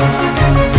Thank you.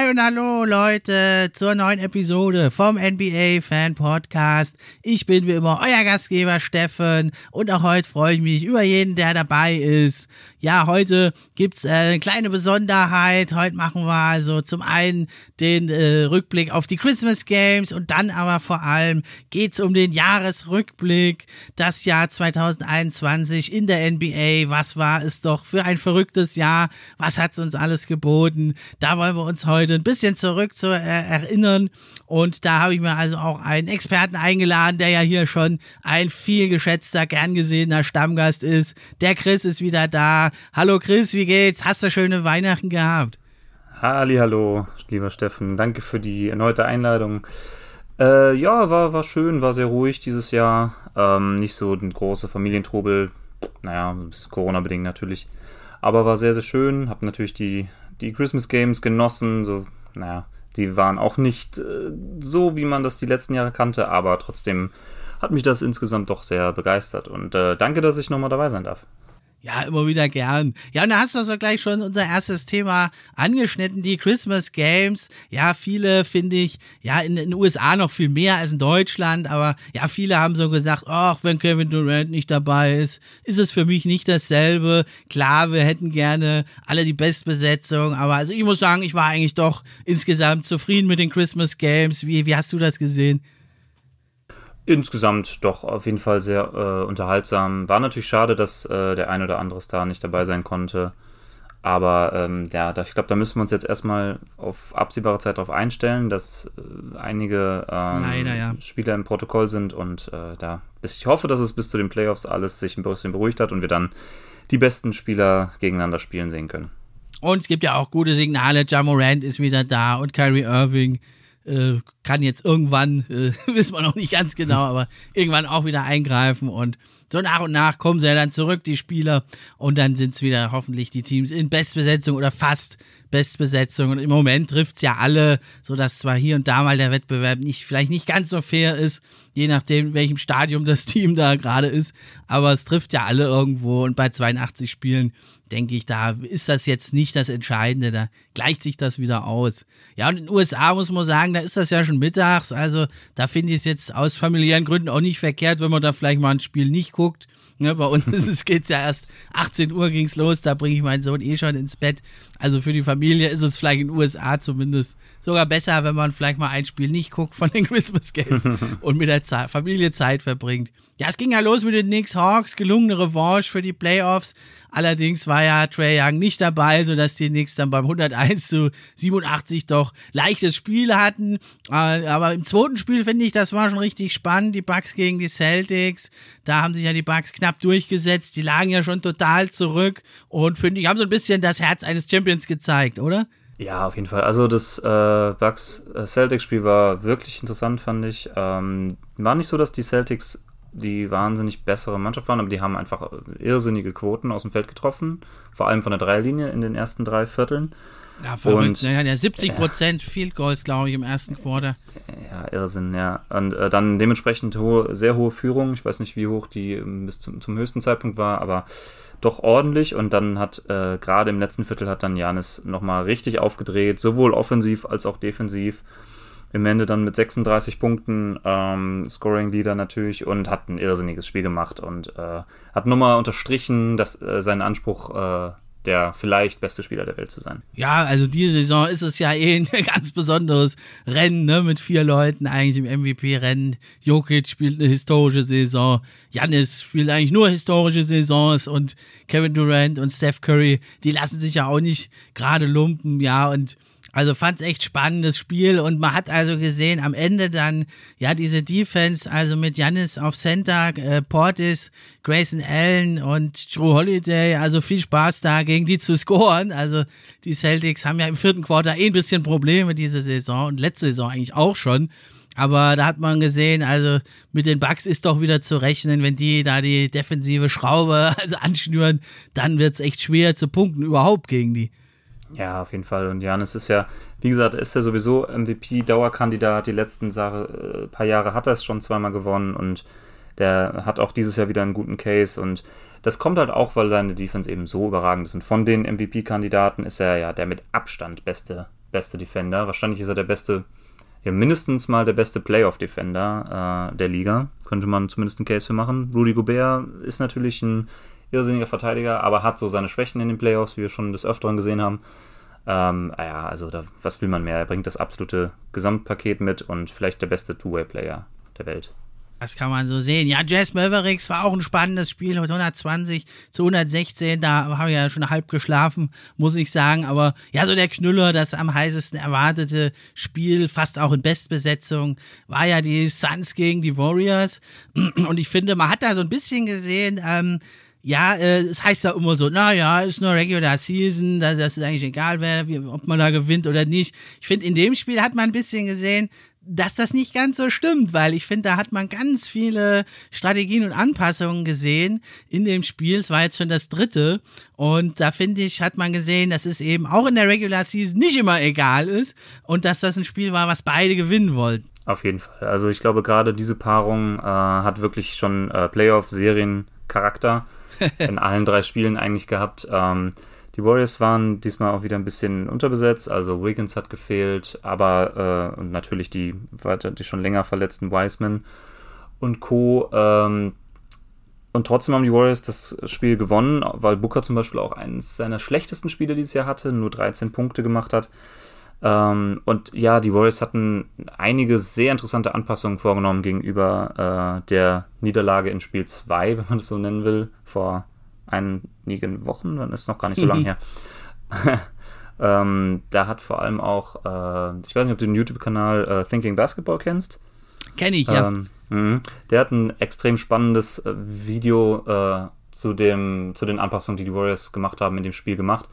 Hi und hallo Leute zur neuen Episode vom NBA Fan Podcast. Ich bin wie immer euer Gastgeber Steffen und auch heute freue ich mich über jeden, der dabei ist. Ja, heute gibt's äh, eine kleine Besonderheit. Heute machen wir also zum einen den äh, Rückblick auf die Christmas Games und dann aber vor allem geht's um den Jahresrückblick. Das Jahr 2021 in der NBA. Was war es doch für ein verrücktes Jahr? Was hat's uns alles geboten? Da wollen wir uns heute ein bisschen zurück zu äh, erinnern. Und da habe ich mir also auch einen Experten eingeladen, der ja hier schon ein viel geschätzter, gern gesehener Stammgast ist. Der Chris ist wieder da. Hallo Chris, wie geht's? Hast du schöne Weihnachten gehabt? Halli, hallo, lieber Steffen. Danke für die erneute Einladung. Äh, ja, war, war schön, war sehr ruhig dieses Jahr. Ähm, nicht so ein großer Familientrubel. Naja, Corona-bedingt natürlich. Aber war sehr, sehr schön. Hab natürlich die, die Christmas Games genossen. So, naja, die waren auch nicht äh, so, wie man das die letzten Jahre kannte. Aber trotzdem hat mich das insgesamt doch sehr begeistert. Und äh, danke, dass ich nochmal dabei sein darf. Ja, immer wieder gern. Ja, und da hast du also gleich schon unser erstes Thema angeschnitten, die Christmas Games. Ja, viele finde ich, ja, in den USA noch viel mehr als in Deutschland, aber ja, viele haben so gesagt, ach, wenn Kevin Durant nicht dabei ist, ist es für mich nicht dasselbe. Klar, wir hätten gerne alle die Bestbesetzung, aber also ich muss sagen, ich war eigentlich doch insgesamt zufrieden mit den Christmas Games. Wie, wie hast du das gesehen? Insgesamt doch auf jeden Fall sehr äh, unterhaltsam. War natürlich schade, dass äh, der ein oder andere Star nicht dabei sein konnte. Aber ähm, ja, da, ich glaube, da müssen wir uns jetzt erstmal auf absehbare Zeit darauf einstellen, dass äh, einige ähm, Leider, ja. Spieler im Protokoll sind und äh, da bis, ich hoffe, dass es bis zu den Playoffs alles sich ein bisschen beruhigt hat und wir dann die besten Spieler gegeneinander spielen sehen können. Und es gibt ja auch gute Signale. Jamorant ist wieder da und Kyrie Irving äh, kann jetzt irgendwann, äh, wissen wir noch nicht ganz genau, aber irgendwann auch wieder eingreifen und so nach und nach kommen sie ja dann zurück, die Spieler, und dann sind es wieder hoffentlich die Teams in Bestbesetzung oder fast Bestbesetzung. Und im Moment trifft es ja alle, sodass zwar hier und da mal der Wettbewerb nicht, vielleicht nicht ganz so fair ist, je nachdem, in welchem Stadium das Team da gerade ist, aber es trifft ja alle irgendwo und bei 82 Spielen denke ich, da ist das jetzt nicht das Entscheidende, da gleicht sich das wieder aus. Ja, und in den USA muss man sagen, da ist das ja schon mittags, also da finde ich es jetzt aus familiären Gründen auch nicht verkehrt, wenn man da vielleicht mal ein Spiel nicht guckt. Ne, bei uns geht es ja erst 18 Uhr ging es los, da bringe ich meinen Sohn eh schon ins Bett. Also für die Familie ist es vielleicht in den USA zumindest sogar besser, wenn man vielleicht mal ein Spiel nicht guckt von den Christmas Games und mit der Familie Zeit verbringt. Ja, es ging ja los mit den Knicks Hawks, gelungene Revanche für die Playoffs. Allerdings war ja Trey Young nicht dabei, sodass die Knicks dann beim 101 zu 87 doch leichtes Spiel hatten. Äh, aber im zweiten Spiel finde ich, das war schon richtig spannend. Die Bucks gegen die Celtics. Da haben sich ja die Bucks knapp durchgesetzt. Die lagen ja schon total zurück und finde ich, haben so ein bisschen das Herz eines Champions gezeigt, oder? Ja, auf jeden Fall. Also das äh, Bucks-Celtics-Spiel war wirklich interessant, fand ich. Ähm, war nicht so, dass die Celtics die wahnsinnig bessere Mannschaft waren, aber die haben einfach irrsinnige Quoten aus dem Feld getroffen, vor allem von der Dreierlinie in den ersten drei Vierteln. Ja, verrückt. Und, ja, 70 Prozent äh, Field Goals, glaube ich, im ersten Quarter. Ja, Irrsinn, ja. Und äh, dann dementsprechend hohe, sehr hohe Führung. Ich weiß nicht, wie hoch die ähm, bis zum, zum höchsten Zeitpunkt war, aber doch ordentlich. Und dann hat äh, gerade im letzten Viertel hat dann Janis nochmal richtig aufgedreht, sowohl offensiv als auch defensiv im Ende dann mit 36 Punkten ähm, Scoring-Leader natürlich und hat ein irrsinniges Spiel gemacht und äh, hat nochmal unterstrichen, dass äh, sein Anspruch äh, der vielleicht beste Spieler der Welt zu sein. Ja, also diese Saison ist es ja eh ein ganz besonderes Rennen, ne, mit vier Leuten eigentlich im MVP-Rennen. Jokic spielt eine historische Saison, Janis spielt eigentlich nur historische Saisons und Kevin Durant und Steph Curry, die lassen sich ja auch nicht gerade lumpen, ja, und Also fand es echt spannendes Spiel und man hat also gesehen, am Ende dann, ja, diese Defense, also mit Janis auf Center, äh, Portis, Grayson Allen und Drew Holiday, also viel Spaß da, gegen die zu scoren. Also die Celtics haben ja im vierten Quarter eh ein bisschen Probleme diese Saison und letzte Saison eigentlich auch schon. Aber da hat man gesehen, also mit den Bugs ist doch wieder zu rechnen, wenn die da die defensive Schraube also anschnüren, dann wird es echt schwer zu punkten überhaupt gegen die. Ja, auf jeden Fall. Und Janis ist ja, wie gesagt, ist ja sowieso MVP-Dauerkandidat. Die letzten Sache, äh, paar Jahre hat er es schon zweimal gewonnen und der hat auch dieses Jahr wieder einen guten Case. Und das kommt halt auch, weil seine Defense eben so überragend ist. Und von den MVP-Kandidaten ist er ja der mit Abstand beste, beste Defender. Wahrscheinlich ist er der beste, ja, mindestens mal der beste Playoff-Defender äh, der Liga. Könnte man zumindest einen Case für machen. Rudy Gobert ist natürlich ein irrsinniger Verteidiger, aber hat so seine Schwächen in den Playoffs, wie wir schon des Öfteren gesehen haben. Ähm, ja, also da, was will man mehr? Er bringt das absolute Gesamtpaket mit und vielleicht der beste Two-Way-Player der Welt. Das kann man so sehen. Ja, Jazz Mavericks war auch ein spannendes Spiel mit 120 zu 116. Da habe ich ja schon halb geschlafen, muss ich sagen. Aber ja, so der Knüller, das am heißesten erwartete Spiel, fast auch in Bestbesetzung, war ja die Suns gegen die Warriors. Und ich finde, man hat da so ein bisschen gesehen, ähm, ja, äh, es heißt ja immer so, naja, ist nur Regular Season, das, das ist eigentlich egal, wer, wie, ob man da gewinnt oder nicht. Ich finde, in dem Spiel hat man ein bisschen gesehen, dass das nicht ganz so stimmt, weil ich finde, da hat man ganz viele Strategien und Anpassungen gesehen in dem Spiel. Es war jetzt schon das dritte. Und da finde ich, hat man gesehen, dass es eben auch in der Regular Season nicht immer egal ist und dass das ein Spiel war, was beide gewinnen wollten. Auf jeden Fall. Also ich glaube, gerade diese Paarung äh, hat wirklich schon äh, Playoff-Serien-Charakter. in allen drei Spielen eigentlich gehabt. Ähm, die Warriors waren diesmal auch wieder ein bisschen unterbesetzt, also Wiggins hat gefehlt, aber äh, und natürlich die, die schon länger verletzten Wiseman und Co. Ähm, und trotzdem haben die Warriors das Spiel gewonnen, weil Booker zum Beispiel auch eines seiner schlechtesten Spiele dieses Jahr hatte, nur 13 Punkte gemacht hat. Ähm, und ja, die Warriors hatten einige sehr interessante Anpassungen vorgenommen gegenüber äh, der Niederlage in Spiel 2, wenn man das so nennen will, vor einigen Wochen, dann ist noch gar nicht so lange her. ähm, da hat vor allem auch, äh, ich weiß nicht, ob du den YouTube-Kanal äh, Thinking Basketball kennst. Kenn ich, ja. Ähm, mh, der hat ein extrem spannendes äh, Video äh, zu, dem, zu den Anpassungen, die die Warriors gemacht haben, in dem Spiel gemacht.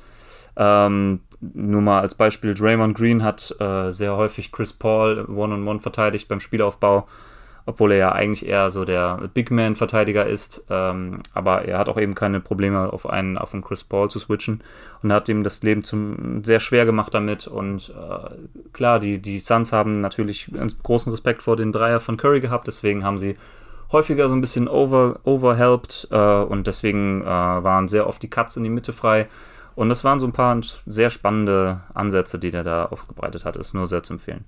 Ähm, nur mal als Beispiel, Draymond Green hat äh, sehr häufig Chris Paul One-on-One -on -one verteidigt beim Spielaufbau, obwohl er ja eigentlich eher so der Big Man-Verteidiger ist. Ähm, aber er hat auch eben keine Probleme, auf einen, auf einen Chris Paul zu switchen und hat ihm das Leben zum, sehr schwer gemacht damit. Und äh, klar, die, die Suns haben natürlich großen Respekt vor den Dreier von Curry gehabt, deswegen haben sie häufiger so ein bisschen over, overhelped äh, und deswegen äh, waren sehr oft die Cuts in die Mitte frei. Und das waren so ein paar sehr spannende Ansätze, die der da aufgebreitet hat. Ist nur sehr zu empfehlen.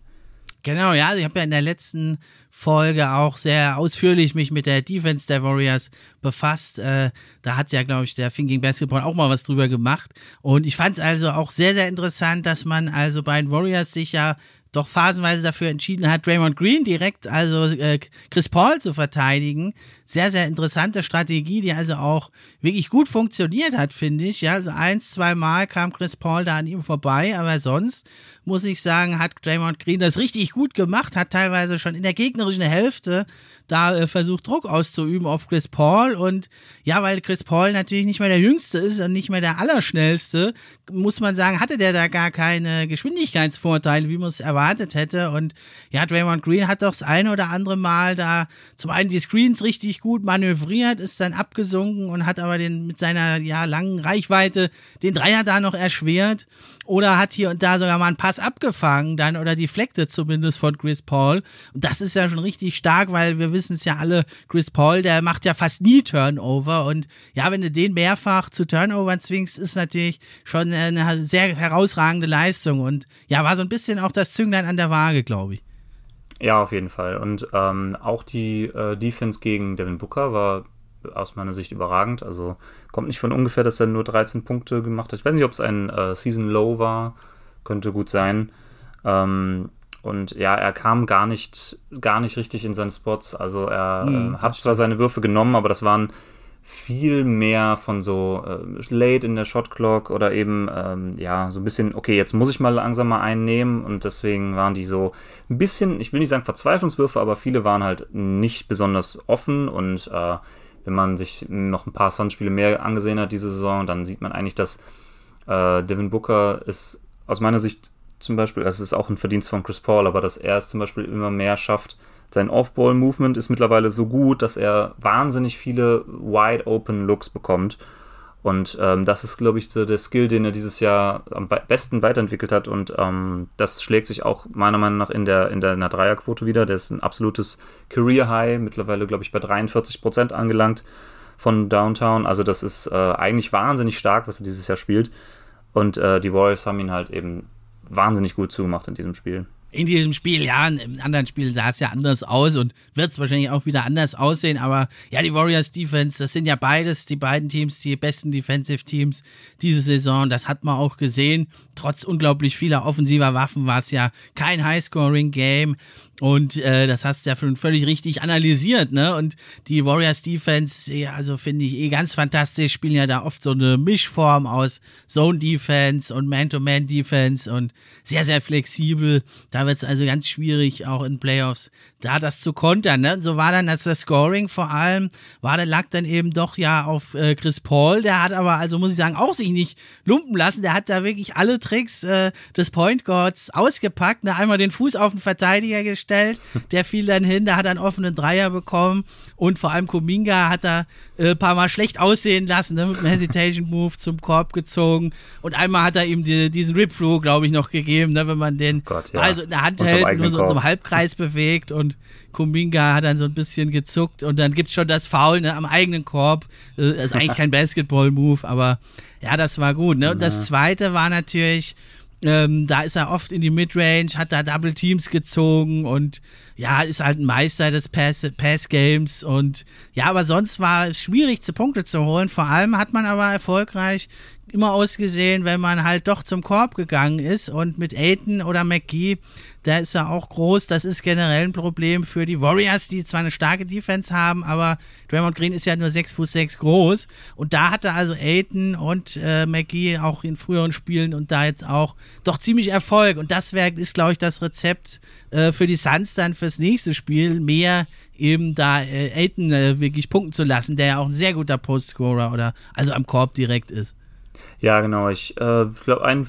Genau, ja, also ich habe ja in der letzten Folge auch sehr ausführlich mich mit der Defense der Warriors befasst. Äh, da hat ja, glaube ich, der Thinking Basketball auch mal was drüber gemacht. Und ich fand es also auch sehr, sehr interessant, dass man also bei den Warriors sich ja doch phasenweise dafür entschieden hat, Draymond Green direkt, also äh, Chris Paul zu verteidigen. Sehr, sehr interessante Strategie, die also auch wirklich gut funktioniert hat, finde ich. Ja, also eins, zwei Mal kam Chris Paul da an ihm vorbei, aber sonst muss ich sagen, hat Draymond Green das richtig gut gemacht, hat teilweise schon in der gegnerischen Hälfte da äh, versucht, Druck auszuüben auf Chris Paul. Und ja, weil Chris Paul natürlich nicht mehr der Jüngste ist und nicht mehr der Allerschnellste, muss man sagen, hatte der da gar keine Geschwindigkeitsvorteile, wie man es erwartet hätte. Und ja, Draymond Green hat doch das eine oder andere Mal da zum einen die Screens richtig gut manövriert, ist dann abgesunken und hat aber den mit seiner ja langen Reichweite den Dreier da noch erschwert oder hat hier und da sogar mal einen Pass abgefangen, dann oder die Fleckte zumindest von Chris Paul. Und das ist ja schon richtig stark, weil wir wissen es ja alle, Chris Paul, der macht ja fast nie Turnover. Und ja, wenn du den mehrfach zu Turnover zwingst, ist natürlich schon eine sehr herausragende Leistung. Und ja, war so ein bisschen auch das Zünglein an der Waage, glaube ich. Ja, auf jeden Fall. Und ähm, auch die äh, Defense gegen Devin Booker war aus meiner Sicht überragend. Also kommt nicht von ungefähr, dass er nur 13 Punkte gemacht hat. Ich weiß nicht, ob es ein äh, Season Low war. Könnte gut sein. Ähm, und ja, er kam gar nicht, gar nicht richtig in seine Spots. Also er hm, äh, hat zwar seine Würfe genommen, aber das waren viel mehr von so äh, late in der Shot Clock oder eben ähm, ja so ein bisschen, okay, jetzt muss ich mal langsam mal einen nehmen und deswegen waren die so ein bisschen, ich will nicht sagen Verzweiflungswürfe, aber viele waren halt nicht besonders offen und äh, wenn man sich noch ein paar Sun-Spiele mehr angesehen hat diese Saison, dann sieht man eigentlich, dass äh, Devin Booker ist aus meiner Sicht zum Beispiel, das ist auch ein Verdienst von Chris Paul, aber dass er es zum Beispiel immer mehr schafft, sein Off-Ball-Movement ist mittlerweile so gut, dass er wahnsinnig viele wide-open-Looks bekommt. Und ähm, das ist, glaube ich, so der Skill, den er dieses Jahr am besten weiterentwickelt hat. Und ähm, das schlägt sich auch meiner Meinung nach in der, in der, in der Dreierquote wieder. Der ist ein absolutes Career-High, mittlerweile, glaube ich, bei 43 Prozent angelangt von Downtown. Also das ist äh, eigentlich wahnsinnig stark, was er dieses Jahr spielt. Und äh, die Warriors haben ihn halt eben wahnsinnig gut zugemacht in diesem Spiel in diesem Spiel, ja, in anderen Spielen sah es ja anders aus und wird es wahrscheinlich auch wieder anders aussehen, aber ja, die Warriors Defense, das sind ja beides, die beiden Teams, die besten Defensive Teams diese Saison, das hat man auch gesehen. Trotz unglaublich vieler offensiver Waffen war es ja kein High-Scoring-Game und äh, das hast du ja völlig richtig analysiert, ne? Und die Warriors Defense, ja, also finde ich eh ganz fantastisch, spielen ja da oft so eine Mischform aus Zone Defense und Man-to-Man Defense und sehr, sehr flexibel. Da wird es also ganz schwierig, auch in Playoffs, da das zu kontern, ne? Und so war dann das, das Scoring vor allem, war der lag dann eben doch ja auf äh, Chris Paul. Der hat aber, also muss ich sagen, auch sich nicht lumpen lassen. Der hat da wirklich alle Tricks äh, des Point Guards ausgepackt, ne? Einmal den Fuß auf den Verteidiger gestellt gestellt. Der fiel dann hin, der hat einen offenen Dreier bekommen und vor allem Kuminga hat er äh, ein paar Mal schlecht aussehen lassen, ne, mit einem Hesitation Move zum Korb gezogen und einmal hat er ihm die, diesen Rip Through, glaube ich, noch gegeben, ne, wenn man den Gott, ja. also in der Hand hält, nur so in so einem Halbkreis bewegt und Kuminga hat dann so ein bisschen gezuckt und dann gibt es schon das Foul ne, am eigenen Korb. Das äh, ist eigentlich kein Basketball-Move, aber ja, das war gut. Ne? Und das zweite war natürlich, ähm, da ist er oft in die Midrange, hat da Double Teams gezogen und ja, ist halt ein Meister des Pass-Games Pass und ja, aber sonst war es schwierig, zu Punkte zu holen. Vor allem hat man aber erfolgreich immer ausgesehen, wenn man halt doch zum Korb gegangen ist und mit Aiton oder McGee, da ist er auch groß. Das ist generell ein Problem für die Warriors, die zwar eine starke Defense haben, aber Draymond Green ist ja nur 6 Fuß 6 groß und da hatte also Aiton und äh, McGee auch in früheren Spielen und da jetzt auch doch ziemlich Erfolg und das wär, ist, glaube ich, das Rezept äh, für die Suns dann fürs nächste Spiel, mehr eben da äh, Aiton äh, wirklich punkten zu lassen, der ja auch ein sehr guter Postscorer oder also am Korb direkt ist. Ja, genau. Ich äh, glaube, ein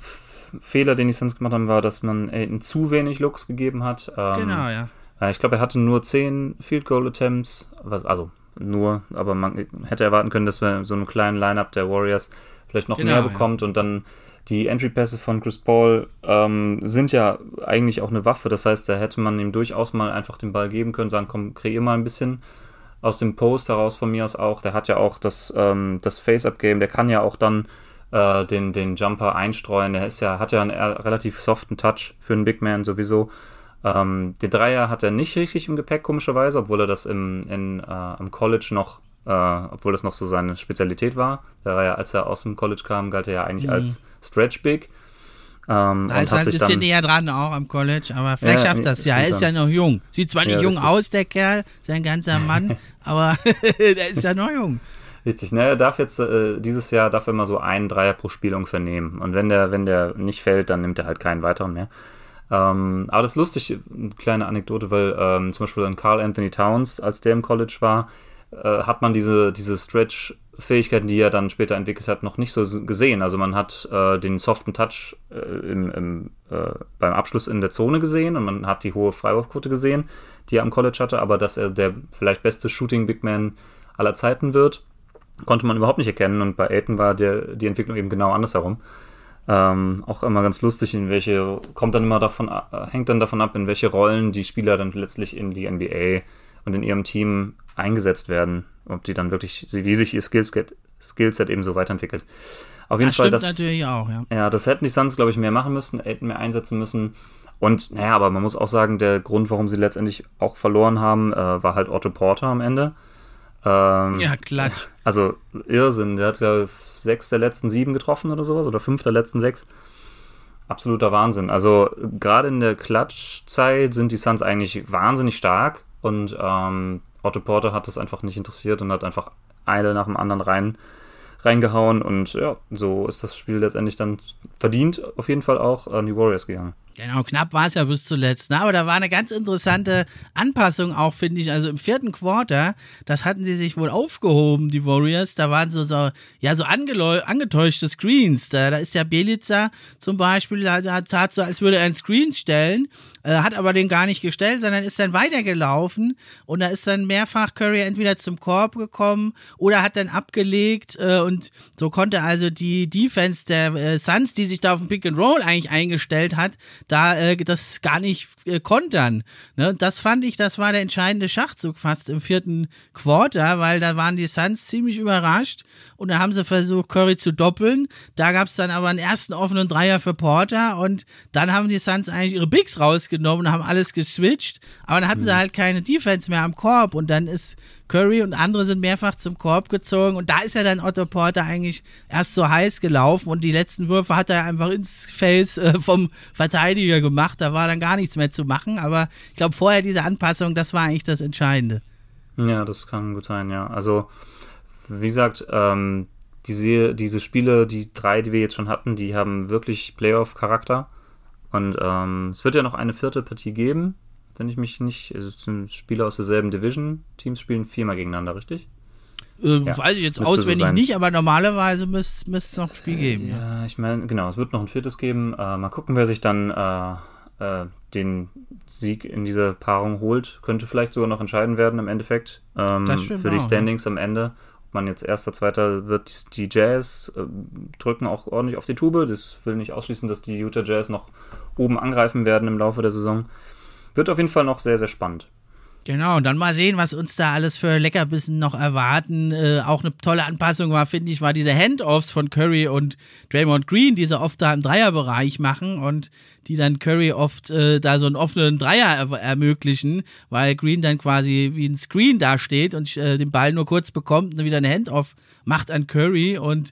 Fehler, den die Suns gemacht haben, war, dass man Aiden zu wenig Looks gegeben hat. Ähm, genau, ja. Ich glaube, er hatte nur 10 Field Goal Attempts, also nur, aber man hätte erwarten können, dass wir so einen kleinen Lineup der Warriors vielleicht noch genau, mehr bekommt ja. und dann die Entry-Pässe von Chris Paul ähm, sind ja eigentlich auch eine Waffe. Das heißt, da hätte man ihm durchaus mal einfach den Ball geben können, sagen, komm, kreier mal ein bisschen aus dem Post heraus von mir aus auch. Der hat ja auch das, ähm, das Face-Up-Game, der kann ja auch dann äh, den, den Jumper einstreuen. Der ist ja, hat ja einen relativ soften Touch für einen Big Man sowieso. Ähm, den Dreier hat er nicht richtig im Gepäck, komischerweise, obwohl er das im, in, äh, im College noch, äh, obwohl das noch so seine Spezialität war. Der war ja, als er aus dem College kam, galt er ja eigentlich mhm. als Stretch Big. Ähm, da ist halt ein bisschen näher dran auch am College, aber vielleicht ja, schafft das ja. Er ist ja noch jung. Sieht zwar nicht ja, jung richtig. aus, der Kerl, sein ganzer Mann, aber der ist ja noch jung. Richtig, ne, er darf jetzt äh, dieses Jahr dafür immer so einen Dreier pro Spiel ungefähr nehmen. Und wenn der, wenn der nicht fällt, dann nimmt er halt keinen weiteren mehr. Ähm, aber das ist lustig, eine kleine Anekdote, weil ähm, zum Beispiel dann Carl Anthony Towns, als der im College war, hat man diese, diese Stretch-Fähigkeiten, die er dann später entwickelt hat, noch nicht so gesehen. Also man hat äh, den soften Touch äh, im, im, äh, beim Abschluss in der Zone gesehen und man hat die hohe Freiwurfquote gesehen, die er am College hatte, aber dass er der vielleicht beste Shooting-Big Man aller Zeiten wird, konnte man überhaupt nicht erkennen und bei Aiden war der, die Entwicklung eben genau andersherum. Ähm, auch immer ganz lustig, in welche, kommt dann immer davon, hängt dann davon ab, in welche Rollen die Spieler dann letztlich in die NBA und in ihrem Team eingesetzt werden. Ob die dann wirklich, wie sich ihr Skillset, Skillset eben so weiterentwickelt. Auf jeden das Fall, das natürlich auch, ja. Ja, das hätten die Suns, glaube ich, mehr machen müssen, Aiden mehr einsetzen müssen. Und naja, aber man muss auch sagen, der Grund, warum sie letztendlich auch verloren haben, äh, war halt Otto Porter am Ende. Ähm, ja, klatsch. Also Irrsinn. Der hat ja sechs der letzten sieben getroffen oder sowas oder fünf der letzten sechs. Absoluter Wahnsinn. Also gerade in der Klatschzeit sind die Suns eigentlich wahnsinnig stark und ähm, Otto Porter hat das einfach nicht interessiert und hat einfach eine nach dem anderen rein reingehauen und ja, so ist das Spiel letztendlich dann verdient auf jeden Fall auch an die Warriors gegangen. Genau, knapp war es ja bis zuletzt. Ne? Aber da war eine ganz interessante Anpassung auch, finde ich. Also im vierten Quarter, das hatten sie sich wohl aufgehoben, die Warriors. Da waren so, so ja, so angetäuschte Screens. Da, da ist ja Belitzer zum Beispiel, da, da tat so, als würde er einen Screen stellen äh, hat aber den gar nicht gestellt, sondern ist dann weitergelaufen und da ist dann mehrfach Curry entweder zum Korb gekommen oder hat dann abgelegt äh, und so konnte also die Defense der äh, Suns, die sich da auf dem Pick and Roll eigentlich eingestellt hat, da äh, das gar nicht äh, kontern. Ne? Das fand ich, das war der entscheidende Schachzug fast im vierten Quarter, weil da waren die Suns ziemlich überrascht und dann haben sie versucht, Curry zu doppeln. Da gab es dann aber einen ersten offenen Dreier für Porter und dann haben die Suns eigentlich ihre Bigs rausgenommen und haben alles geswitcht. Aber dann hatten mhm. sie halt keine Defense mehr am Korb und dann ist Curry und andere sind mehrfach zum Korb gezogen und da ist ja dann Otto Porter eigentlich erst so heiß gelaufen und die letzten Würfe hat er einfach ins Face äh, vom Verteidiger gemacht. Da war dann gar nichts mehr zu machen. Aber ich glaube, vorher diese Anpassung, das war eigentlich das Entscheidende. Ja, das kann gut sein, ja. Also wie gesagt, ähm, diese, diese Spiele, die drei, die wir jetzt schon hatten, die haben wirklich Playoff-Charakter. Und ähm, es wird ja noch eine vierte Partie geben, wenn ich mich nicht. Also es sind Spieler aus derselben Division. Teams spielen viermal gegeneinander, richtig? Äh, ja, weiß ich jetzt auswendig so nicht, aber normalerweise müsste es noch ein Spiel geben. Ja, ja. ich meine, genau, es wird noch ein viertes geben. Äh, mal gucken, wer sich dann äh, äh, den Sieg in dieser Paarung holt. Könnte vielleicht sogar noch entscheiden werden im Endeffekt. Ähm, für die Standings am Ende man jetzt erster, zweiter wird, die Jazz äh, drücken auch ordentlich auf die Tube. Das will nicht ausschließen, dass die Utah Jazz noch oben angreifen werden im Laufe der Saison. Wird auf jeden Fall noch sehr, sehr spannend. Genau, und dann mal sehen, was uns da alles für Leckerbissen noch erwarten. Äh, auch eine tolle Anpassung war, finde ich, war diese Handoffs von Curry und Draymond Green, die sie oft da im Dreierbereich machen und die dann Curry oft äh, da so einen offenen Dreier er ermöglichen, weil Green dann quasi wie ein Screen dasteht und äh, den Ball nur kurz bekommt und wieder eine Handoff macht an Curry und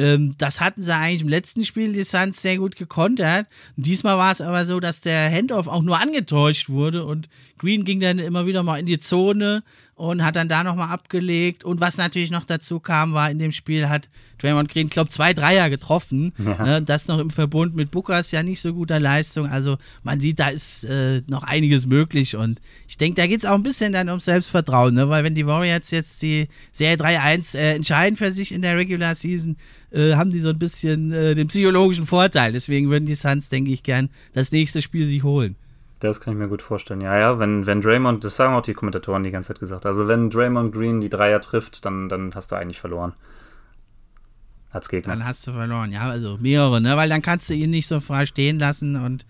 ähm, das hatten sie eigentlich im letzten Spiel die Suns sehr gut gekontert. Und diesmal war es aber so, dass der Handoff auch nur angetäuscht wurde und Green ging dann immer wieder mal in die Zone und hat dann da nochmal abgelegt. Und was natürlich noch dazu kam, war in dem Spiel hat Draymond Green, glaube zwei Dreier getroffen. Ja. Ne, das noch im Verbund mit Bookers ja nicht so guter Leistung. Also man sieht, da ist äh, noch einiges möglich. Und ich denke, da geht es auch ein bisschen dann ums Selbstvertrauen. Ne? Weil wenn die Warriors jetzt die Serie 3-1 äh, entscheiden für sich in der Regular Season, äh, haben die so ein bisschen äh, den psychologischen Vorteil. Deswegen würden die Suns, denke ich, gern das nächste Spiel sich holen. Das kann ich mir gut vorstellen. Ja, ja, wenn, wenn Draymond, das sagen auch die Kommentatoren die ganze Zeit gesagt, also wenn Draymond Green die Dreier trifft, dann, dann hast du eigentlich verloren. Als Gegner. Dann hast du verloren, ja, also mehrere, ne? Weil dann kannst du ihn nicht so frei stehen lassen und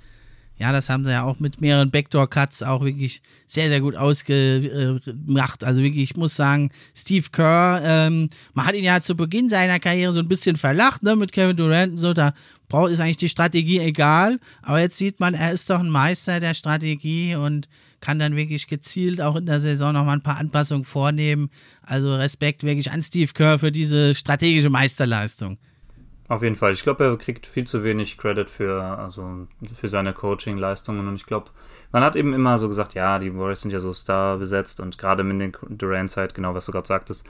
ja, das haben sie ja auch mit mehreren Backdoor-Cuts auch wirklich sehr, sehr gut ausgemacht. Also wirklich, ich muss sagen, Steve Kerr, ähm, man hat ihn ja zu Beginn seiner Karriere so ein bisschen verlacht, ne, mit Kevin Durant und so, da braucht, ist eigentlich die Strategie egal. Aber jetzt sieht man, er ist doch ein Meister der Strategie und kann dann wirklich gezielt auch in der Saison nochmal ein paar Anpassungen vornehmen. Also Respekt wirklich an Steve Kerr für diese strategische Meisterleistung. Auf jeden Fall. Ich glaube, er kriegt viel zu wenig Credit für, also für seine Coaching-Leistungen und ich glaube, man hat eben immer so gesagt, ja, die Warriors sind ja so star besetzt und gerade mit den Durant-Zeit, genau was du gerade sagtest,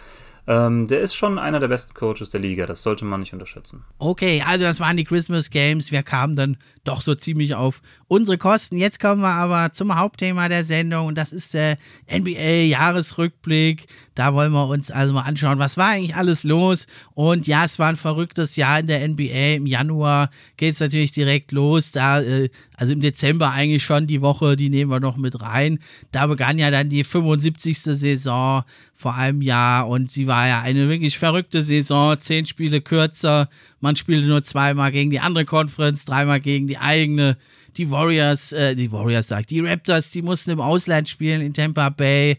ähm, der ist schon einer der besten Coaches der Liga. Das sollte man nicht unterschätzen. Okay, also das waren die Christmas Games. Wir kamen dann doch so ziemlich auf unsere Kosten. Jetzt kommen wir aber zum Hauptthema der Sendung und das ist der NBA-Jahresrückblick. Da wollen wir uns also mal anschauen, was war eigentlich alles los. Und ja, es war ein verrücktes Jahr in der NBA. Im Januar geht es natürlich direkt los. Da, äh, also im Dezember eigentlich schon die Woche, die nehmen wir noch mit rein. Da begann ja dann die 75. Saison vor einem Jahr und sie war ja eine wirklich verrückte Saison. Zehn Spiele kürzer. Man spielte nur zweimal gegen die andere Conference, dreimal gegen die eigene. Die Warriors, äh, die Warriors sagt, die Raptors, die mussten im Ausland spielen in Tampa Bay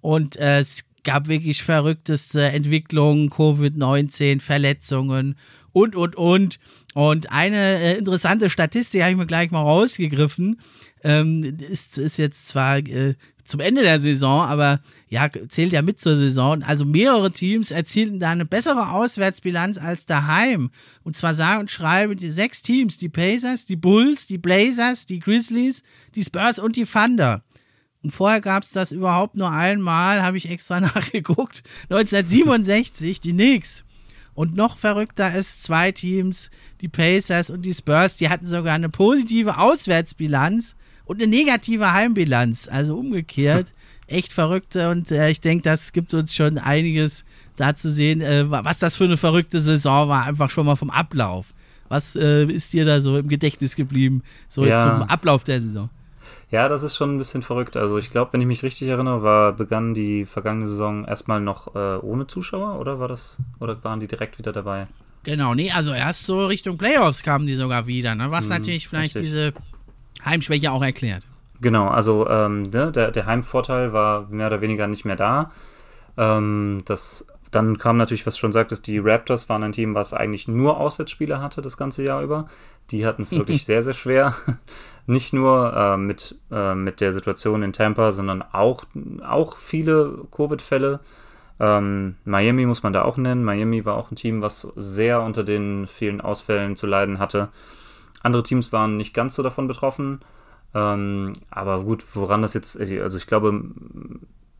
und äh, es gab wirklich verrückteste Entwicklungen, Covid-19, Verletzungen und, und, und. Und eine äh, interessante Statistik habe ich mir gleich mal rausgegriffen. Ähm, ist, ist jetzt zwar äh, zum Ende der Saison, aber ja, zählt ja mit zur Saison. Also mehrere Teams erzielten da eine bessere Auswärtsbilanz als daheim. Und zwar sagen und schreiben die sechs Teams, die Pacers, die Bulls, die Blazers, die Grizzlies, die Spurs und die Thunder. Und vorher gab es das überhaupt nur einmal, habe ich extra nachgeguckt. 1967, die Knicks. Und noch verrückter ist, zwei Teams, die Pacers und die Spurs, die hatten sogar eine positive Auswärtsbilanz und eine negative Heimbilanz. Also umgekehrt. Echt verrückte. Und äh, ich denke, das gibt uns schon einiges da zu sehen, äh, was das für eine verrückte Saison war, einfach schon mal vom Ablauf. Was äh, ist dir da so im Gedächtnis geblieben, so ja. zum Ablauf der Saison? Ja, das ist schon ein bisschen verrückt. Also ich glaube, wenn ich mich richtig erinnere, war begann die vergangene Saison erstmal noch äh, ohne Zuschauer, oder war das, oder waren die direkt wieder dabei? Genau, nee, also erst so Richtung Playoffs kamen die sogar wieder, ne? was mhm, natürlich vielleicht richtig. diese Heimschwäche auch erklärt. Genau, also ähm, ne, der, der Heimvorteil war mehr oder weniger nicht mehr da. Ähm, das dann kam natürlich, was du schon sagtest, die Raptors waren ein Team, was eigentlich nur Auswärtsspiele hatte das ganze Jahr über. Die hatten es wirklich sehr, sehr schwer. Nicht nur äh, mit, äh, mit der Situation in Tampa, sondern auch, auch viele Covid-Fälle. Ähm, Miami muss man da auch nennen. Miami war auch ein Team, was sehr unter den vielen Ausfällen zu leiden hatte. Andere Teams waren nicht ganz so davon betroffen. Ähm, aber gut, woran das jetzt, also ich glaube,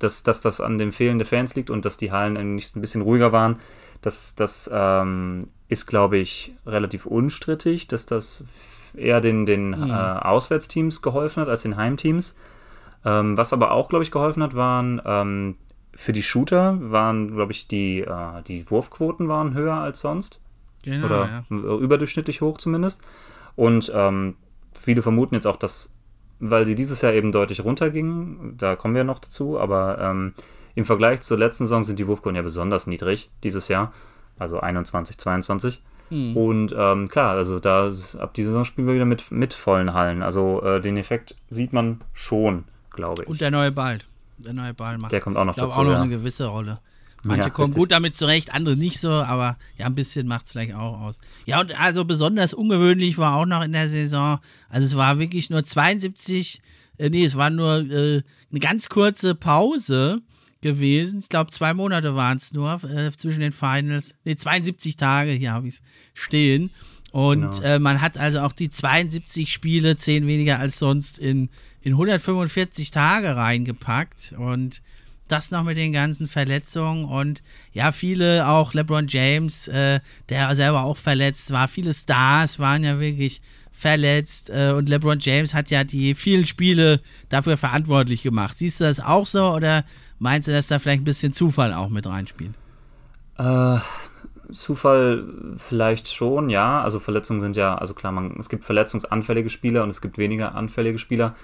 dass, dass das an dem Fehlen der Fans liegt und dass die Hallen ein bisschen ruhiger waren. Das, das ähm, ist, glaube ich, relativ unstrittig, dass das eher den, den mhm. äh, Auswärtsteams geholfen hat als den Heimteams. Ähm, was aber auch, glaube ich, geholfen hat, waren ähm, für die Shooter waren, glaube ich, die, äh, die Wurfquoten waren höher als sonst. Genau, Oder ja. überdurchschnittlich hoch zumindest. Und ähm, viele vermuten jetzt auch, dass weil sie dieses Jahr eben deutlich runtergingen. Da kommen wir noch dazu, aber ähm, im Vergleich zur letzten Saison sind die Wurfquoten ja besonders niedrig dieses Jahr, also 21, 22. Hm. Und ähm, klar, also da ab dieser Saison spielen wir wieder mit, mit vollen Hallen. Also äh, den Effekt sieht man schon, glaube ich. Und der neue Ball. Der neue Ball macht, der kommt auch noch dazu. auch noch ja. eine gewisse Rolle. Manche ja, kommen richtig. gut damit zurecht, andere nicht so, aber ja, ein bisschen macht es vielleicht auch aus. Ja, und also besonders ungewöhnlich war auch noch in der Saison, also es war wirklich nur 72, äh, nee, es war nur äh, eine ganz kurze Pause gewesen. Ich glaube, zwei Monate waren es nur äh, zwischen den Finals. Nee, 72 Tage, hier habe ich es stehen. Und genau. äh, man hat also auch die 72 Spiele, zehn weniger als sonst, in, in 145 Tage reingepackt. Und das noch mit den ganzen Verletzungen und ja, viele, auch LeBron James, äh, der selber auch verletzt war, viele Stars waren ja wirklich verletzt äh, und LeBron James hat ja die vielen Spiele dafür verantwortlich gemacht. Siehst du das auch so oder meinst du, dass da vielleicht ein bisschen Zufall auch mit reinspielt? Äh, Zufall vielleicht schon, ja. Also Verletzungen sind ja, also klar, man, es gibt verletzungsanfällige Spieler und es gibt weniger anfällige Spieler.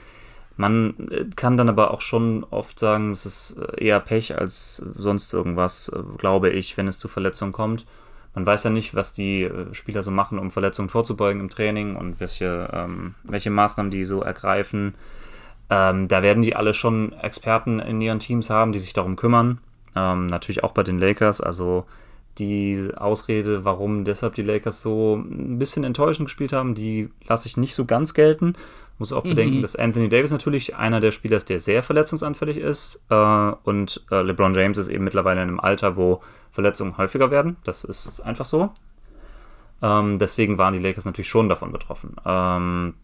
Man äh, kann dann aber auch schon oft sagen, es ist äh, eher Pech als sonst irgendwas, äh, glaube ich, wenn es zu Verletzungen kommt. Man weiß ja nicht, was die Spieler so machen, um Verletzungen vorzubeugen im Training und welche, ähm, welche Maßnahmen die so ergreifen. Ähm, da werden die alle schon Experten in ihren Teams haben, die sich darum kümmern. Ähm, natürlich auch bei den Lakers. Also die Ausrede, warum deshalb die Lakers so ein bisschen enttäuschend gespielt haben, die lasse ich nicht so ganz gelten. Muss auch mhm. bedenken, dass Anthony Davis natürlich einer der Spieler ist, der sehr verletzungsanfällig ist. Äh, und äh, LeBron James ist eben mittlerweile in einem Alter, wo Verletzungen häufiger werden. Das ist einfach so. Ähm, deswegen waren die Lakers natürlich schon davon betroffen. Ähm,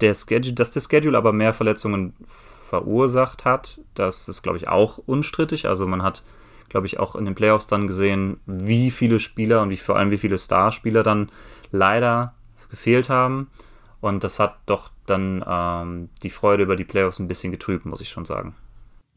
der Schedule, dass der Schedule aber mehr Verletzungen verursacht hat, das ist, glaube ich, auch unstrittig. Also man hat, glaube ich, auch in den Playoffs dann gesehen, wie viele Spieler und wie, vor allem wie viele Starspieler dann leider gefehlt haben. Und das hat doch dann ähm, die Freude über die Playoffs ein bisschen getrübt, muss ich schon sagen.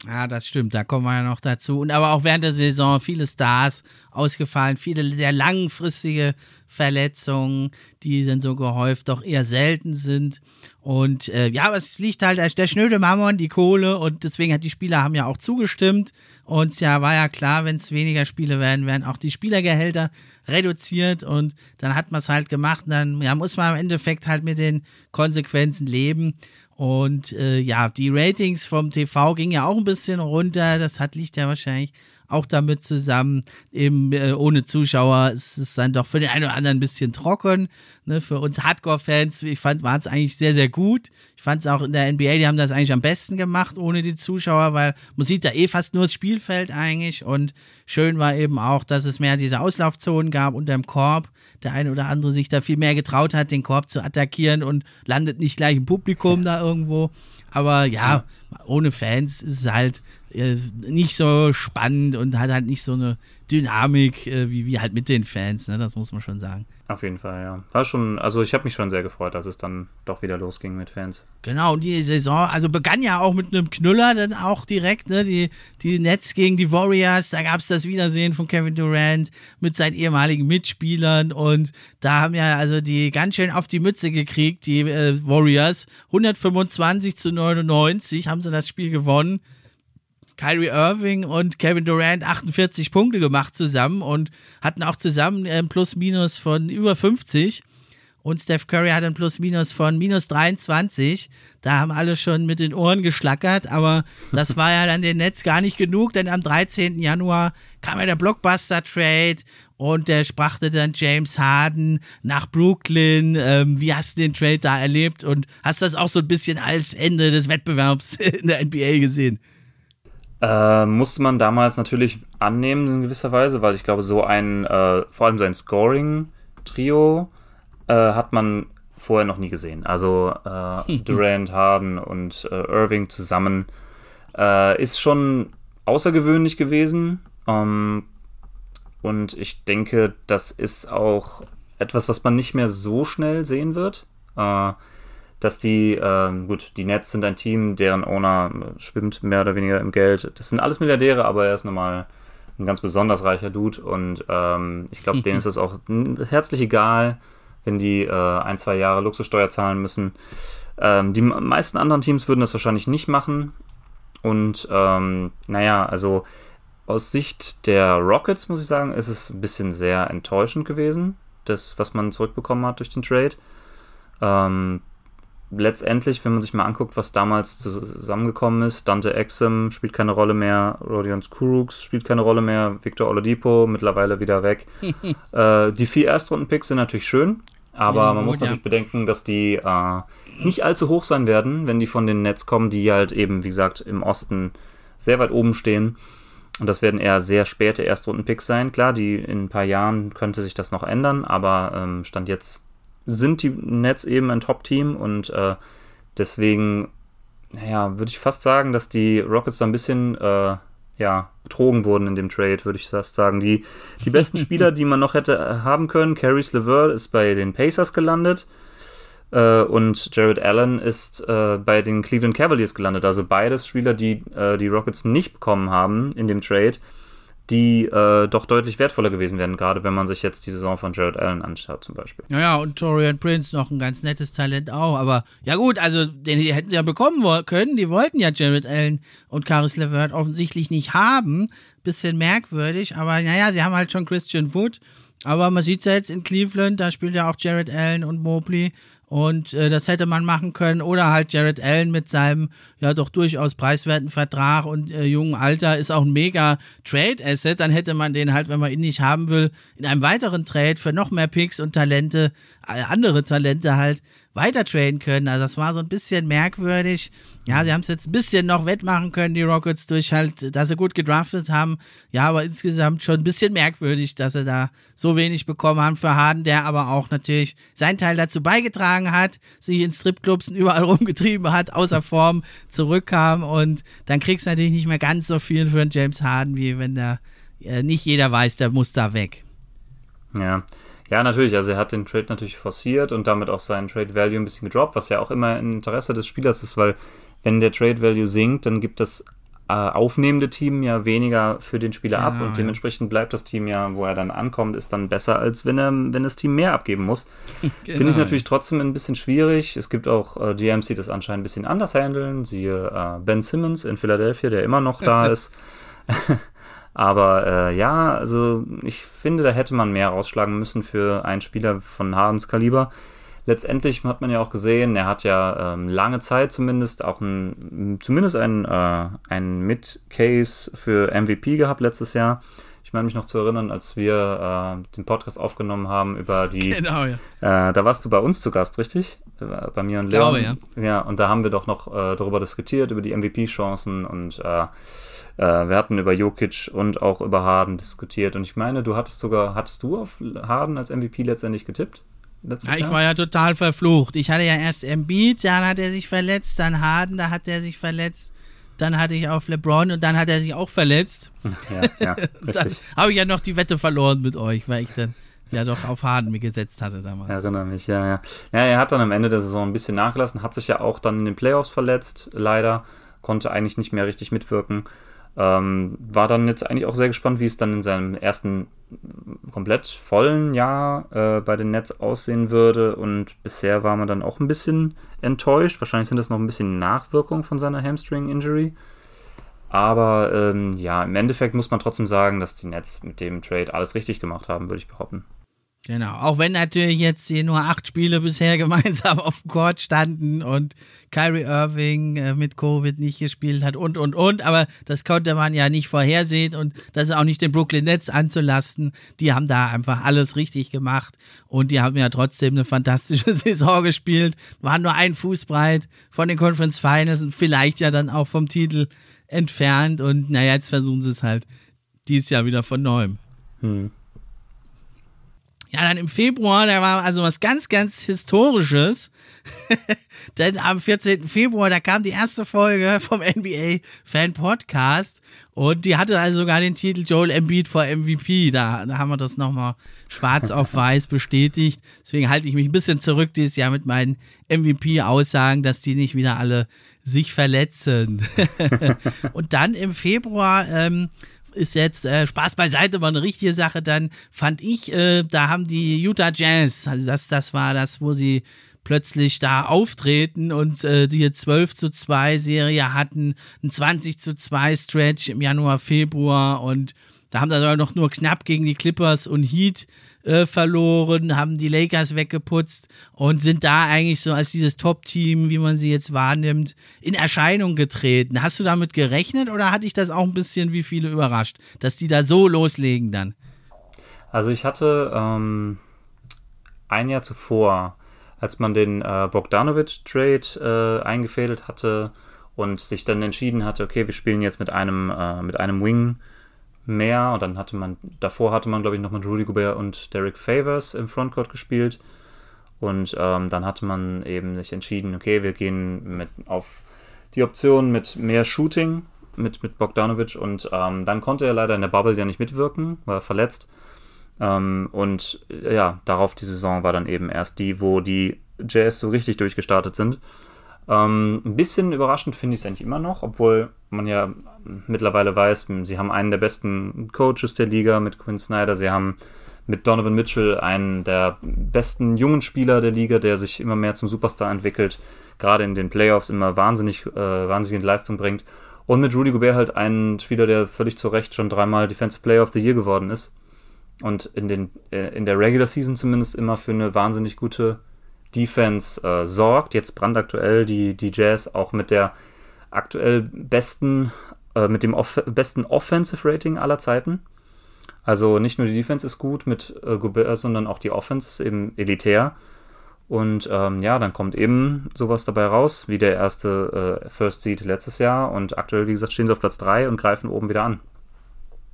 Ja, das stimmt, da kommen wir ja noch dazu. Und aber auch während der Saison viele Stars ausgefallen, viele sehr langfristige Verletzungen, die dann so gehäuft doch eher selten sind. Und äh, ja, aber es liegt halt der schnöde Mammon, die Kohle und deswegen hat die Spieler haben ja auch zugestimmt. Und ja, war ja klar, wenn es weniger Spiele werden, werden auch die Spielergehälter reduziert und dann hat man es halt gemacht und dann ja, muss man im Endeffekt halt mit den Konsequenzen leben. Und äh, ja, die Ratings vom TV gingen ja auch ein bisschen runter. Das hat liegt ja wahrscheinlich auch damit zusammen. Eben äh, ohne Zuschauer ist es dann doch für den einen oder anderen ein bisschen trocken. Ne? Für uns Hardcore-Fans, ich fand, war es eigentlich sehr, sehr gut. Ich fand es auch in der NBA, die haben das eigentlich am besten gemacht ohne die Zuschauer, weil man sieht da eh fast nur das Spielfeld eigentlich. Und schön war eben auch, dass es mehr diese Auslaufzonen gab unter dem Korb. Der eine oder andere sich da viel mehr getraut hat, den Korb zu attackieren und landet nicht gleich im Publikum da irgendwo. Aber ja, ohne Fans ist es halt äh, nicht so spannend und hat halt nicht so eine Dynamik äh, wie, wie halt mit den Fans, ne? das muss man schon sagen. Auf jeden Fall, ja. War schon, also ich habe mich schon sehr gefreut, dass es dann doch wieder losging mit Fans. Genau, und die Saison, also begann ja auch mit einem Knüller dann auch direkt, ne? Die, die Nets gegen die Warriors, da gab es das Wiedersehen von Kevin Durant mit seinen ehemaligen Mitspielern und da haben ja also die ganz schön auf die Mütze gekriegt, die äh, Warriors. 125 zu 99 haben sie das Spiel gewonnen. Kyrie Irving und Kevin Durant 48 Punkte gemacht zusammen und hatten auch zusammen ein Plus-Minus von über 50. Und Steph Curry hat ein Plus-Minus von minus 23. Da haben alle schon mit den Ohren geschlackert, aber das war ja dann den Netz gar nicht genug, denn am 13. Januar kam ja der Blockbuster-Trade und der brachte dann James Harden nach Brooklyn. Ähm, wie hast du den Trade da erlebt und hast das auch so ein bisschen als Ende des Wettbewerbs in der NBA gesehen? Äh, musste man damals natürlich annehmen in gewisser Weise, weil ich glaube, so ein, äh, vor allem sein Scoring-Trio äh, hat man vorher noch nie gesehen. Also äh, Durant, Harden und äh, Irving zusammen äh, ist schon außergewöhnlich gewesen. Ähm, und ich denke, das ist auch etwas, was man nicht mehr so schnell sehen wird. Dass die, äh, gut, die Nets sind ein Team, deren Owner schwimmt mehr oder weniger im Geld. Das sind alles Milliardäre, aber er ist nochmal ein ganz besonders reicher Dude und ähm, ich glaube, denen ist es auch herzlich egal, wenn die äh, ein, zwei Jahre Luxussteuer zahlen müssen. Ähm, die meisten anderen Teams würden das wahrscheinlich nicht machen und ähm, naja, also aus Sicht der Rockets, muss ich sagen, ist es ein bisschen sehr enttäuschend gewesen, das, was man zurückbekommen hat durch den Trade. Ähm, letztendlich, wenn man sich mal anguckt, was damals zusammengekommen ist, Dante Exum spielt keine Rolle mehr, Rodion Kuruks spielt keine Rolle mehr, Victor Oladipo mittlerweile wieder weg. äh, die vier Erstrunden-Picks sind natürlich schön, aber ja, man muss ja. natürlich bedenken, dass die äh, nicht allzu hoch sein werden, wenn die von den Nets kommen, die halt eben, wie gesagt, im Osten sehr weit oben stehen. Und das werden eher sehr späte Erstrunden-Picks sein. Klar, die in ein paar Jahren könnte sich das noch ändern, aber ähm, Stand jetzt sind die Nets eben ein Top-Team und äh, deswegen, naja, würde ich fast sagen, dass die Rockets da ein bisschen, äh, ja, betrogen wurden in dem Trade, würde ich fast sagen. Die, die besten Spieler, die man noch hätte äh, haben können, Caris LeVer ist bei den Pacers gelandet äh, und Jared Allen ist äh, bei den Cleveland Cavaliers gelandet. Also beides Spieler, die äh, die Rockets nicht bekommen haben in dem Trade die äh, doch deutlich wertvoller gewesen wären, gerade wenn man sich jetzt die Saison von Jared Allen anschaut zum Beispiel. Naja, und Torian Prince noch ein ganz nettes Talent auch, aber ja gut, also den hätten sie ja bekommen können, die wollten ja Jared Allen und Caris LeVert offensichtlich nicht haben, bisschen merkwürdig, aber naja, sie haben halt schon Christian Wood, aber man sieht es ja jetzt in Cleveland, da spielt ja auch Jared Allen und Mobley und äh, das hätte man machen können. Oder halt Jared Allen mit seinem ja doch durchaus preiswerten Vertrag und äh, jungen Alter ist auch ein mega Trade-Asset. Dann hätte man den halt, wenn man ihn nicht haben will, in einem weiteren Trade für noch mehr Picks und Talente, äh, andere Talente halt weiter traden können. Also das war so ein bisschen merkwürdig. Ja, sie haben es jetzt ein bisschen noch wettmachen können, die Rockets, durch halt, dass sie gut gedraftet haben. Ja, aber insgesamt schon ein bisschen merkwürdig, dass sie da so wenig bekommen haben für Harden, der aber auch natürlich seinen Teil dazu beigetragen hat, sich in Stripclubs überall rumgetrieben hat, außer Form zurückkam und dann kriegst du natürlich nicht mehr ganz so viel für einen James Harden, wie wenn da äh, nicht jeder weiß, der muss da weg. Ja, ja, natürlich. Also er hat den Trade natürlich forciert und damit auch seinen Trade Value ein bisschen gedroppt, was ja auch immer im Interesse des Spielers ist, weil wenn der Trade Value sinkt, dann gibt das äh, aufnehmende Team ja weniger für den Spieler ja, ab und dementsprechend bleibt das Team ja, wo er dann ankommt, ist dann besser, als wenn er, wenn das Team mehr abgeben muss. genau. Finde ich natürlich trotzdem ein bisschen schwierig. Es gibt auch äh, GMs, die das anscheinend ein bisschen anders handeln. Siehe äh, Ben Simmons in Philadelphia, der immer noch da ist. Aber äh, ja, also ich finde, da hätte man mehr rausschlagen müssen für einen Spieler von Hardens Kaliber. Letztendlich hat man ja auch gesehen, er hat ja ähm, lange Zeit zumindest auch ein, zumindest ein, äh, ein Mid-Case für MVP gehabt letztes Jahr. Ich meine mich noch zu erinnern, als wir äh, den Podcast aufgenommen haben über die. Genau, ja. Äh, da warst du bei uns zu Gast, richtig? Äh, bei mir und Leon. Glaube, ja. Ja, und da haben wir doch noch äh, darüber diskutiert, über die MVP-Chancen und äh, wir hatten über Jokic und auch über Harden diskutiert. Und ich meine, du hattest sogar, hattest du auf Harden als MVP letztendlich getippt? Ja, ich war ja total verflucht. Ich hatte ja erst Embiid, dann hat er sich verletzt, dann Harden, da hat er sich verletzt dann hatte ich auf LeBron und dann hat er sich auch verletzt. Ja, ja, dann habe ich ja noch die Wette verloren mit euch, weil ich dann ja doch auf Harden mir gesetzt hatte damals. Erinnere mich, ja, ja. Ja, er hat dann am Ende der Saison ein bisschen nachgelassen, hat sich ja auch dann in den Playoffs verletzt, leider. Konnte eigentlich nicht mehr richtig mitwirken. Ähm, war dann jetzt eigentlich auch sehr gespannt, wie es dann in seinem ersten komplett vollen Jahr äh, bei den Nets aussehen würde. Und bisher war man dann auch ein bisschen enttäuscht. Wahrscheinlich sind das noch ein bisschen Nachwirkungen von seiner Hamstring-Injury. Aber ähm, ja, im Endeffekt muss man trotzdem sagen, dass die Nets mit dem Trade alles richtig gemacht haben, würde ich behaupten. Genau, auch wenn natürlich jetzt hier nur acht Spiele bisher gemeinsam auf dem Court standen und Kyrie Irving äh, mit Covid nicht gespielt hat und, und, und, aber das konnte man ja nicht vorhersehen und das ist auch nicht den Brooklyn Nets anzulasten. Die haben da einfach alles richtig gemacht und die haben ja trotzdem eine fantastische Saison gespielt, waren nur ein Fuß breit von den Conference Finals und vielleicht ja dann auch vom Titel entfernt und naja, jetzt versuchen sie es halt dieses Jahr wieder von neuem. Hm. Ja, dann im Februar, da war also was ganz, ganz Historisches. Denn am 14. Februar, da kam die erste Folge vom NBA Fan Podcast und die hatte also sogar den Titel Joel Embiid vor MVP. Da, da haben wir das nochmal schwarz auf weiß bestätigt. Deswegen halte ich mich ein bisschen zurück dieses Jahr mit meinen MVP-Aussagen, dass die nicht wieder alle sich verletzen. und dann im Februar ähm, ist jetzt äh, Spaß beiseite, war eine richtige Sache. Dann fand ich, äh, da haben die Utah Jazz, also das, das war das, wo sie plötzlich da auftreten und äh, die 12 zu 2 Serie hatten, ein 20 zu 2 Stretch im Januar, Februar und da haben sie aber noch nur knapp gegen die Clippers und Heat äh, verloren, haben die Lakers weggeputzt und sind da eigentlich so als dieses Top-Team, wie man sie jetzt wahrnimmt, in Erscheinung getreten. Hast du damit gerechnet oder hat dich das auch ein bisschen wie viele überrascht, dass die da so loslegen dann? Also ich hatte ähm, ein Jahr zuvor, als man den äh, Bogdanovic-Trade äh, eingefädelt hatte und sich dann entschieden hatte, okay, wir spielen jetzt mit einem, äh, mit einem Wing mehr. Und dann hatte man, davor hatte man, glaube ich, noch mit Rudy Gobert und Derek Favors im Frontcourt gespielt. Und ähm, dann hatte man eben sich entschieden, okay, wir gehen mit auf die Option mit mehr Shooting mit, mit Bogdanovic und ähm, dann konnte er leider in der Bubble ja nicht mitwirken, war verletzt. Ähm, und ja, darauf die Saison war dann eben erst die, wo die Jazz so richtig durchgestartet sind. Ähm, ein bisschen überraschend finde ich es eigentlich immer noch, obwohl man ja mittlerweile weiß, sie haben einen der besten Coaches der Liga mit Quinn Snyder. Sie haben mit Donovan Mitchell einen der besten jungen Spieler der Liga, der sich immer mehr zum Superstar entwickelt, gerade in den Playoffs immer wahnsinnig, äh, wahnsinnig in Leistung bringt. Und mit Rudy Gobert halt einen Spieler, der völlig zu Recht schon dreimal Defensive Player of the Year geworden ist. Und in, den, äh, in der Regular Season zumindest immer für eine wahnsinnig gute Defense äh, sorgt. Jetzt brandaktuell die, die Jazz auch mit der aktuell besten, äh, mit dem off besten Offensive Rating aller Zeiten. Also nicht nur die Defense ist gut mit äh, Gobert, sondern auch die Offense ist eben elitär. Und ähm, ja, dann kommt eben sowas dabei raus, wie der erste äh, First Seed letztes Jahr. Und aktuell, wie gesagt, stehen sie auf Platz 3 und greifen oben wieder an.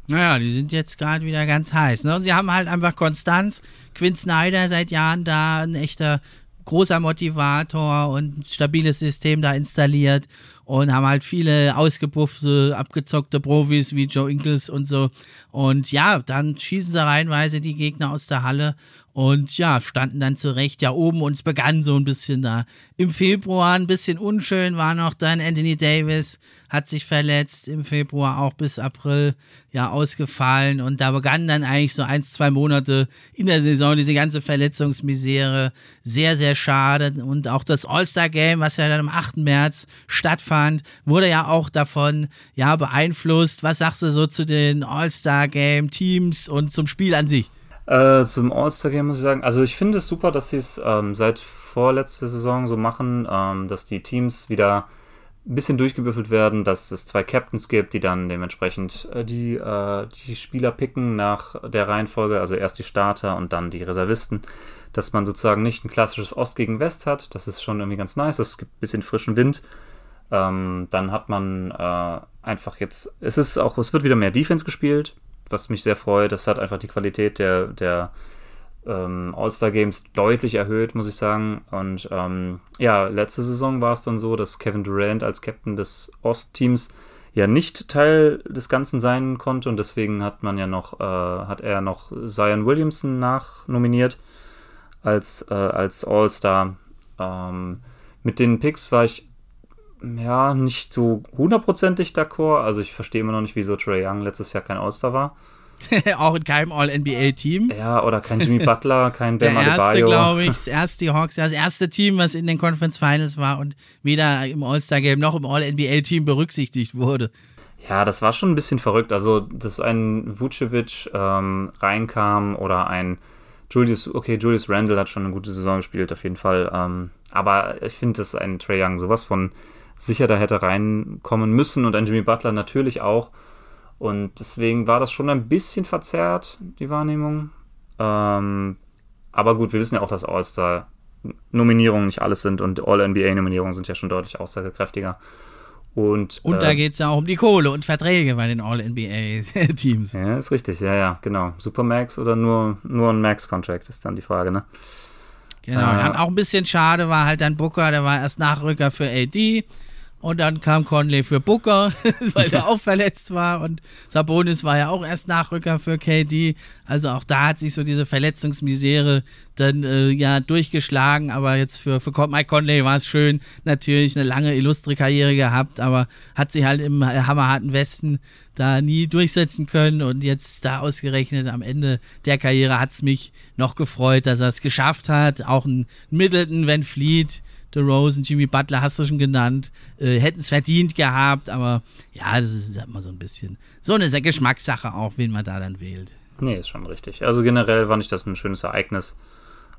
Naja, die sind jetzt gerade wieder ganz heiß. Ne? Und sie haben halt einfach Konstanz. Quinn Snyder seit Jahren da, ein echter großer Motivator und stabiles System da installiert und haben halt viele ausgepuffte, abgezockte Profis wie Joe Ingles und so. Und ja, dann schießen sie reihenweise die Gegner aus der Halle und ja, standen dann zurecht ja oben und es begann so ein bisschen da. Im Februar ein bisschen unschön war noch dann Anthony Davis, hat sich verletzt, im Februar auch bis April ja ausgefallen und da begannen dann eigentlich so ein, zwei Monate in der Saison diese ganze Verletzungsmisere. Sehr, sehr schade und auch das All-Star-Game, was ja dann am 8. März stattfand, wurde ja auch davon ja beeinflusst. Was sagst du so zu den All-Star-Game-Teams und zum Spiel an sich? Äh, zum All-Star-Game muss ich sagen, also ich finde es super, dass sie es ähm, seit vorletzter Saison so machen, ähm, dass die Teams wieder ein bisschen durchgewürfelt werden, dass es zwei Captains gibt, die dann dementsprechend äh, die, äh, die Spieler picken nach der Reihenfolge, also erst die Starter und dann die Reservisten, dass man sozusagen nicht ein klassisches Ost gegen West hat. Das ist schon irgendwie ganz nice. Es gibt ein bisschen frischen Wind. Ähm, dann hat man äh, einfach jetzt, es ist auch, es wird wieder mehr Defense gespielt, was mich sehr freut. Das hat einfach die Qualität der, der ähm, All-Star-Games deutlich erhöht, muss ich sagen. Und ähm, ja, letzte Saison war es dann so, dass Kevin Durant als Captain des Ost-Teams ja nicht Teil des Ganzen sein konnte und deswegen hat man ja noch, äh, hat er noch Zion Williamson nachnominiert als, äh, als All-Star. Ähm, mit den Picks war ich ja nicht so hundertprozentig d'accord. Also ich verstehe immer noch nicht, wieso Trey Young letztes Jahr kein All-Star war. auch in keinem All-NBA-Team. Ja, oder kein Jimmy Butler, kein Der erste, glaube ich, das erste Hawks, das erste Team, was in den Conference Finals war und weder im All-Star-Game noch im All-NBA-Team berücksichtigt wurde. Ja, das war schon ein bisschen verrückt. Also, dass ein Vucevic ähm, reinkam oder ein Julius, okay, Julius Randle hat schon eine gute Saison gespielt, auf jeden Fall. Ähm, aber ich finde, dass ein Trey Young sowas von sicher da hätte reinkommen müssen und ein Jimmy Butler natürlich auch. Und deswegen war das schon ein bisschen verzerrt, die Wahrnehmung. Ähm, aber gut, wir wissen ja auch, dass All-Star-Nominierungen nicht alles sind und All-NBA-Nominierungen sind ja schon deutlich aussagekräftiger. Und, und äh, da geht es ja auch um die Kohle und Verträge bei den All-NBA-Teams. Ja, ist richtig, ja, ja, genau. Supermax oder nur, nur ein Max-Contract ist dann die Frage, ne? Genau, äh, auch ein bisschen schade war halt dann Booker, der war erst Nachrücker für AD und dann kam Conley für Booker, weil er auch verletzt war. Und Sabonis war ja auch erst Nachrücker für KD. Also auch da hat sich so diese Verletzungsmisere dann äh, ja durchgeschlagen. Aber jetzt für, für Mike Conley war es schön. Natürlich eine lange, illustre Karriere gehabt, aber hat sich halt im hammerharten Westen da nie durchsetzen können. Und jetzt da ausgerechnet am Ende der Karriere hat es mich noch gefreut, dass er es geschafft hat. Auch ein Middleton, Van Fleet DeRozan, Jimmy Butler hast du schon genannt, äh, hätten es verdient gehabt, aber ja, das ist immer so ein bisschen so eine Geschmackssache auch, wen man da dann wählt. Nee, ist schon richtig. Also generell fand ich das ein schönes Ereignis.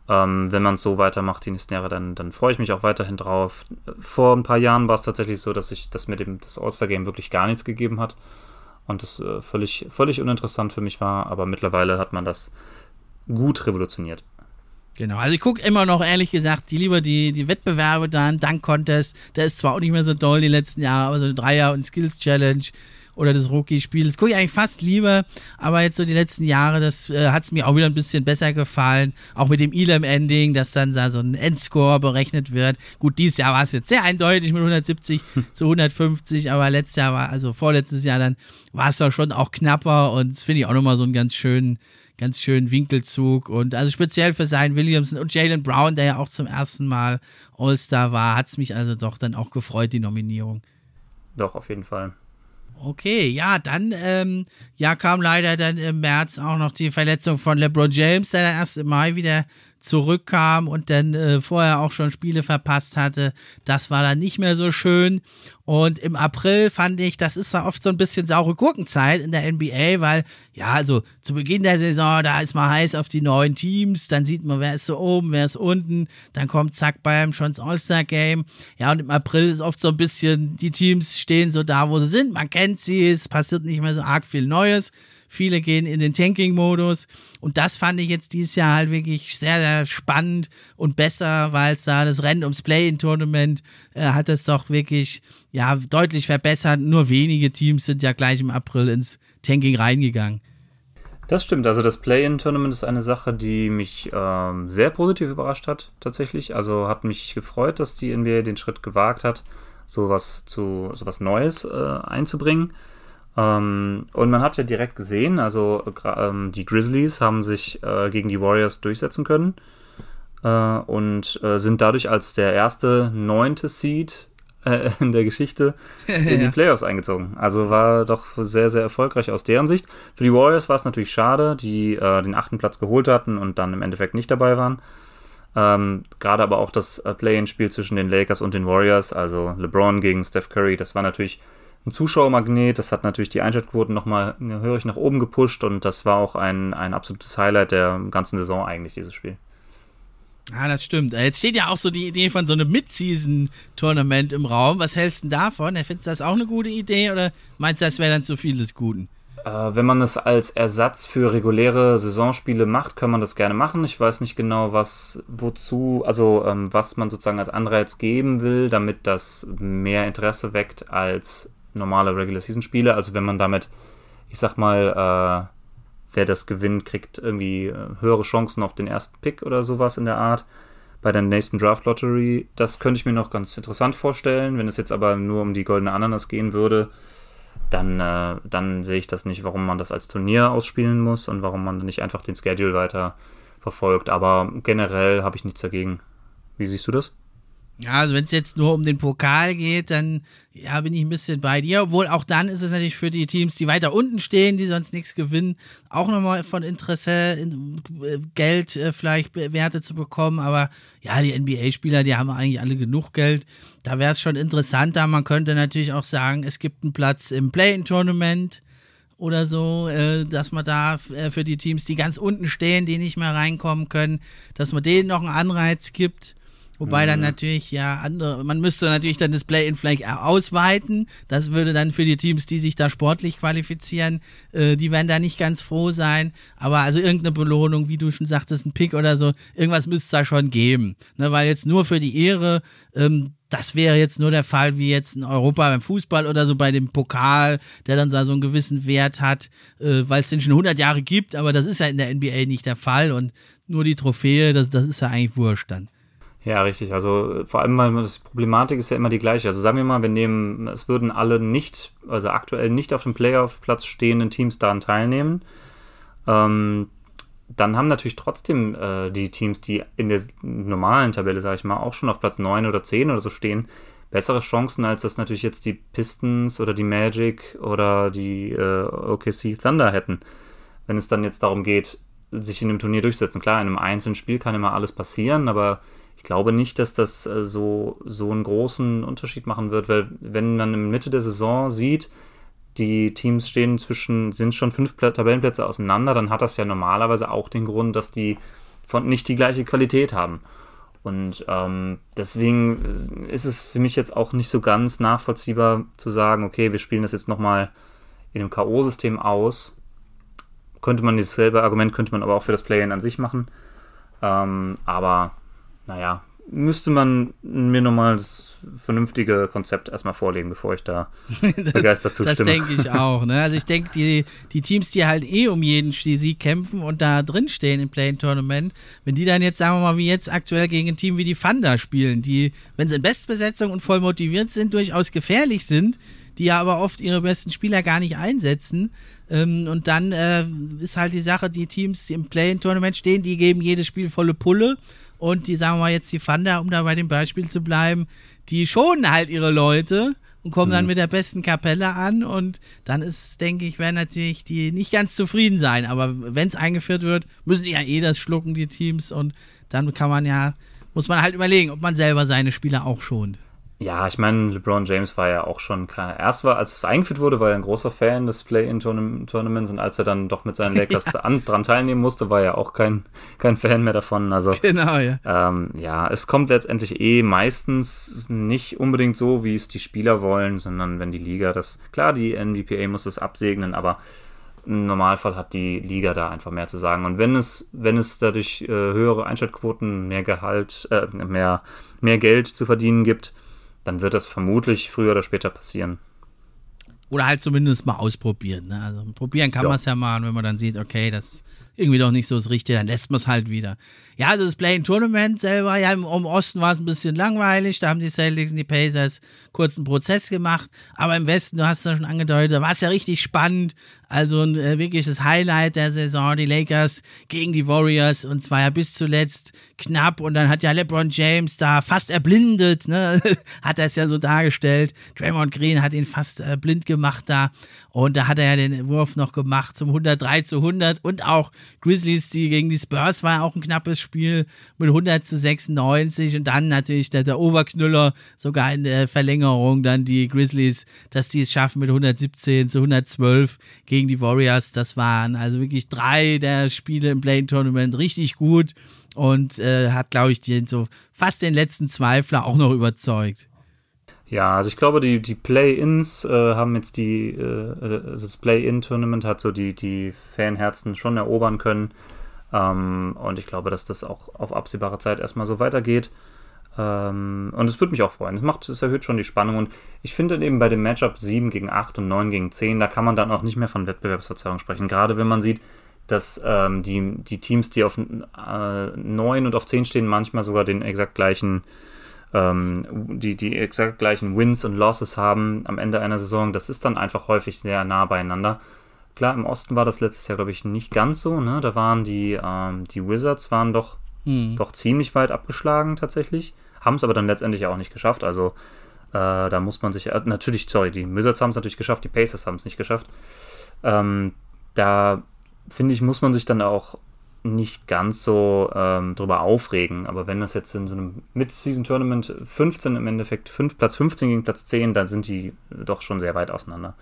Ähm, wenn man es so weitermacht die nächsten Jahre, dann, dann freue ich mich auch weiterhin drauf. Vor ein paar Jahren war es tatsächlich so, dass sich das mit dem All-Star-Game wirklich gar nichts gegeben hat und das äh, völlig, völlig uninteressant für mich war, aber mittlerweile hat man das gut revolutioniert. Genau, also ich gucke immer noch, ehrlich gesagt, die lieber die, die Wettbewerbe dann, Dank Contest, der ist zwar auch nicht mehr so doll die letzten Jahre, aber so eine Dreier- und Skills-Challenge oder das Rookie-Spiel, das gucke ich eigentlich fast lieber, aber jetzt so die letzten Jahre, das äh, hat es mir auch wieder ein bisschen besser gefallen, auch mit dem Elam-Ending, dass dann da so ein Endscore berechnet wird. Gut, dieses Jahr war es jetzt sehr eindeutig mit 170 zu 150, aber letztes Jahr war, also vorletztes Jahr dann, war es doch schon auch knapper und das finde ich auch nochmal so einen ganz schönen ganz schönen Winkelzug. Und also speziell für Zion Williamson und Jalen Brown, der ja auch zum ersten Mal All-Star war, hat es mich also doch dann auch gefreut, die Nominierung. Doch, auf jeden Fall. Okay, ja, dann ähm, ja, kam leider dann im März auch noch die Verletzung von LeBron James, der dann erst im Mai wieder zurückkam und dann äh, vorher auch schon Spiele verpasst hatte. Das war dann nicht mehr so schön. Und im April fand ich, das ist da oft so ein bisschen saure Gurkenzeit in der NBA, weil, ja, also zu Beginn der Saison, da ist man heiß auf die neuen Teams, dann sieht man, wer ist so oben, wer ist unten, dann kommt zack beim schon ins All-Star-Game. Ja, und im April ist oft so ein bisschen, die Teams stehen so da, wo sie sind, man kennt sie, es passiert nicht mehr so arg viel Neues. Viele gehen in den Tanking-Modus. Und das fand ich jetzt dieses Jahr halt wirklich sehr, sehr spannend und besser, weil es da das Rennen ums Play-In-Tournament äh, hat es doch wirklich ja, deutlich verbessert. Nur wenige Teams sind ja gleich im April ins Tanking reingegangen. Das stimmt. Also das Play-in-Tournament ist eine Sache, die mich ähm, sehr positiv überrascht hat, tatsächlich. Also hat mich gefreut, dass die NBA den Schritt gewagt hat, sowas zu sowas Neues äh, einzubringen. Ähm, und man hat ja direkt gesehen, also ähm, die Grizzlies haben sich äh, gegen die Warriors durchsetzen können äh, und äh, sind dadurch als der erste neunte Seed äh, in der Geschichte in die Playoffs eingezogen. Also war doch sehr, sehr erfolgreich aus deren Sicht. Für die Warriors war es natürlich schade, die äh, den achten Platz geholt hatten und dann im Endeffekt nicht dabei waren. Ähm, Gerade aber auch das äh, Play-in-Spiel zwischen den Lakers und den Warriors, also LeBron gegen Steph Curry, das war natürlich ein Zuschauermagnet. Das hat natürlich die Einschaltquoten nochmal hörig nach oben gepusht und das war auch ein, ein absolutes Highlight der ganzen Saison eigentlich, dieses Spiel. Ja, das stimmt. Jetzt steht ja auch so die Idee von so einem Mid-Season-Tournament im Raum. Was hältst du davon? Findest du das auch eine gute Idee oder meinst du, das wäre dann zu viel des Guten? Äh, wenn man es als Ersatz für reguläre Saisonspiele macht, kann man das gerne machen. Ich weiß nicht genau, was, wozu, also ähm, was man sozusagen als Anreiz geben will, damit das mehr Interesse weckt als normale Regular Season Spiele. Also wenn man damit, ich sag mal, äh, wer das gewinnt, kriegt irgendwie äh, höhere Chancen auf den ersten Pick oder sowas in der Art bei der nächsten Draft Lottery. Das könnte ich mir noch ganz interessant vorstellen. Wenn es jetzt aber nur um die goldene Ananas gehen würde, dann, äh, dann sehe ich das nicht, warum man das als Turnier ausspielen muss und warum man nicht einfach den Schedule weiter verfolgt. Aber generell habe ich nichts dagegen. Wie siehst du das? Ja, also wenn es jetzt nur um den Pokal geht, dann ja, bin ich ein bisschen bei dir. Obwohl auch dann ist es natürlich für die Teams, die weiter unten stehen, die sonst nichts gewinnen, auch nochmal von Interesse, äh, Geld äh, vielleicht Werte zu bekommen. Aber ja, die NBA-Spieler, die haben eigentlich alle genug Geld. Da wäre es schon interessanter. Man könnte natürlich auch sagen, es gibt einen Platz im Play-in-Tournament oder so, äh, dass man da für die Teams, die ganz unten stehen, die nicht mehr reinkommen können, dass man denen noch einen Anreiz gibt. Wobei mhm. dann natürlich ja andere, man müsste natürlich dann das Play-In vielleicht ausweiten. Das würde dann für die Teams, die sich da sportlich qualifizieren, äh, die werden da nicht ganz froh sein. Aber also irgendeine Belohnung, wie du schon sagtest, ein Pick oder so, irgendwas müsste es da schon geben. Ne, weil jetzt nur für die Ehre, ähm, das wäre jetzt nur der Fall wie jetzt in Europa beim Fußball oder so bei dem Pokal, der dann da so einen gewissen Wert hat, äh, weil es den schon 100 Jahre gibt, aber das ist ja in der NBA nicht der Fall und nur die Trophäe, das, das ist ja eigentlich wurscht dann. Ja, richtig. Also vor allem, weil das Problematik ist ja immer die gleiche. Also sagen wir mal, wir nehmen, es würden alle nicht, also aktuell nicht auf dem Playoff-Platz stehenden Teams daran teilnehmen. Ähm, dann haben natürlich trotzdem äh, die Teams, die in der normalen Tabelle, sage ich mal, auch schon auf Platz 9 oder 10 oder so stehen, bessere Chancen, als das natürlich jetzt die Pistons oder die Magic oder die äh, OKC Thunder hätten. Wenn es dann jetzt darum geht, sich in dem Turnier durchzusetzen. Klar, in einem einzelnen Spiel kann immer alles passieren, aber glaube nicht, dass das äh, so, so einen großen Unterschied machen wird, weil wenn man in Mitte der Saison sieht, die Teams stehen zwischen, sind schon fünf Tabellenplätze auseinander, dann hat das ja normalerweise auch den Grund, dass die von nicht die gleiche Qualität haben. Und ähm, deswegen ist es für mich jetzt auch nicht so ganz nachvollziehbar zu sagen, okay, wir spielen das jetzt nochmal in dem K.O.-System aus. Könnte man dasselbe Argument, könnte man aber auch für das Play-In an sich machen. Ähm, aber naja, müsste man mir nochmal das vernünftige Konzept erstmal vorlegen, bevor ich da das, begeistert zustimme. Das denke ich auch. Ne? Also ich denke, die, die Teams, die halt eh um jeden Sieg kämpfen und da drin stehen im Play-In-Tournament, wenn die dann jetzt, sagen wir mal, wie jetzt aktuell gegen ein Team wie die Thunder spielen, die, wenn sie in Bestbesetzung und voll motiviert sind, durchaus gefährlich sind, die ja aber oft ihre besten Spieler gar nicht einsetzen. Ähm, und dann äh, ist halt die Sache, die Teams, die im Play-In-Tournament stehen, die geben jedes Spiel volle Pulle und die, sagen wir mal jetzt die Fanda, um da bei dem Beispiel zu bleiben, die schonen halt ihre Leute und kommen mhm. dann mit der besten Kapelle an und dann ist, denke ich, werden natürlich die nicht ganz zufrieden sein. Aber wenn es eingeführt wird, müssen die ja eh das schlucken, die Teams. Und dann kann man ja, muss man halt überlegen, ob man selber seine Spieler auch schont. Ja, ich meine, LeBron James war ja auch schon, erst war, als es eingeführt wurde, war er ein großer Fan des Play-In-Tournaments und als er dann doch mit seinen Lakers ja. dran teilnehmen musste, war er auch kein, kein Fan mehr davon. Also, genau, ja. Ähm, ja, es kommt letztendlich eh meistens nicht unbedingt so, wie es die Spieler wollen, sondern wenn die Liga das, klar, die NBPA muss es absegnen, aber im Normalfall hat die Liga da einfach mehr zu sagen. Und wenn es, wenn es dadurch äh, höhere Einschaltquoten, mehr Gehalt, äh, mehr, mehr Geld zu verdienen gibt, dann wird das vermutlich früher oder später passieren. Oder halt zumindest mal ausprobieren. Ne? Also probieren kann ja. man es ja mal, wenn man dann sieht, okay, das irgendwie doch nicht so das Richtige, dann lässt man es halt wieder. Ja, also das Play-in-Tournament selber, ja, im, Osten war es ein bisschen langweilig, da haben die Celtics und die Pacers kurz einen Prozess gemacht, aber im Westen, du hast es ja schon angedeutet, da war es ja richtig spannend, also ein äh, wirkliches Highlight der Saison, die Lakers gegen die Warriors. Und zwar ja bis zuletzt knapp. Und dann hat ja LeBron James da fast erblindet, ne? hat er es ja so dargestellt, Draymond Green hat ihn fast äh, blind gemacht da. Und da hat er ja den Wurf noch gemacht zum 103 zu 100 und auch Grizzlies, die gegen die Spurs war auch ein knappes Spiel mit 100 zu 96 und dann natürlich der, der Oberknüller sogar in der Verlängerung dann die Grizzlies, dass die es schaffen mit 117 zu 112 gegen die Warriors. Das waren also wirklich drei der Spiele im Play-Tournament richtig gut und äh, hat, glaube ich, den, so fast den letzten Zweifler auch noch überzeugt. Ja, also ich glaube, die, die Play-Ins äh, haben jetzt die, äh, also das Play-In-Tournament hat so die, die Fanherzen schon erobern können. Ähm, und ich glaube, dass das auch auf absehbare Zeit erstmal so weitergeht. Ähm, und es würde mich auch freuen. Es macht, es erhöht schon die Spannung. Und ich finde eben bei dem Matchup 7 gegen 8 und 9 gegen 10, da kann man dann auch nicht mehr von Wettbewerbsverzerrung sprechen. Gerade wenn man sieht, dass ähm, die, die Teams, die auf äh, 9 und auf 10 stehen, manchmal sogar den exakt gleichen ähm, die, die exakt gleichen Wins und Losses haben am Ende einer Saison, das ist dann einfach häufig sehr nah beieinander. Klar, im Osten war das letztes Jahr, glaube ich, nicht ganz so. Ne? Da waren die, ähm, die Wizards waren doch, hm. doch ziemlich weit abgeschlagen tatsächlich, haben es aber dann letztendlich auch nicht geschafft. Also äh, da muss man sich, äh, natürlich, sorry, die Wizards haben es natürlich geschafft, die Pacers haben es nicht geschafft. Ähm, da finde ich, muss man sich dann auch nicht ganz so ähm, drüber aufregen. Aber wenn das jetzt in so einem Mid-Season-Tournament 15 im Endeffekt, 5, Platz 15 gegen Platz 10, dann sind die doch schon sehr weit auseinander.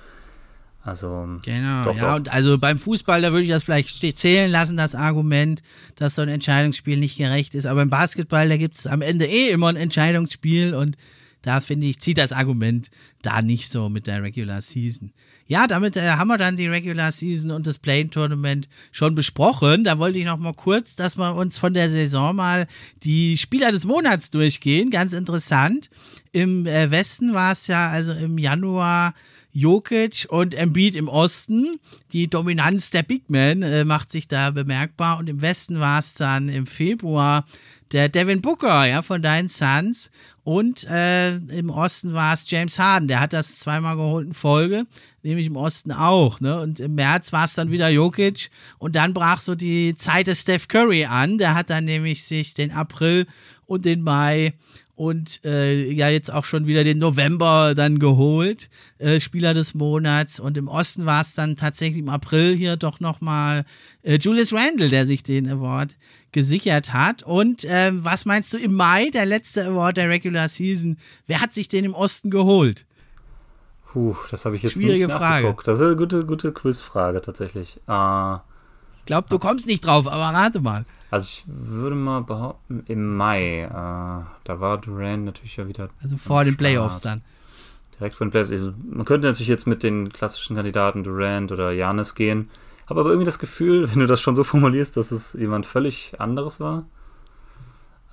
Also. Genau, doch, ja, doch. und also beim Fußball, da würde ich das vielleicht zählen lassen, das Argument, dass so ein Entscheidungsspiel nicht gerecht ist. Aber im Basketball, da gibt es am Ende eh immer ein Entscheidungsspiel und da finde ich, zieht das Argument da nicht so mit der Regular Season. Ja, damit äh, haben wir dann die Regular Season und das Play Tournament schon besprochen. Da wollte ich noch mal kurz, dass wir uns von der Saison mal die Spieler des Monats durchgehen. Ganz interessant. Im äh, Westen war es ja also im Januar Jokic und Embiid im Osten. Die Dominanz der Big Men äh, macht sich da bemerkbar. Und im Westen war es dann im Februar der Devin Booker, ja, von deinen Suns. Und äh, im Osten war es James Harden, der hat das zweimal geholt in Folge, nämlich im Osten auch. Ne? Und im März war es dann wieder Jokic und dann brach so die Zeit des Steph Curry an. Der hat dann nämlich sich den April und den Mai und äh, ja jetzt auch schon wieder den November dann geholt, äh, Spieler des Monats. Und im Osten war es dann tatsächlich im April hier doch nochmal äh, Julius Randle, der sich den Award gesichert hat. Und ähm, was meinst du im Mai, der letzte Award der Regular Season, wer hat sich den im Osten geholt? Puh, das habe ich jetzt Schwierige nicht nachgeguckt. Frage. Das ist eine gute, gute Quizfrage tatsächlich. Äh, ich glaube, du kommst nicht drauf, aber rate mal. Also ich würde mal behaupten, im Mai, äh, da war Durant natürlich ja wieder. Also vor den Playoffs dann. Direkt vor den Playoffs. Also man könnte natürlich jetzt mit den klassischen Kandidaten Durant oder Janis gehen. Habe aber irgendwie das Gefühl, wenn du das schon so formulierst, dass es jemand völlig anderes war.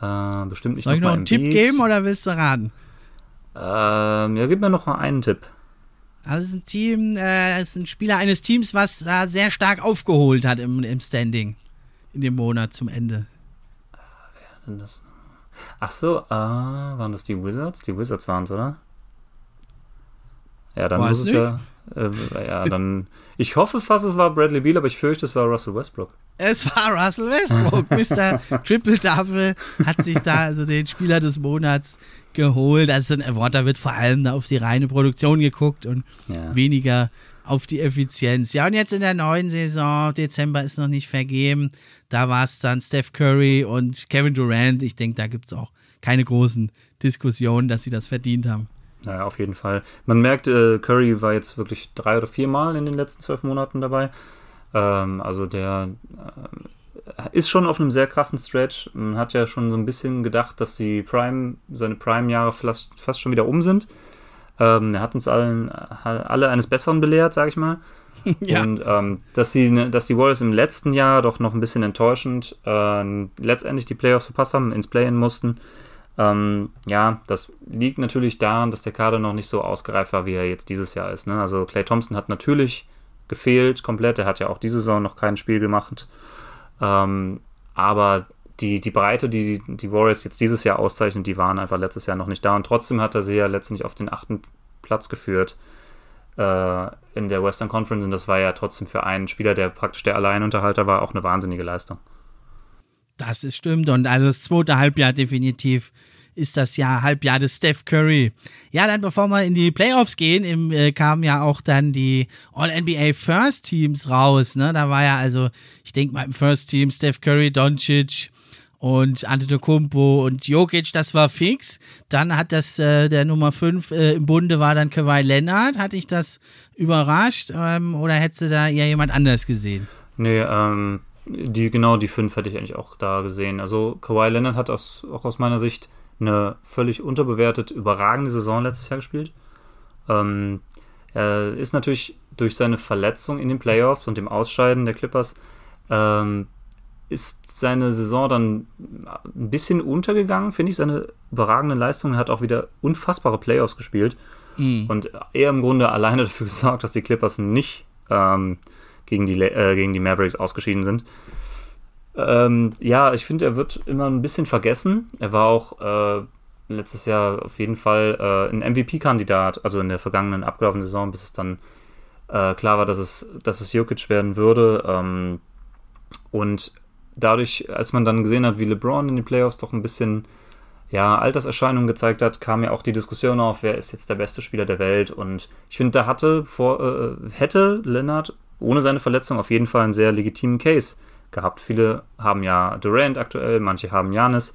Äh, bestimmt nicht Soll ich noch einen Tipp Beat. geben oder willst du raten? Ähm, ja, gib mir noch mal einen Tipp. Also es ist ein Team, äh, es ist ein Spieler eines Teams, was da sehr stark aufgeholt hat im, im Standing in dem Monat zum Ende. Wer denn das? Ach so, äh, waren das die Wizards? Die Wizards waren es, oder? Ja, dann Weiß muss es ja. Äh, ja, dann. Ich hoffe fast, es war Bradley Beal, aber ich fürchte, es war Russell Westbrook. Es war Russell Westbrook. Mr. Triple Double hat sich da also den Spieler des Monats geholt. Also ein Award, da wird vor allem auf die reine Produktion geguckt und ja. weniger auf die Effizienz. Ja, und jetzt in der neuen Saison, Dezember ist noch nicht vergeben, da war es dann Steph Curry und Kevin Durant. Ich denke, da gibt es auch keine großen Diskussionen, dass sie das verdient haben. Naja, auf jeden Fall. Man merkt, äh, Curry war jetzt wirklich drei oder vier Mal in den letzten zwölf Monaten dabei. Ähm, also der äh, ist schon auf einem sehr krassen Stretch. Man hat ja schon so ein bisschen gedacht, dass die Prime, seine Prime-Jahre fast, fast schon wieder um sind. Ähm, er hat uns allen, alle eines Besseren belehrt, sag ich mal. ja. Und ähm, dass, sie, ne, dass die Warriors im letzten Jahr doch noch ein bisschen enttäuschend äh, letztendlich die Playoffs verpasst haben, ins Play-In mussten. Ähm, ja, das liegt natürlich daran, dass der Kader noch nicht so ausgereift war, wie er jetzt dieses Jahr ist. Ne? Also Clay Thompson hat natürlich gefehlt komplett. Er hat ja auch diese Saison noch kein Spiel gemacht. Ähm, aber die, die Breite, die die Warriors jetzt dieses Jahr auszeichnen, die waren einfach letztes Jahr noch nicht da. Und trotzdem hat er sie ja letztendlich auf den achten Platz geführt äh, in der Western Conference. Und das war ja trotzdem für einen Spieler, der praktisch der Alleinunterhalter war, auch eine wahnsinnige Leistung. Das ist stimmt. Und also das zweite Halbjahr definitiv ist das Jahr, Halbjahr des Steph Curry. Ja, dann bevor wir in die Playoffs gehen, im, äh, kamen ja auch dann die All-NBA First Teams raus. Ne? Da war ja also, ich denke mal im First Team Steph Curry, Doncic, und Antetokounmpo und Jokic, das war fix. Dann hat das äh, der Nummer 5 äh, im Bunde war dann Kawhi Leonard. Hatte ich das überrascht ähm, oder hättest du da eher jemand anders gesehen? Nee, ähm, die, genau die 5 hätte ich eigentlich auch da gesehen. Also Kawhi Leonard hat aus, auch aus meiner Sicht eine völlig unterbewertet, überragende Saison letztes Jahr gespielt. Ähm, er ist natürlich durch seine Verletzung in den Playoffs und dem Ausscheiden der Clippers ähm, ist seine Saison dann ein bisschen untergegangen, finde ich. Seine überragenden Leistungen hat auch wieder unfassbare Playoffs gespielt. Mhm. Und er im Grunde alleine dafür gesorgt, dass die Clippers nicht ähm, gegen, die, äh, gegen die Mavericks ausgeschieden sind. Ähm, ja, ich finde, er wird immer ein bisschen vergessen. Er war auch äh, letztes Jahr auf jeden Fall äh, ein MVP-Kandidat, also in der vergangenen abgelaufenen Saison, bis es dann äh, klar war, dass es, dass es Jokic werden würde. Ähm, und dadurch, als man dann gesehen hat, wie LeBron in den Playoffs doch ein bisschen ja, Alterserscheinungen gezeigt hat, kam ja auch die Diskussion auf, wer ist jetzt der beste Spieler der Welt. Und ich finde, da hatte vor, äh, hätte Leonard ohne seine Verletzung auf jeden Fall einen sehr legitimen Case gehabt. Viele haben ja Durant aktuell, manche haben Janis.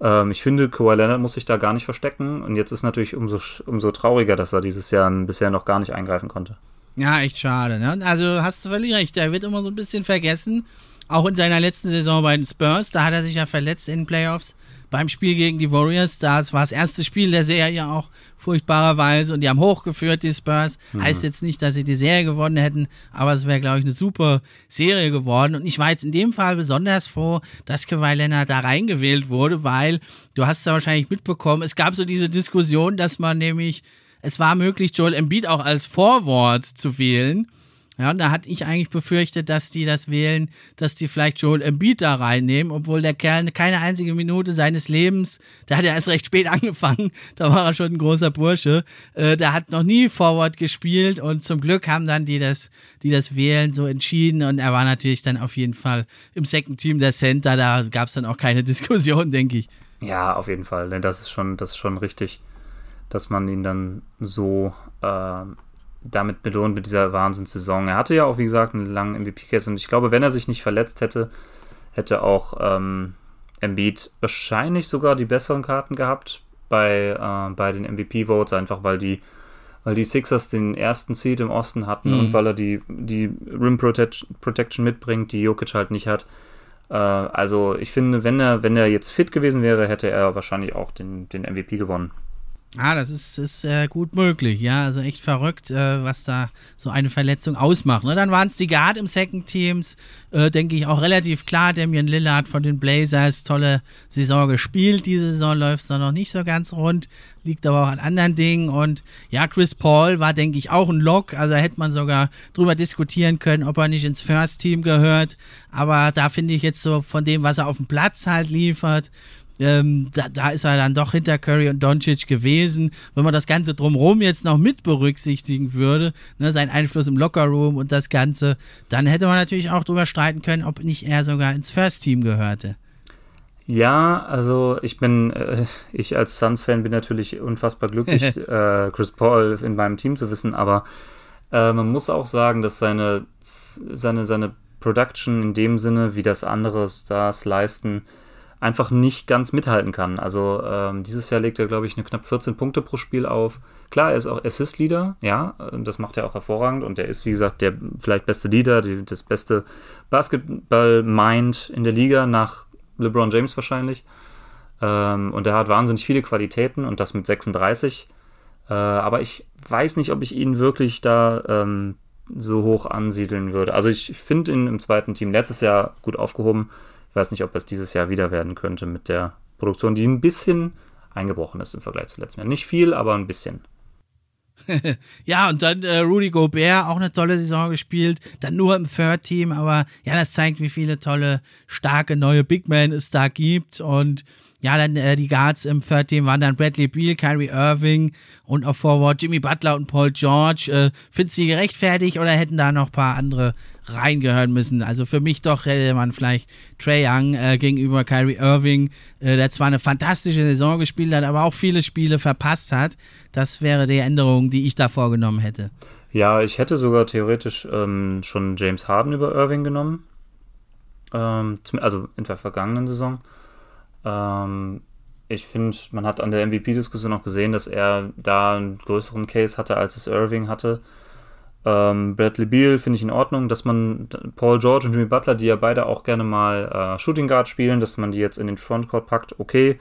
Ähm, ich finde, Kawhi Leonard muss sich da gar nicht verstecken. Und jetzt ist natürlich umso, umso trauriger, dass er dieses Jahr bisher noch gar nicht eingreifen konnte. Ja, echt schade. Ne? Also hast du völlig recht. Er wird immer so ein bisschen vergessen. Auch in seiner letzten Saison bei den Spurs, da hat er sich ja verletzt in den Playoffs. Beim Spiel gegen die Warriors, das war das erste Spiel der Serie auch furchtbarerweise und die haben hochgeführt, die Spurs. Mhm. Heißt jetzt nicht, dass sie die Serie gewonnen hätten, aber es wäre, glaube ich, eine super Serie geworden. Und ich war jetzt in dem Fall besonders froh, dass Kawhi Leonard da reingewählt wurde, weil du hast ja wahrscheinlich mitbekommen, es gab so diese Diskussion, dass man nämlich, es war möglich, Joel Embiid auch als Vorwort zu wählen. Ja, da hatte ich eigentlich befürchtet, dass die das wählen, dass die vielleicht Joel Embiid da reinnehmen, obwohl der Kerl keine einzige Minute seines Lebens, der hat ja erst recht spät angefangen, da war er schon ein großer Bursche, äh, der hat noch nie Forward gespielt und zum Glück haben dann die das, die das wählen so entschieden und er war natürlich dann auf jeden Fall im Second Team der Center, da gab es dann auch keine Diskussion, denke ich. Ja, auf jeden Fall, denn das ist schon, das ist schon richtig, dass man ihn dann so äh, damit belohnt mit dieser Wahnsinnssaison. Er hatte ja auch, wie gesagt, einen langen MVP-Case und ich glaube, wenn er sich nicht verletzt hätte, hätte auch ähm, Embiid wahrscheinlich sogar die besseren Karten gehabt bei, äh, bei den MVP-Votes, einfach weil die, weil die Sixers den ersten Seed im Osten hatten mhm. und weil er die, die Rim Protection mitbringt, die Jokic halt nicht hat. Äh, also ich finde, wenn er, wenn er jetzt fit gewesen wäre, hätte er wahrscheinlich auch den, den MVP gewonnen. Ah, das ist, ist äh, gut möglich, ja. Also echt verrückt, äh, was da so eine Verletzung ausmacht. Ne? Dann waren es die Guard im Second Teams, äh, denke ich auch relativ klar. Damian Lillard von den Blazers, tolle Saison gespielt. Diese Saison läuft es noch nicht so ganz rund, liegt aber auch an anderen Dingen. Und ja, Chris Paul war, denke ich, auch ein Lock. Also hätte man sogar drüber diskutieren können, ob er nicht ins First Team gehört. Aber da finde ich jetzt so von dem, was er auf dem Platz halt liefert, ähm, da, da, ist er dann doch hinter Curry und Doncic gewesen. Wenn man das Ganze drumherum jetzt noch mit berücksichtigen würde, ne, sein Einfluss im Lockerroom und das Ganze, dann hätte man natürlich auch drüber streiten können, ob nicht er sogar ins First Team gehörte. Ja, also ich bin, äh, ich als Suns-Fan bin natürlich unfassbar glücklich, äh, Chris Paul in meinem Team zu wissen, aber äh, man muss auch sagen, dass seine, seine, seine Production in dem Sinne, wie das andere Stars leisten, einfach nicht ganz mithalten kann. Also ähm, dieses Jahr legt er, glaube ich, eine knapp 14 Punkte pro Spiel auf. Klar, er ist auch Assist-Leader, ja, das macht er auch hervorragend und er ist, wie gesagt, der vielleicht beste Leader, die, das beste Basketball-Mind in der Liga nach LeBron James wahrscheinlich. Ähm, und er hat wahnsinnig viele Qualitäten und das mit 36. Äh, aber ich weiß nicht, ob ich ihn wirklich da ähm, so hoch ansiedeln würde. Also ich finde ihn im zweiten Team letztes Jahr gut aufgehoben. Ich weiß nicht, ob das dieses Jahr wieder werden könnte mit der Produktion, die ein bisschen eingebrochen ist im Vergleich zu letztem Jahr. Nicht viel, aber ein bisschen. ja, und dann äh, Rudy Gobert, auch eine tolle Saison gespielt. Dann nur im Third-Team, aber ja, das zeigt, wie viele tolle, starke neue Big Men es da gibt. Und ja, dann äh, die Guards im Third Team waren dann Bradley Beal, Kyrie Irving und auf Forward Jimmy Butler und Paul George. Äh, findest du die gerechtfertigt oder hätten da noch ein paar andere reingehören müssen? Also für mich doch hätte man vielleicht Trey Young äh, gegenüber Kyrie Irving, äh, der zwar eine fantastische Saison gespielt hat, aber auch viele Spiele verpasst hat. Das wäre die Änderung, die ich da vorgenommen hätte. Ja, ich hätte sogar theoretisch ähm, schon James Harden über Irving genommen. Ähm, also in der vergangenen Saison. Ähm, ich finde, man hat an der MVP-Diskussion auch gesehen, dass er da einen größeren Case hatte, als es Irving hatte. Ähm, Bradley Beal finde ich in Ordnung, dass man Paul George und Jimmy Butler, die ja beide auch gerne mal äh, Shooting Guard spielen, dass man die jetzt in den Frontcourt packt, okay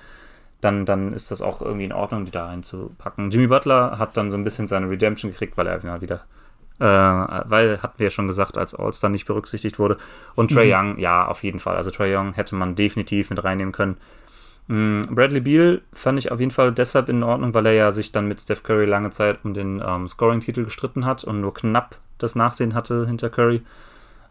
dann, dann ist das auch irgendwie in Ordnung, die da reinzupacken. Jimmy Butler hat dann so ein bisschen seine Redemption gekriegt, weil er wieder, äh, weil, hatten wir ja schon gesagt, als All-Star nicht berücksichtigt wurde. Und Trey mhm. Young, ja, auf jeden Fall. Also Trey Young hätte man definitiv mit reinnehmen können. Mhm, Bradley Beal fand ich auf jeden Fall deshalb in Ordnung, weil er ja sich dann mit Steph Curry lange Zeit um den ähm, Scoring-Titel gestritten hat und nur knapp das Nachsehen hatte hinter Curry.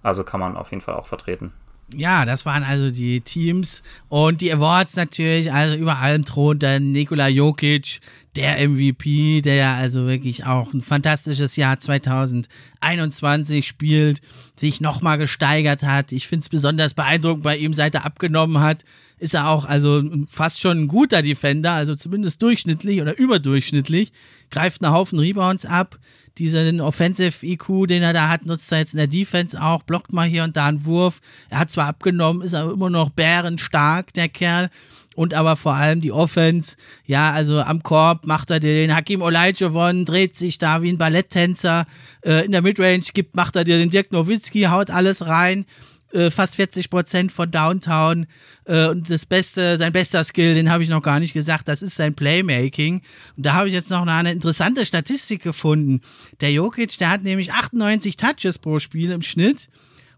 Also kann man auf jeden Fall auch vertreten ja, das waren also die Teams und die Awards natürlich, also über allem thront dann Nikola Jokic, der MVP, der ja also wirklich auch ein fantastisches Jahr 2021 spielt, sich nochmal gesteigert hat. Ich finde es besonders beeindruckend bei ihm, seit er abgenommen hat, ist er auch also fast schon ein guter Defender, also zumindest durchschnittlich oder überdurchschnittlich, greift einen Haufen Rebounds ab, diesen Offensive IQ, den er da hat, nutzt er jetzt in der Defense auch, blockt mal hier und da einen Wurf. Er hat zwar abgenommen, ist aber immer noch bärenstark, der Kerl. Und aber vor allem die Offense, ja, also am Korb macht er den Hakim Olajuwon, dreht sich da wie ein Balletttänzer. Äh, in der Midrange gibt, macht er dir den Dirk Nowitzki, haut alles rein. Äh, fast 40 Prozent von Downtown. Äh, und das Beste, sein bester Skill, den habe ich noch gar nicht gesagt, das ist sein Playmaking. Und da habe ich jetzt noch eine, eine interessante Statistik gefunden. Der Jokic, der hat nämlich 98 Touches pro Spiel im Schnitt.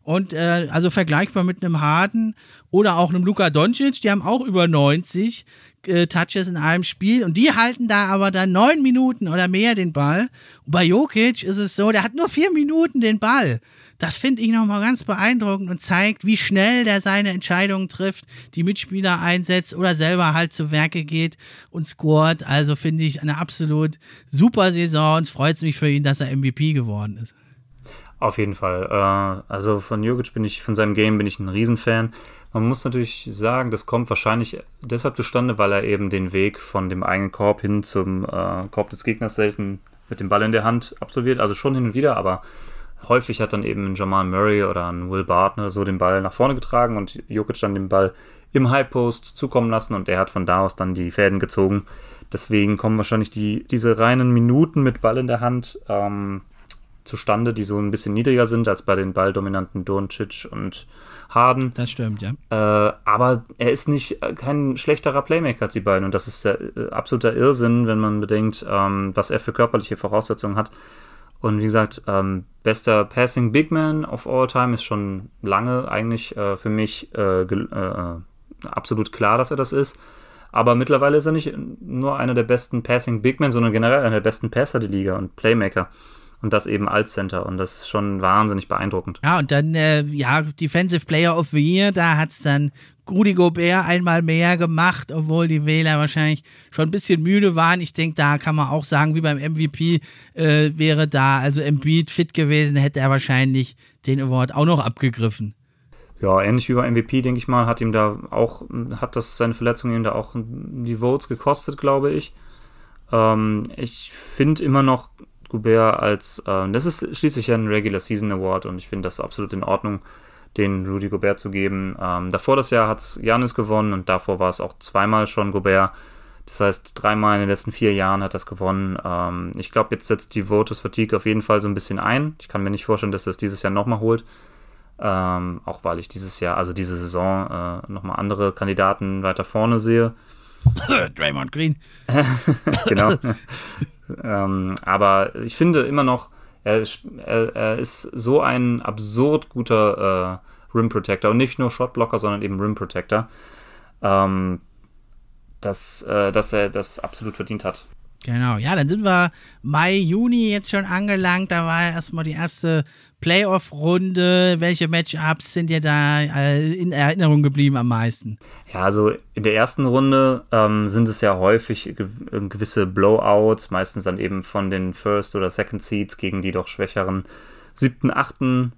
Und äh, also vergleichbar mit einem Harden oder auch einem Luka Doncic, die haben auch über 90 äh, Touches in einem Spiel und die halten da aber dann neun Minuten oder mehr den Ball. Und bei Jokic ist es so, der hat nur vier Minuten den Ball. Das finde ich nochmal ganz beeindruckend und zeigt, wie schnell der seine Entscheidungen trifft, die Mitspieler einsetzt oder selber halt zu Werke geht und scoret. Also finde ich eine absolut super Saison und es freut mich für ihn, dass er MVP geworden ist. Auf jeden Fall. Äh, also von Jokic bin ich, von seinem Game bin ich ein Riesenfan. Man muss natürlich sagen, das kommt wahrscheinlich deshalb zustande, weil er eben den Weg von dem eigenen Korb hin zum äh, Korb des Gegners selten mit dem Ball in der Hand absolviert. Also schon hin und wieder, aber häufig hat dann eben ein Jamal Murray oder ein Will Barton so den Ball nach vorne getragen und Jokic dann den Ball im High Post zukommen lassen und er hat von da aus dann die Fäden gezogen. Deswegen kommen wahrscheinlich die, diese reinen Minuten mit Ball in der Hand ähm, zustande, die so ein bisschen niedriger sind als bei den balldominanten Doncic und Harden. Das stimmt, ja. Äh, aber er ist nicht äh, kein schlechterer Playmaker als die beiden und das ist der äh, absoluter Irrsinn, wenn man bedenkt, ähm, was er für körperliche Voraussetzungen hat. Und wie gesagt, ähm, bester Passing Big Man of all time ist schon lange eigentlich äh, für mich äh, äh, absolut klar, dass er das ist. Aber mittlerweile ist er nicht nur einer der besten Passing Big Men, sondern generell einer der besten Passer der Liga und Playmaker. Und das eben als Center. Und das ist schon wahnsinnig beeindruckend. Ja, und dann, äh, ja, Defensive Player of the Year, da hat es dann Rudi Gobert einmal mehr gemacht, obwohl die Wähler wahrscheinlich schon ein bisschen müde waren. Ich denke, da kann man auch sagen, wie beim MVP äh, wäre da, also Embiid fit gewesen, hätte er wahrscheinlich den Award auch noch abgegriffen. Ja, ähnlich wie beim MVP, denke ich mal, hat ihm da auch, hat das seine Verletzung ihm da auch die Votes gekostet, glaube ich. Ähm, ich finde immer noch Gobert als, äh, das ist schließlich ein Regular Season Award und ich finde das absolut in Ordnung den Rudy Gobert zu geben. Ähm, davor das Jahr hat es Janis gewonnen und davor war es auch zweimal schon Gobert. Das heißt, dreimal in den letzten vier Jahren hat das gewonnen. Ähm, ich glaube, jetzt setzt die Votus Fatigue auf jeden Fall so ein bisschen ein. Ich kann mir nicht vorstellen, dass er es dieses Jahr nochmal holt. Ähm, auch weil ich dieses Jahr, also diese Saison, äh, nochmal andere Kandidaten weiter vorne sehe. Draymond Green. genau. ähm, aber ich finde immer noch, er, er, er ist so ein absurd guter äh, Rim Protector und nicht nur Shotblocker, sondern eben Rim Protector, ähm, dass, äh, dass er das absolut verdient hat. Genau, ja, dann sind wir Mai, Juni jetzt schon angelangt. Da war erstmal die erste Playoff-Runde. Welche Matchups sind dir da äh, in Erinnerung geblieben am meisten? Ja, also in der ersten Runde ähm, sind es ja häufig ge gewisse Blowouts, meistens dann eben von den First- oder Second Seeds gegen die doch schwächeren siebten, achten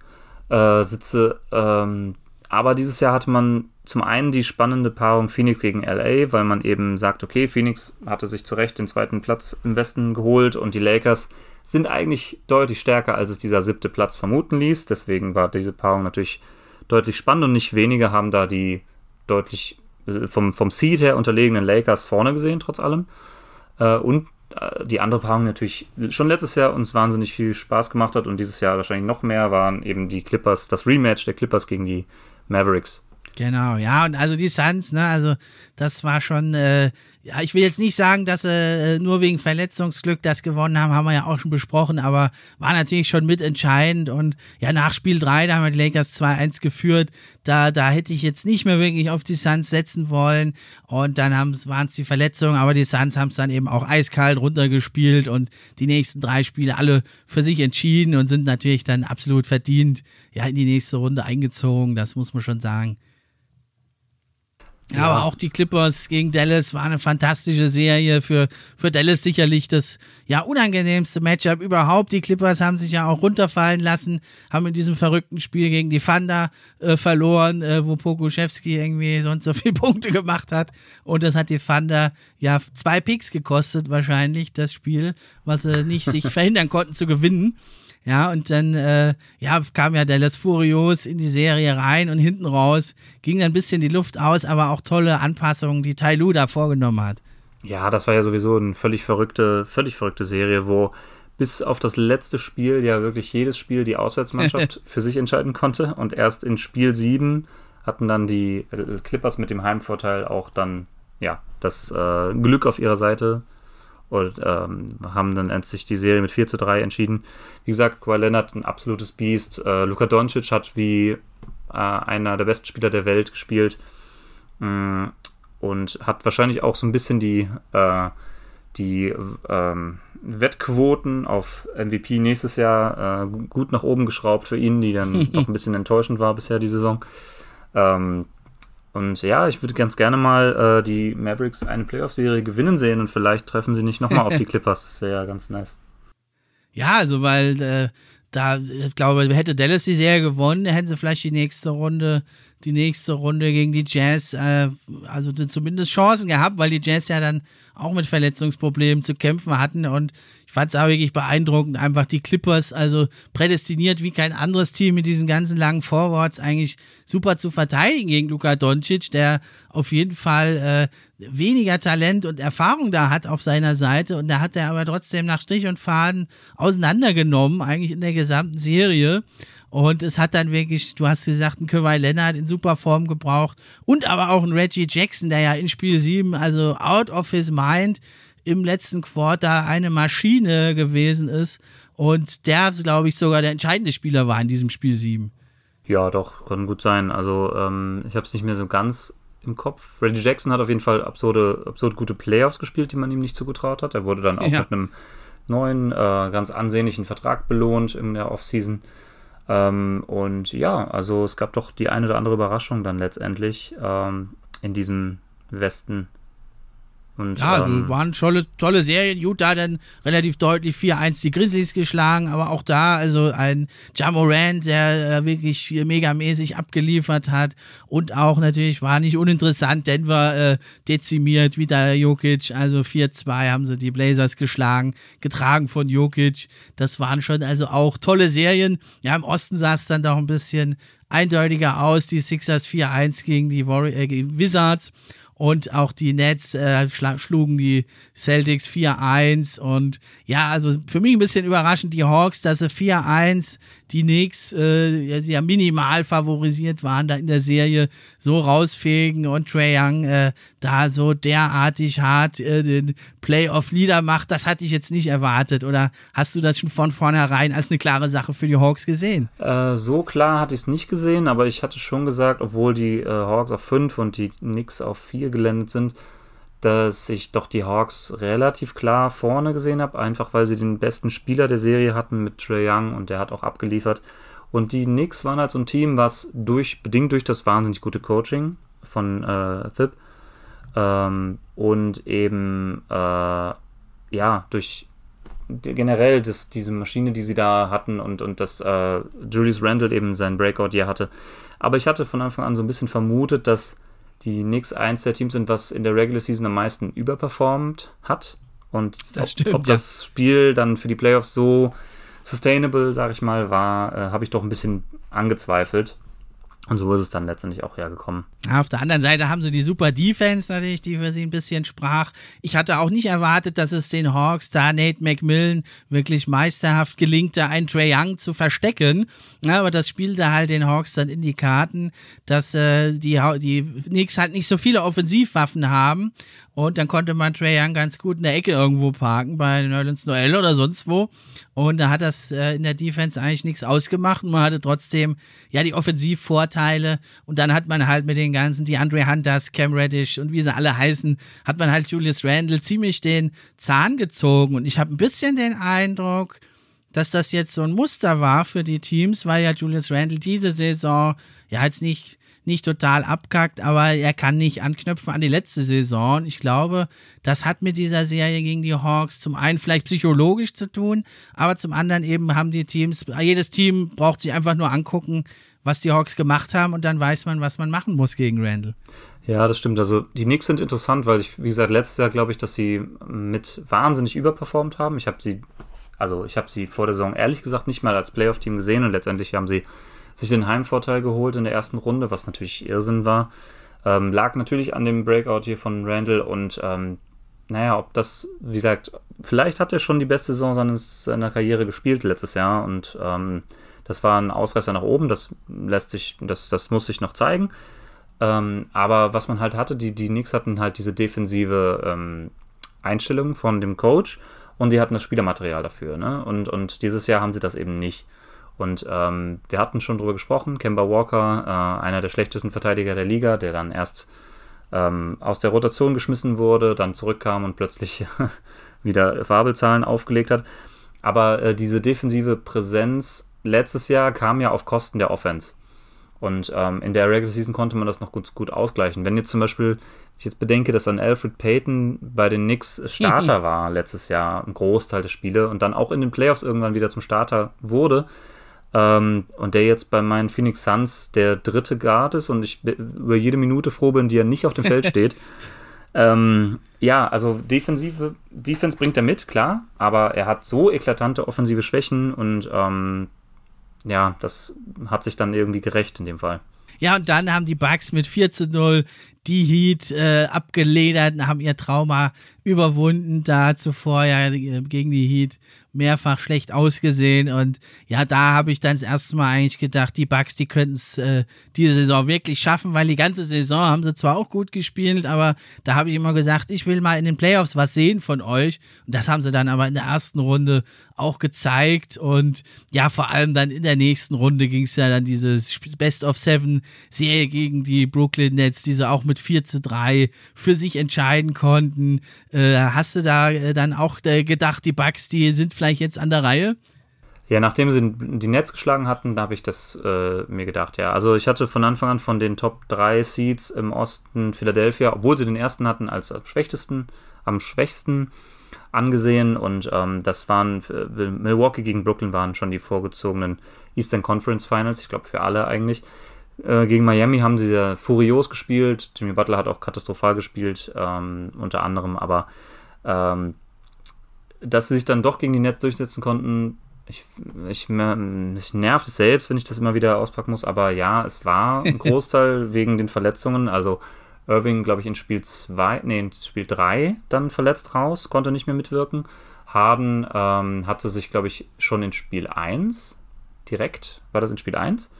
äh, Sitze. Ähm, aber dieses Jahr hatte man zum einen die spannende Paarung Phoenix gegen LA, weil man eben sagt, okay, Phoenix hatte sich zu Recht den zweiten Platz im Westen geholt und die Lakers sind eigentlich deutlich stärker, als es dieser siebte Platz vermuten ließ. Deswegen war diese Paarung natürlich deutlich spannend und nicht wenige haben da die deutlich vom, vom Seed her unterlegenen Lakers vorne gesehen, trotz allem. Äh, und äh, die andere Paarung natürlich schon letztes Jahr uns wahnsinnig viel Spaß gemacht hat und dieses Jahr wahrscheinlich noch mehr waren eben die Clippers, das Rematch der Clippers gegen die Mavericks. Genau, ja, und also die Suns, ne, also das war schon, äh, ja, ich will jetzt nicht sagen, dass sie äh, nur wegen Verletzungsglück das gewonnen haben, haben wir ja auch schon besprochen, aber war natürlich schon mitentscheidend und ja, nach Spiel 3, da haben wir die Lakers 2-1 geführt, da, da hätte ich jetzt nicht mehr wirklich auf die Suns setzen wollen und dann waren es die Verletzungen, aber die Suns haben es dann eben auch eiskalt runtergespielt und die nächsten drei Spiele alle für sich entschieden und sind natürlich dann absolut verdient, ja, in die nächste Runde eingezogen, das muss man schon sagen. Ja, aber auch die Clippers gegen Dallas war eine fantastische Serie. Für, für Dallas sicherlich das ja unangenehmste Matchup überhaupt. Die Clippers haben sich ja auch runterfallen lassen, haben in diesem verrückten Spiel gegen die Thunder äh, verloren, äh, wo Pokuschewski irgendwie sonst so viele Punkte gemacht hat. Und das hat die Thunder ja zwei Picks gekostet, wahrscheinlich, das Spiel, was sie nicht sich verhindern konnten zu gewinnen. Ja, und dann äh, ja, kam ja Dallas Furios in die Serie rein und hinten raus ging dann ein bisschen die Luft aus, aber auch tolle Anpassungen, die Tai Lu da vorgenommen hat. Ja, das war ja sowieso eine völlig verrückte, völlig verrückte Serie, wo bis auf das letzte Spiel ja wirklich jedes Spiel die Auswärtsmannschaft für sich entscheiden konnte. Und erst in Spiel 7 hatten dann die Clippers mit dem Heimvorteil auch dann ja das äh, Glück auf ihrer Seite und ähm, haben dann endlich die Serie mit 4 zu 3 entschieden. Wie gesagt, Kawhi Leonard ein absolutes Biest. Äh, Luka Doncic hat wie äh, einer der besten Spieler der Welt gespielt mm, und hat wahrscheinlich auch so ein bisschen die, äh, die ähm, Wettquoten auf MVP nächstes Jahr äh, gut nach oben geschraubt für ihn, die dann doch ein bisschen enttäuschend war bisher die Saison. Ähm, und ja, ich würde ganz gerne mal äh, die Mavericks eine Playoff-Serie gewinnen sehen und vielleicht treffen sie nicht nochmal auf die Clippers. Das wäre ja ganz nice. Ja, also weil äh, da, ich glaube, hätte Dallas die Serie gewonnen, hätten sie vielleicht die nächste Runde, die nächste Runde gegen die Jazz, äh, also zumindest Chancen gehabt, weil die Jazz ja dann auch mit Verletzungsproblemen zu kämpfen hatten und fand es auch wirklich beeindruckend, einfach die Clippers, also prädestiniert wie kein anderes Team mit diesen ganzen langen Forwards eigentlich super zu verteidigen gegen Luka Doncic, der auf jeden Fall äh, weniger Talent und Erfahrung da hat auf seiner Seite und da hat er aber trotzdem nach Strich und Faden auseinandergenommen, eigentlich in der gesamten Serie. Und es hat dann wirklich, du hast gesagt, ein Kawhi Leonard in super Form gebraucht und aber auch ein Reggie Jackson, der ja in Spiel 7, also out of his mind, im letzten Quarter eine Maschine gewesen ist und der, glaube ich, sogar der entscheidende Spieler war in diesem Spiel 7. Ja, doch, kann gut sein. Also, ähm, ich habe es nicht mehr so ganz im Kopf. Reggie Jackson hat auf jeden Fall absurde, absurd gute Playoffs gespielt, die man ihm nicht zugetraut hat. Er wurde dann auch ja. mit einem neuen, äh, ganz ansehnlichen Vertrag belohnt in der Offseason. Ähm, und ja, also es gab doch die eine oder andere Überraschung dann letztendlich ähm, in diesem Westen. Und, ja, also ähm, waren tolle, tolle Serien. Utah dann relativ deutlich 4-1 die Grizzlies geschlagen, aber auch da, also ein Jamorant, der äh, wirklich megamäßig abgeliefert hat und auch natürlich war nicht uninteressant, Denver äh, dezimiert, wieder Jokic, also 4-2 haben sie die Blazers geschlagen, getragen von Jokic. Das waren schon also auch tolle Serien. Ja, im Osten sah es dann doch ein bisschen eindeutiger aus, die Sixers 4-1 gegen die Warrior, äh, gegen Wizards und auch die Nets äh, schlugen die Celtics 4-1 und ja, also für mich ein bisschen überraschend die Hawks, dass sie 4-1 die Knicks äh, ja minimal favorisiert waren, da in der Serie so rausfegen und Trey Young äh, da so derartig hart äh, den Playoff-Leader macht, das hatte ich jetzt nicht erwartet. Oder hast du das schon von vornherein als eine klare Sache für die Hawks gesehen? Äh, so klar hatte ich es nicht gesehen, aber ich hatte schon gesagt, obwohl die äh, Hawks auf 5 und die Knicks auf 4 gelandet sind, dass ich doch die Hawks relativ klar vorne gesehen habe, einfach weil sie den besten Spieler der Serie hatten mit Trey Young und der hat auch abgeliefert. Und die Knicks waren halt so ein Team, was durch, bedingt durch das wahnsinnig gute Coaching von äh, Thip ähm, und eben äh, ja, durch generell das, diese Maschine, die sie da hatten und, und dass äh, Julius Randle eben sein Breakout hier hatte. Aber ich hatte von Anfang an so ein bisschen vermutet, dass die Knicks eins der Teams sind, was in der Regular Season am meisten überperformt hat. Und das stimmt, ob, ob das Spiel dann für die Playoffs so sustainable, sag ich mal, war, äh, habe ich doch ein bisschen angezweifelt. Und so ist es dann letztendlich auch hergekommen. Auf der anderen Seite haben sie die super Defense natürlich, die für sie ein bisschen sprach. Ich hatte auch nicht erwartet, dass es den Hawks da Nate McMillan wirklich meisterhaft gelingt, da einen Trey Young zu verstecken. Aber das spielte halt den Hawks dann in die Karten, dass äh, die, die Knicks halt nicht so viele Offensivwaffen haben. Und dann konnte man Trey Young ganz gut in der Ecke irgendwo parken, bei Nerlens Noel oder sonst wo. Und da hat das äh, in der Defense eigentlich nichts ausgemacht. Und man hatte trotzdem ja die Offensivvorteile. Und dann hat man halt mit den ganzen, die Andre Hunters, Cam Reddish und wie sie alle heißen, hat man halt Julius Randle ziemlich den Zahn gezogen. Und ich habe ein bisschen den Eindruck, dass das jetzt so ein Muster war für die Teams, weil ja Julius Randle diese Saison ja jetzt nicht nicht total abkackt, aber er kann nicht anknüpfen an die letzte Saison. Ich glaube, das hat mit dieser Serie gegen die Hawks zum einen vielleicht psychologisch zu tun, aber zum anderen eben haben die Teams, jedes Team braucht sich einfach nur angucken, was die Hawks gemacht haben und dann weiß man, was man machen muss gegen Randall. Ja, das stimmt. Also die Knicks sind interessant, weil ich, wie gesagt, letztes Jahr glaube ich, dass sie mit wahnsinnig überperformt haben. Ich habe sie, also ich habe sie vor der Saison ehrlich gesagt nicht mal als Playoff-Team gesehen und letztendlich haben sie sich den Heimvorteil geholt in der ersten Runde, was natürlich Irrsinn war. Ähm, lag natürlich an dem Breakout hier von Randall und ähm, naja, ob das, wie gesagt, vielleicht hat er schon die beste Saison seines, seiner Karriere gespielt letztes Jahr und ähm, das war ein Ausreißer nach oben, das lässt sich, das, das muss sich noch zeigen. Ähm, aber was man halt hatte, die, die Knicks hatten halt diese defensive ähm, Einstellung von dem Coach und die hatten das Spielermaterial dafür. Ne? Und, und dieses Jahr haben sie das eben nicht. Und ähm, wir hatten schon drüber gesprochen, Kemba Walker, äh, einer der schlechtesten Verteidiger der Liga, der dann erst ähm, aus der Rotation geschmissen wurde, dann zurückkam und plötzlich wieder Fabelzahlen aufgelegt hat. Aber äh, diese defensive Präsenz letztes Jahr kam ja auf Kosten der Offense. Und ähm, in der Regular Season konnte man das noch gut, gut ausgleichen. Wenn jetzt zum Beispiel, ich jetzt bedenke, dass dann Alfred Payton bei den Knicks Starter war letztes Jahr, ein Großteil der Spiele und dann auch in den Playoffs irgendwann wieder zum Starter wurde, ähm, und der jetzt bei meinen Phoenix Suns der dritte Guard ist und ich über jede Minute froh bin, die er nicht auf dem Feld steht. ähm, ja, also defensive, Defense bringt er mit, klar, aber er hat so eklatante offensive Schwächen und ähm, ja, das hat sich dann irgendwie gerecht in dem Fall. Ja, und dann haben die Bucks mit 4 zu 0 die Heat äh, abgeledert, haben ihr Trauma überwunden, da zuvor ja gegen die Heat mehrfach schlecht ausgesehen und ja, da habe ich dann das erste Mal eigentlich gedacht, die Bucks, die könnten es äh, diese Saison wirklich schaffen, weil die ganze Saison haben sie zwar auch gut gespielt, aber da habe ich immer gesagt, ich will mal in den Playoffs was sehen von euch und das haben sie dann aber in der ersten Runde auch gezeigt und ja, vor allem dann in der nächsten Runde ging es ja dann dieses Best of Seven Serie gegen die Brooklyn Nets, die sie auch mit 4 zu 3 für sich entscheiden konnten. Äh, hast du da äh, dann auch äh, gedacht, die Bucks, die sind vielleicht jetzt an der Reihe? Ja, nachdem sie die Nets geschlagen hatten, da habe ich das äh, mir gedacht, ja. Also ich hatte von Anfang an von den Top 3 Seeds im Osten Philadelphia, obwohl sie den ersten hatten, als am schwächsten, am schwächsten angesehen und ähm, das waren äh, Milwaukee gegen Brooklyn waren schon die vorgezogenen Eastern Conference Finals, ich glaube für alle eigentlich. Äh, gegen Miami haben sie ja furios gespielt. Jimmy Butler hat auch katastrophal gespielt, ähm, unter anderem, aber ähm, dass sie sich dann doch gegen die Nets durchsetzen konnten, ich, ich, mich nervt es selbst, wenn ich das immer wieder auspacken muss, aber ja, es war ein Großteil wegen den Verletzungen. Also Irving, glaube ich, in Spiel 2, nee, in Spiel 3 dann verletzt raus, konnte nicht mehr mitwirken. Harden ähm, hatte sich, glaube ich, schon in Spiel 1 direkt, war das in Spiel 1?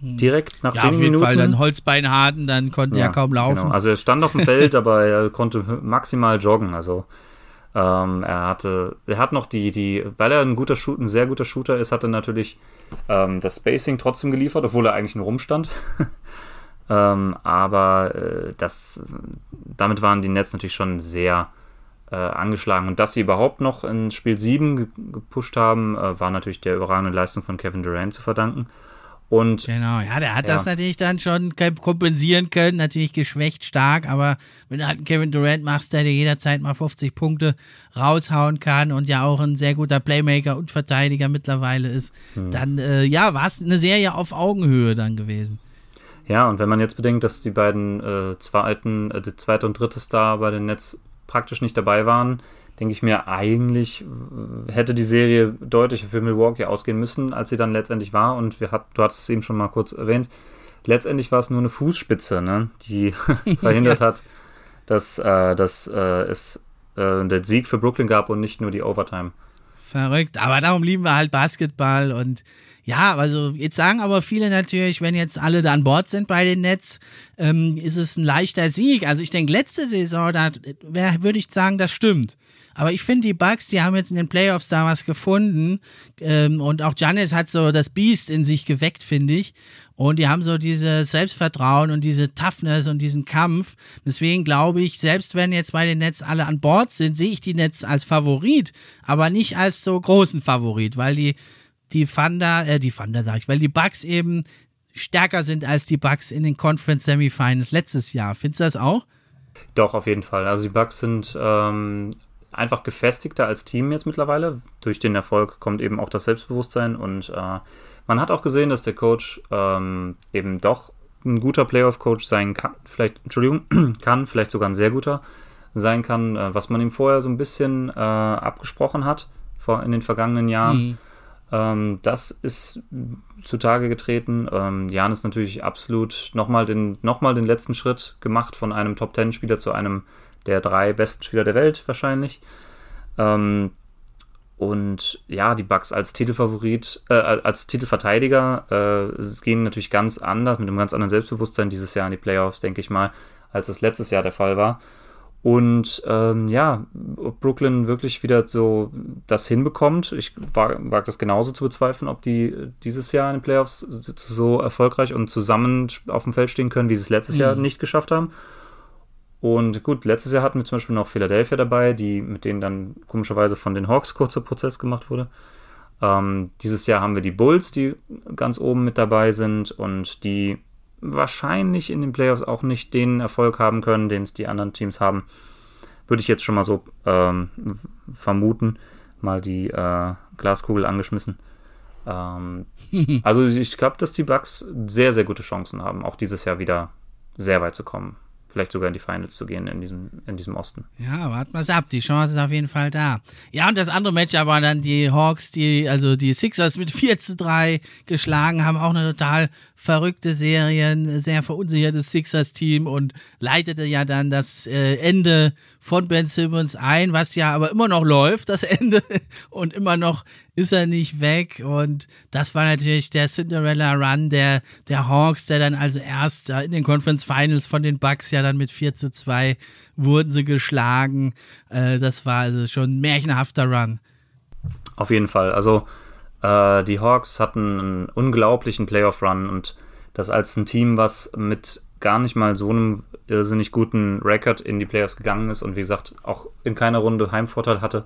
Hm. Direkt nach ja, wenigen auf jeden Minuten. Fall dann Holzbein Harden, dann konnte ja, er kaum laufen. Genau. Also er stand auf dem Feld, aber er konnte maximal joggen. Also ähm, er hatte, er hat noch die, die, weil er ein guter Shoot, ein sehr guter Shooter ist, hat er natürlich ähm, das Spacing trotzdem geliefert, obwohl er eigentlich nur rumstand. Ähm, aber äh, das, damit waren die Nets natürlich schon sehr äh, angeschlagen. Und dass sie überhaupt noch in Spiel 7 ge gepusht haben, äh, war natürlich der überragenden Leistung von Kevin Durant zu verdanken. Und genau, ja, der hat ja. das natürlich dann schon kompensieren können, natürlich geschwächt stark, aber wenn du halt einen Kevin Durant machst, der dir jederzeit mal 50 Punkte raushauen kann und ja auch ein sehr guter Playmaker und Verteidiger mittlerweile ist, hm. dann äh, ja, war es eine Serie auf Augenhöhe dann gewesen. Ja, und wenn man jetzt bedenkt, dass die beiden äh, zweiten, äh, der zweite und dritte Star bei den Nets praktisch nicht dabei waren, denke ich mir, eigentlich äh, hätte die Serie deutlicher für Milwaukee ausgehen müssen, als sie dann letztendlich war. Und wir hat, du hattest es eben schon mal kurz erwähnt. Letztendlich war es nur eine Fußspitze, ne, die verhindert ja. hat, dass, äh, dass äh, es äh, der Sieg für Brooklyn gab und nicht nur die Overtime. Verrückt, aber darum lieben wir halt Basketball und ja, also jetzt sagen aber viele natürlich, wenn jetzt alle da an Bord sind bei den Nets, ähm, ist es ein leichter Sieg. Also ich denke, letzte Saison, da würde ich sagen, das stimmt. Aber ich finde, die Bugs, die haben jetzt in den Playoffs da was gefunden. Ähm, und auch Giannis hat so das Biest in sich geweckt, finde ich. Und die haben so dieses Selbstvertrauen und diese Toughness und diesen Kampf. Deswegen glaube ich, selbst wenn jetzt bei den Nets alle an Bord sind, sehe ich die Nets als Favorit, aber nicht als so großen Favorit, weil die, die Thunder, äh, die Thunder sage ich, weil die Bugs eben stärker sind als die Bugs in den Conference Semifinals letztes Jahr. Findest du das auch? Doch, auf jeden Fall. Also die Bugs sind ähm, einfach gefestigter als Team jetzt mittlerweile. Durch den Erfolg kommt eben auch das Selbstbewusstsein und äh, man hat auch gesehen, dass der Coach ähm, eben doch ein guter Playoff-Coach sein kann, vielleicht, Entschuldigung, kann, vielleicht sogar ein sehr guter sein kann, äh, was man ihm vorher so ein bisschen äh, abgesprochen hat vor, in den vergangenen Jahren. Mhm. Ähm, das ist zutage getreten. Ähm, Jan ist natürlich absolut nochmal den, noch den letzten Schritt gemacht von einem Top-10-Spieler zu einem der drei besten Spieler der Welt wahrscheinlich. Ähm, und ja, die Bucks als Titelfavorit, äh, als Titelverteidiger äh, gehen natürlich ganz anders, mit einem ganz anderen Selbstbewusstsein dieses Jahr in die Playoffs, denke ich mal, als das letztes Jahr der Fall war. Und ähm, ja, ob Brooklyn wirklich wieder so das hinbekommt, ich wage das genauso zu bezweifeln, ob die dieses Jahr in den Playoffs so erfolgreich und zusammen auf dem Feld stehen können, wie sie es letztes mhm. Jahr nicht geschafft haben. Und gut, letztes Jahr hatten wir zum Beispiel noch Philadelphia dabei, die mit denen dann komischerweise von den Hawks kurzer Prozess gemacht wurde. Ähm, dieses Jahr haben wir die Bulls, die ganz oben mit dabei sind und die wahrscheinlich in den Playoffs auch nicht den Erfolg haben können, den es die anderen Teams haben. Würde ich jetzt schon mal so ähm, vermuten. Mal die äh, Glaskugel angeschmissen. Ähm, also ich glaube, dass die Bucks sehr, sehr gute Chancen haben, auch dieses Jahr wieder sehr weit zu kommen vielleicht sogar in die Finals zu gehen in diesem, in diesem Osten. Ja, warten wir es ab. Die Chance ist auf jeden Fall da. Ja, und das andere Match aber dann die Hawks, die, also die Sixers mit 4 zu 3 geschlagen haben, auch eine total verrückte Serie, ein sehr verunsichertes Sixers-Team und leitete ja dann das äh, Ende von Ben Simmons ein, was ja aber immer noch läuft, das Ende. Und immer noch ist er nicht weg. Und das war natürlich der Cinderella Run der, der Hawks, der dann also erst in den Conference Finals von den Bucks ja dann mit 4 zu 2 wurden sie geschlagen. Äh, das war also schon ein märchenhafter Run. Auf jeden Fall. Also äh, die Hawks hatten einen unglaublichen Playoff-Run und das als ein Team, was mit gar nicht mal so einem irrsinnig guten Record in die Playoffs gegangen ist und wie gesagt auch in keiner Runde Heimvorteil hatte.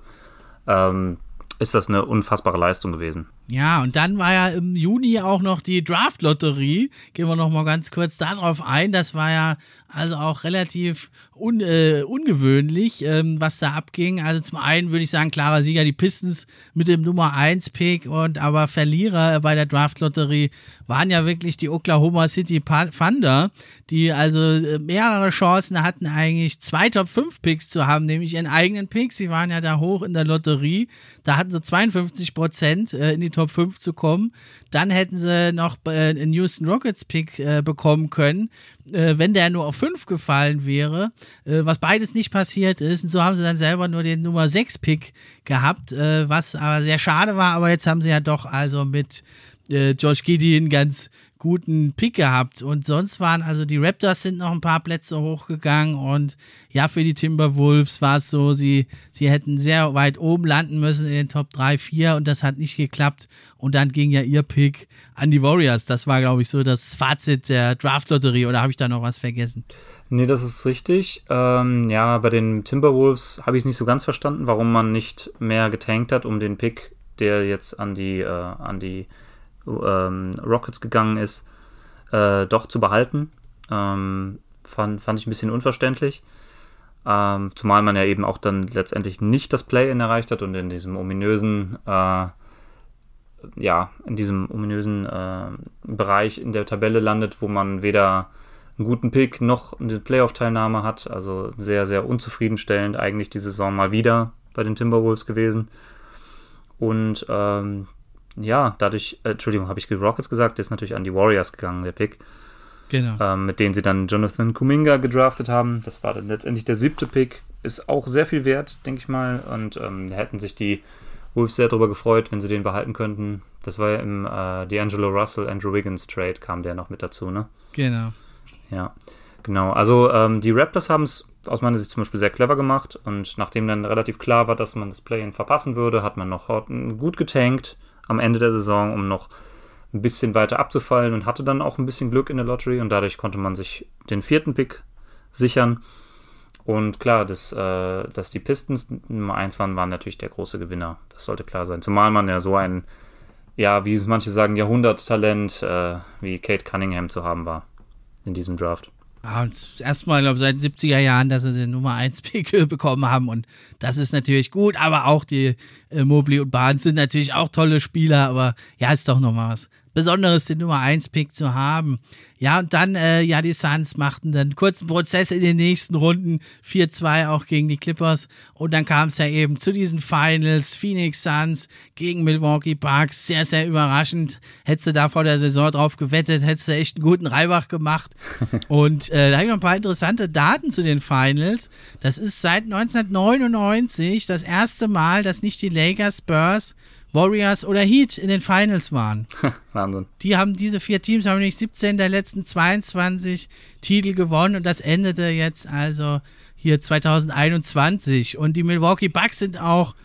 Ähm, ist das eine unfassbare Leistung gewesen. Ja, und dann war ja im Juni auch noch die Draft-Lotterie. Gehen wir noch mal ganz kurz darauf ein. Das war ja also auch relativ un, äh, ungewöhnlich, ähm, was da abging. Also zum einen würde ich sagen, klarer Sieger die Pistons mit dem Nummer 1 Pick und aber Verlierer bei der Draft-Lotterie waren ja wirklich die Oklahoma City Thunder, die also äh, mehrere Chancen hatten, eigentlich zwei Top 5 Picks zu haben, nämlich ihren eigenen Picks. Sie waren ja da hoch in der Lotterie. Da hatten sie 52 Prozent äh, in die Top 5 zu kommen. Dann hätten sie noch äh, einen Houston Rockets Pick äh, bekommen können, äh, wenn der nur auf 5 gefallen wäre, äh, was beides nicht passiert ist. Und so haben sie dann selber nur den Nummer 6 Pick gehabt, äh, was aber sehr schade war. Aber jetzt haben sie ja doch also mit äh, Josh Gideon ganz guten Pick gehabt. Und sonst waren also die Raptors sind noch ein paar Plätze hochgegangen und ja, für die Timberwolves war es so, sie, sie hätten sehr weit oben landen müssen in den Top 3, 4 und das hat nicht geklappt. Und dann ging ja ihr Pick an die Warriors. Das war, glaube ich, so das Fazit der Draft-Lotterie oder habe ich da noch was vergessen? Nee, das ist richtig. Ähm, ja, bei den Timberwolves habe ich es nicht so ganz verstanden, warum man nicht mehr getankt hat, um den Pick, der jetzt an die, äh, an die ähm, Rockets gegangen ist, äh, doch zu behalten. Ähm, fand, fand ich ein bisschen unverständlich. Ähm, zumal man ja eben auch dann letztendlich nicht das Play-In erreicht hat und in diesem ominösen, äh, ja, in diesem ominösen äh, Bereich in der Tabelle landet, wo man weder einen guten Pick noch eine Playoff-Teilnahme hat. Also sehr, sehr unzufriedenstellend eigentlich die Saison mal wieder bei den Timberwolves gewesen. Und ähm, ja, dadurch, äh, Entschuldigung, habe ich die Rockets gesagt, der ist natürlich an die Warriors gegangen, der Pick. Genau. Ähm, mit denen sie dann Jonathan Kuminga gedraftet haben. Das war dann letztendlich der siebte Pick. Ist auch sehr viel wert, denke ich mal. Und ähm, hätten sich die Wolves sehr darüber gefreut, wenn sie den behalten könnten. Das war ja im äh, D'Angelo Russell, Andrew Wiggins Trade, kam der noch mit dazu, ne? Genau. Ja, genau. Also ähm, die Raptors haben es aus meiner Sicht zum Beispiel sehr clever gemacht. Und nachdem dann relativ klar war, dass man das Play-In verpassen würde, hat man noch gut getankt am Ende der Saison, um noch ein bisschen weiter abzufallen und hatte dann auch ein bisschen Glück in der Lottery und dadurch konnte man sich den vierten Pick sichern. Und klar, das, äh, dass die Pistons Nummer 1 waren, waren natürlich der große Gewinner. Das sollte klar sein. Zumal man ja so ein, ja, wie manche sagen, Jahrhunderttalent äh, wie Kate Cunningham zu haben war in diesem Draft. Ja, und erstmal, glaube seit den 70er Jahren, dass sie den Nummer 1 Pick bekommen haben. Und das ist natürlich gut, aber auch die äh, Mobley und Barnes sind natürlich auch tolle Spieler, aber ja, ist doch nochmal was Besonderes, den Nummer 1 Pick zu haben. Ja, und dann, äh, ja, die Suns machten dann kurzen Prozess in den nächsten Runden. 4-2 auch gegen die Clippers. Und dann kam es ja eben zu diesen Finals. Phoenix Suns gegen Milwaukee Bucks. Sehr, sehr überraschend. Hättest du da vor der Saison drauf gewettet, hättest du echt einen guten Reibach gemacht. und äh, da habe ich noch ein paar interessante Daten zu den Finals. Das ist seit 1999 das erste Mal, dass nicht die Lakers, Spurs Warriors oder Heat in den Finals waren. Wahnsinn. Die haben diese vier Teams haben nämlich 17 der letzten 22 Titel gewonnen und das endete jetzt also hier 2021 und die Milwaukee Bucks sind auch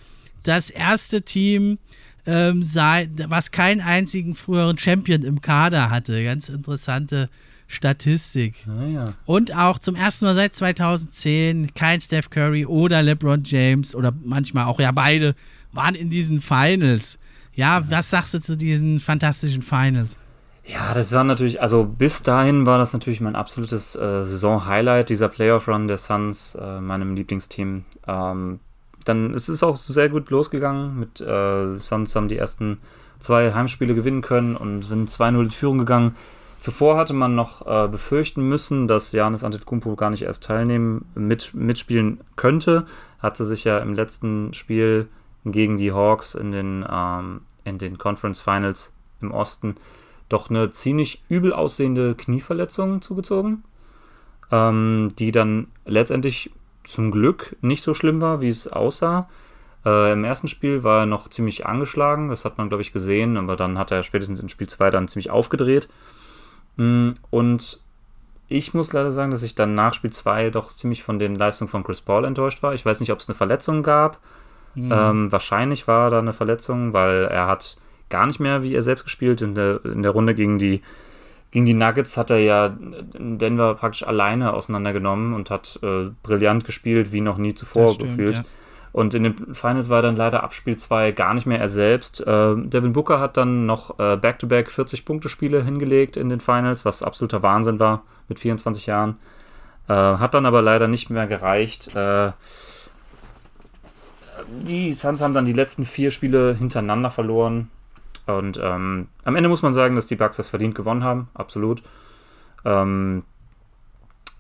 das erste Team, ähm, sei, was keinen einzigen früheren Champion im Kader hatte. Ganz interessante Statistik. Ah, ja. Und auch zum ersten Mal seit 2010 kein Steph Curry oder LeBron James oder manchmal auch ja beide waren in diesen Finals. Ja, was sagst du zu diesen fantastischen Finals? Ja, das war natürlich, also bis dahin war das natürlich mein absolutes äh, Saison-Highlight, dieser Playoff-Run der Suns, äh, meinem Lieblingsteam. Ähm, dann ist es auch sehr gut losgegangen. Mit äh, Suns haben die ersten zwei Heimspiele gewinnen können und sind 2-0 in Führung gegangen. Zuvor hatte man noch äh, befürchten müssen, dass Janis Antetokounmpo gar nicht erst teilnehmen, mit, mitspielen könnte. Hatte sich ja im letzten Spiel gegen die Hawks in den, ähm, in den Conference Finals im Osten doch eine ziemlich übel aussehende Knieverletzung zugezogen, ähm, die dann letztendlich zum Glück nicht so schlimm war, wie es aussah. Äh, Im ersten Spiel war er noch ziemlich angeschlagen, das hat man, glaube ich, gesehen, aber dann hat er spätestens in Spiel 2 dann ziemlich aufgedreht. Mm, und ich muss leider sagen, dass ich dann nach Spiel 2 doch ziemlich von den Leistungen von Chris Paul enttäuscht war. Ich weiß nicht, ob es eine Verletzung gab Mhm. Ähm, wahrscheinlich war da eine Verletzung, weil er hat gar nicht mehr wie er selbst gespielt. In der, in der Runde gegen die, gegen die Nuggets hat er ja Denver praktisch alleine auseinandergenommen und hat äh, brillant gespielt, wie noch nie zuvor stimmt, gefühlt. Ja. Und in den Finals war er dann leider ab Spiel 2 gar nicht mehr er selbst. Äh, Devin Booker hat dann noch äh, Back-to-Back 40-Punkte-Spiele hingelegt in den Finals, was absoluter Wahnsinn war mit 24 Jahren. Äh, hat dann aber leider nicht mehr gereicht. Die Suns haben dann die letzten vier Spiele hintereinander verloren. Und ähm, am Ende muss man sagen, dass die Bucks das verdient gewonnen haben, absolut. Ähm,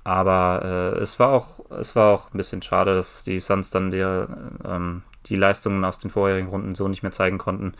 aber äh, es, war auch, es war auch ein bisschen schade, dass die Suns dann der, ähm, die Leistungen aus den vorherigen Runden so nicht mehr zeigen konnten.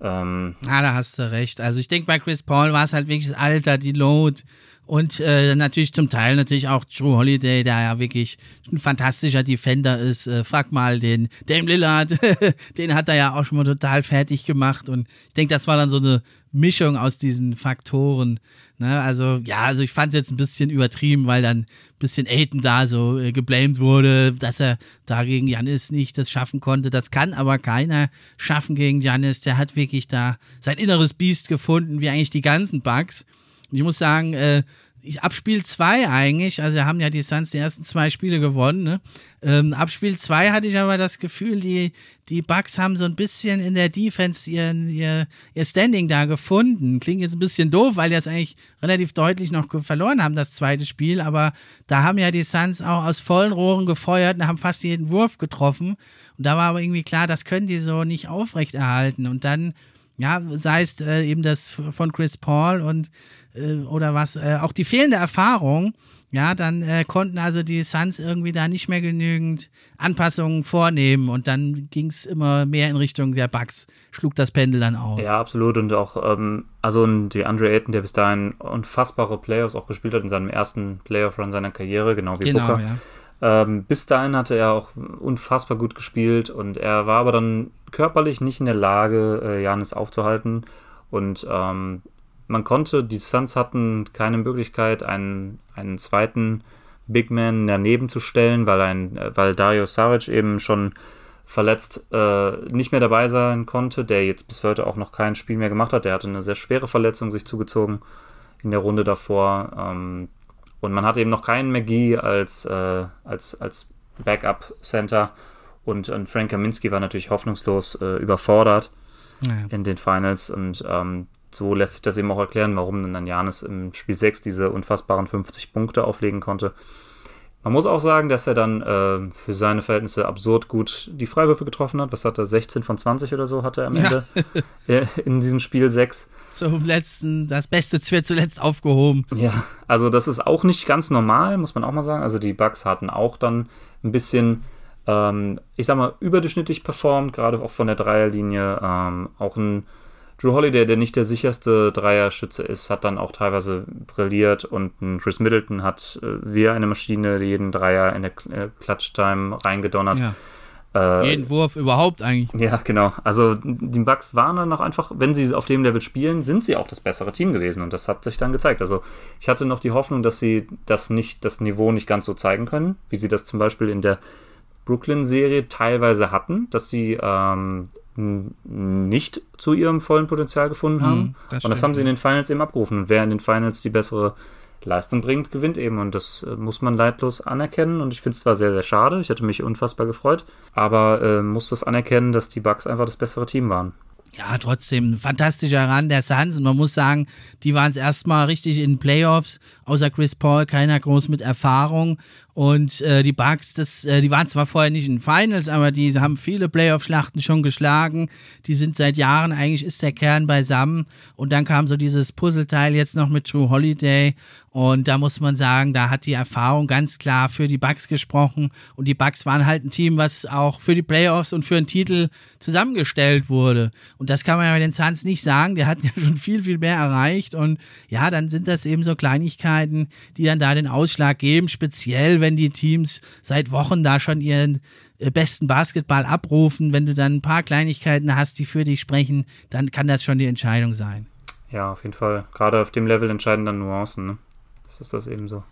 Ähm, ah, da hast du recht. Also ich denke, bei Chris Paul war es halt wirklich das Alter, die Load Und äh, natürlich zum Teil natürlich auch Drew Holiday, der ja wirklich ein fantastischer Defender ist. Äh, frag mal den Dame Lillard, den hat er ja auch schon mal total fertig gemacht. Und ich denke, das war dann so eine Mischung aus diesen Faktoren. Ne? Also, ja, also ich fand es jetzt ein bisschen übertrieben, weil dann ein bisschen Aiden da so äh, geblamed wurde, dass er da gegen Janis nicht das schaffen konnte. Das kann aber keiner schaffen gegen Janis. Der hat wirklich da sein inneres Biest gefunden, wie eigentlich die ganzen Bugs. Und ich muss sagen, äh, ich, ab Spiel 2 eigentlich, also haben ja die Suns die ersten zwei Spiele gewonnen, ne? Ähm, ab Spiel 2 hatte ich aber das Gefühl, die, die Bucks haben so ein bisschen in der Defense ihren, ihr, ihr Standing da gefunden. Klingt jetzt ein bisschen doof, weil die das eigentlich relativ deutlich noch verloren haben, das zweite Spiel, aber da haben ja die Suns auch aus vollen Rohren gefeuert und haben fast jeden Wurf getroffen. Und da war aber irgendwie klar, das können die so nicht aufrechterhalten. Und dann ja, sei es äh, eben das von Chris Paul und äh, oder was, äh, auch die fehlende Erfahrung, ja, dann äh, konnten also die Suns irgendwie da nicht mehr genügend Anpassungen vornehmen und dann ging es immer mehr in Richtung der Bugs, schlug das Pendel dann aus. Ja, absolut und auch, ähm, also die Andre Ayton, der bis dahin unfassbare Playoffs auch gespielt hat in seinem ersten Playoff-Run seiner Karriere, genau wie genau, Booker. Ja ähm, bis dahin hatte er auch unfassbar gut gespielt und er war aber dann körperlich nicht in der Lage, äh, Janis aufzuhalten. Und ähm, man konnte, die Suns hatten keine Möglichkeit, einen, einen zweiten Big Man daneben zu stellen, weil, ein, äh, weil Dario Saric eben schon verletzt äh, nicht mehr dabei sein konnte, der jetzt bis heute auch noch kein Spiel mehr gemacht hat. Der hatte eine sehr schwere Verletzung sich zugezogen in der Runde davor. Ähm, und man hatte eben noch keinen McGee als, äh, als, als Backup-Center. Und, und, Frank Kaminski war natürlich hoffnungslos äh, überfordert ja. in den Finals. Und ähm, so lässt sich das eben auch erklären, warum dann Janis im Spiel 6 diese unfassbaren 50 Punkte auflegen konnte. Man muss auch sagen, dass er dann äh, für seine Verhältnisse absurd gut die Freiwürfe getroffen hat. Was hat er? 16 von 20 oder so hat er am Ende ja. in diesem Spiel 6. Zum letzten, das Beste wird zuletzt aufgehoben. Ja, also das ist auch nicht ganz normal, muss man auch mal sagen. Also die Bugs hatten auch dann ein bisschen, ähm, ich sag mal, überdurchschnittlich performt, gerade auch von der Dreierlinie. Ähm, auch ein Drew Holiday, der nicht der sicherste Dreierschütze ist, hat dann auch teilweise brilliert und ein Chris Middleton hat äh, wie eine Maschine jeden Dreier in der äh, Clutch-Time reingedonnert. Ja. Äh, jeden Wurf überhaupt eigentlich. Ja, genau. Also die Bucks waren dann noch einfach, wenn sie auf dem Level spielen, sind sie auch das bessere Team gewesen und das hat sich dann gezeigt. Also ich hatte noch die Hoffnung, dass sie das nicht, das Niveau nicht ganz so zeigen können, wie sie das zum Beispiel in der Brooklyn-Serie teilweise hatten, dass sie ähm, nicht zu ihrem vollen Potenzial gefunden haben. Mm, das und das haben sie in den Finals eben abgerufen. Und wer in den Finals die bessere Leistung bringt, gewinnt eben. Und das äh, muss man leidlos anerkennen. Und ich finde es zwar sehr, sehr schade. Ich hätte mich unfassbar gefreut. Aber äh, muss das anerkennen, dass die Bucks einfach das bessere Team waren. Ja, trotzdem ein fantastischer Run der Suns. Und man muss sagen, die waren es erstmal richtig in Playoffs. Außer Chris Paul, keiner groß mit Erfahrung. Und äh, die Bucks, das, äh, die waren zwar vorher nicht in Finals, aber die haben viele Playoff-Schlachten schon geschlagen. Die sind seit Jahren, eigentlich ist der Kern beisammen. Und dann kam so dieses Puzzleteil jetzt noch mit True Holiday. Und da muss man sagen, da hat die Erfahrung ganz klar für die Bucks gesprochen. Und die Bucks waren halt ein Team, was auch für die Playoffs und für einen Titel zusammengestellt wurde. Und das kann man ja bei den Suns nicht sagen. Der hat ja schon viel, viel mehr erreicht. Und ja, dann sind das eben so Kleinigkeiten, die dann da den Ausschlag geben, speziell wenn wenn die Teams seit Wochen da schon ihren äh, besten Basketball abrufen, wenn du dann ein paar Kleinigkeiten hast, die für dich sprechen, dann kann das schon die Entscheidung sein. Ja, auf jeden Fall. Gerade auf dem Level entscheiden dann Nuancen. Ne? Das ist das eben so.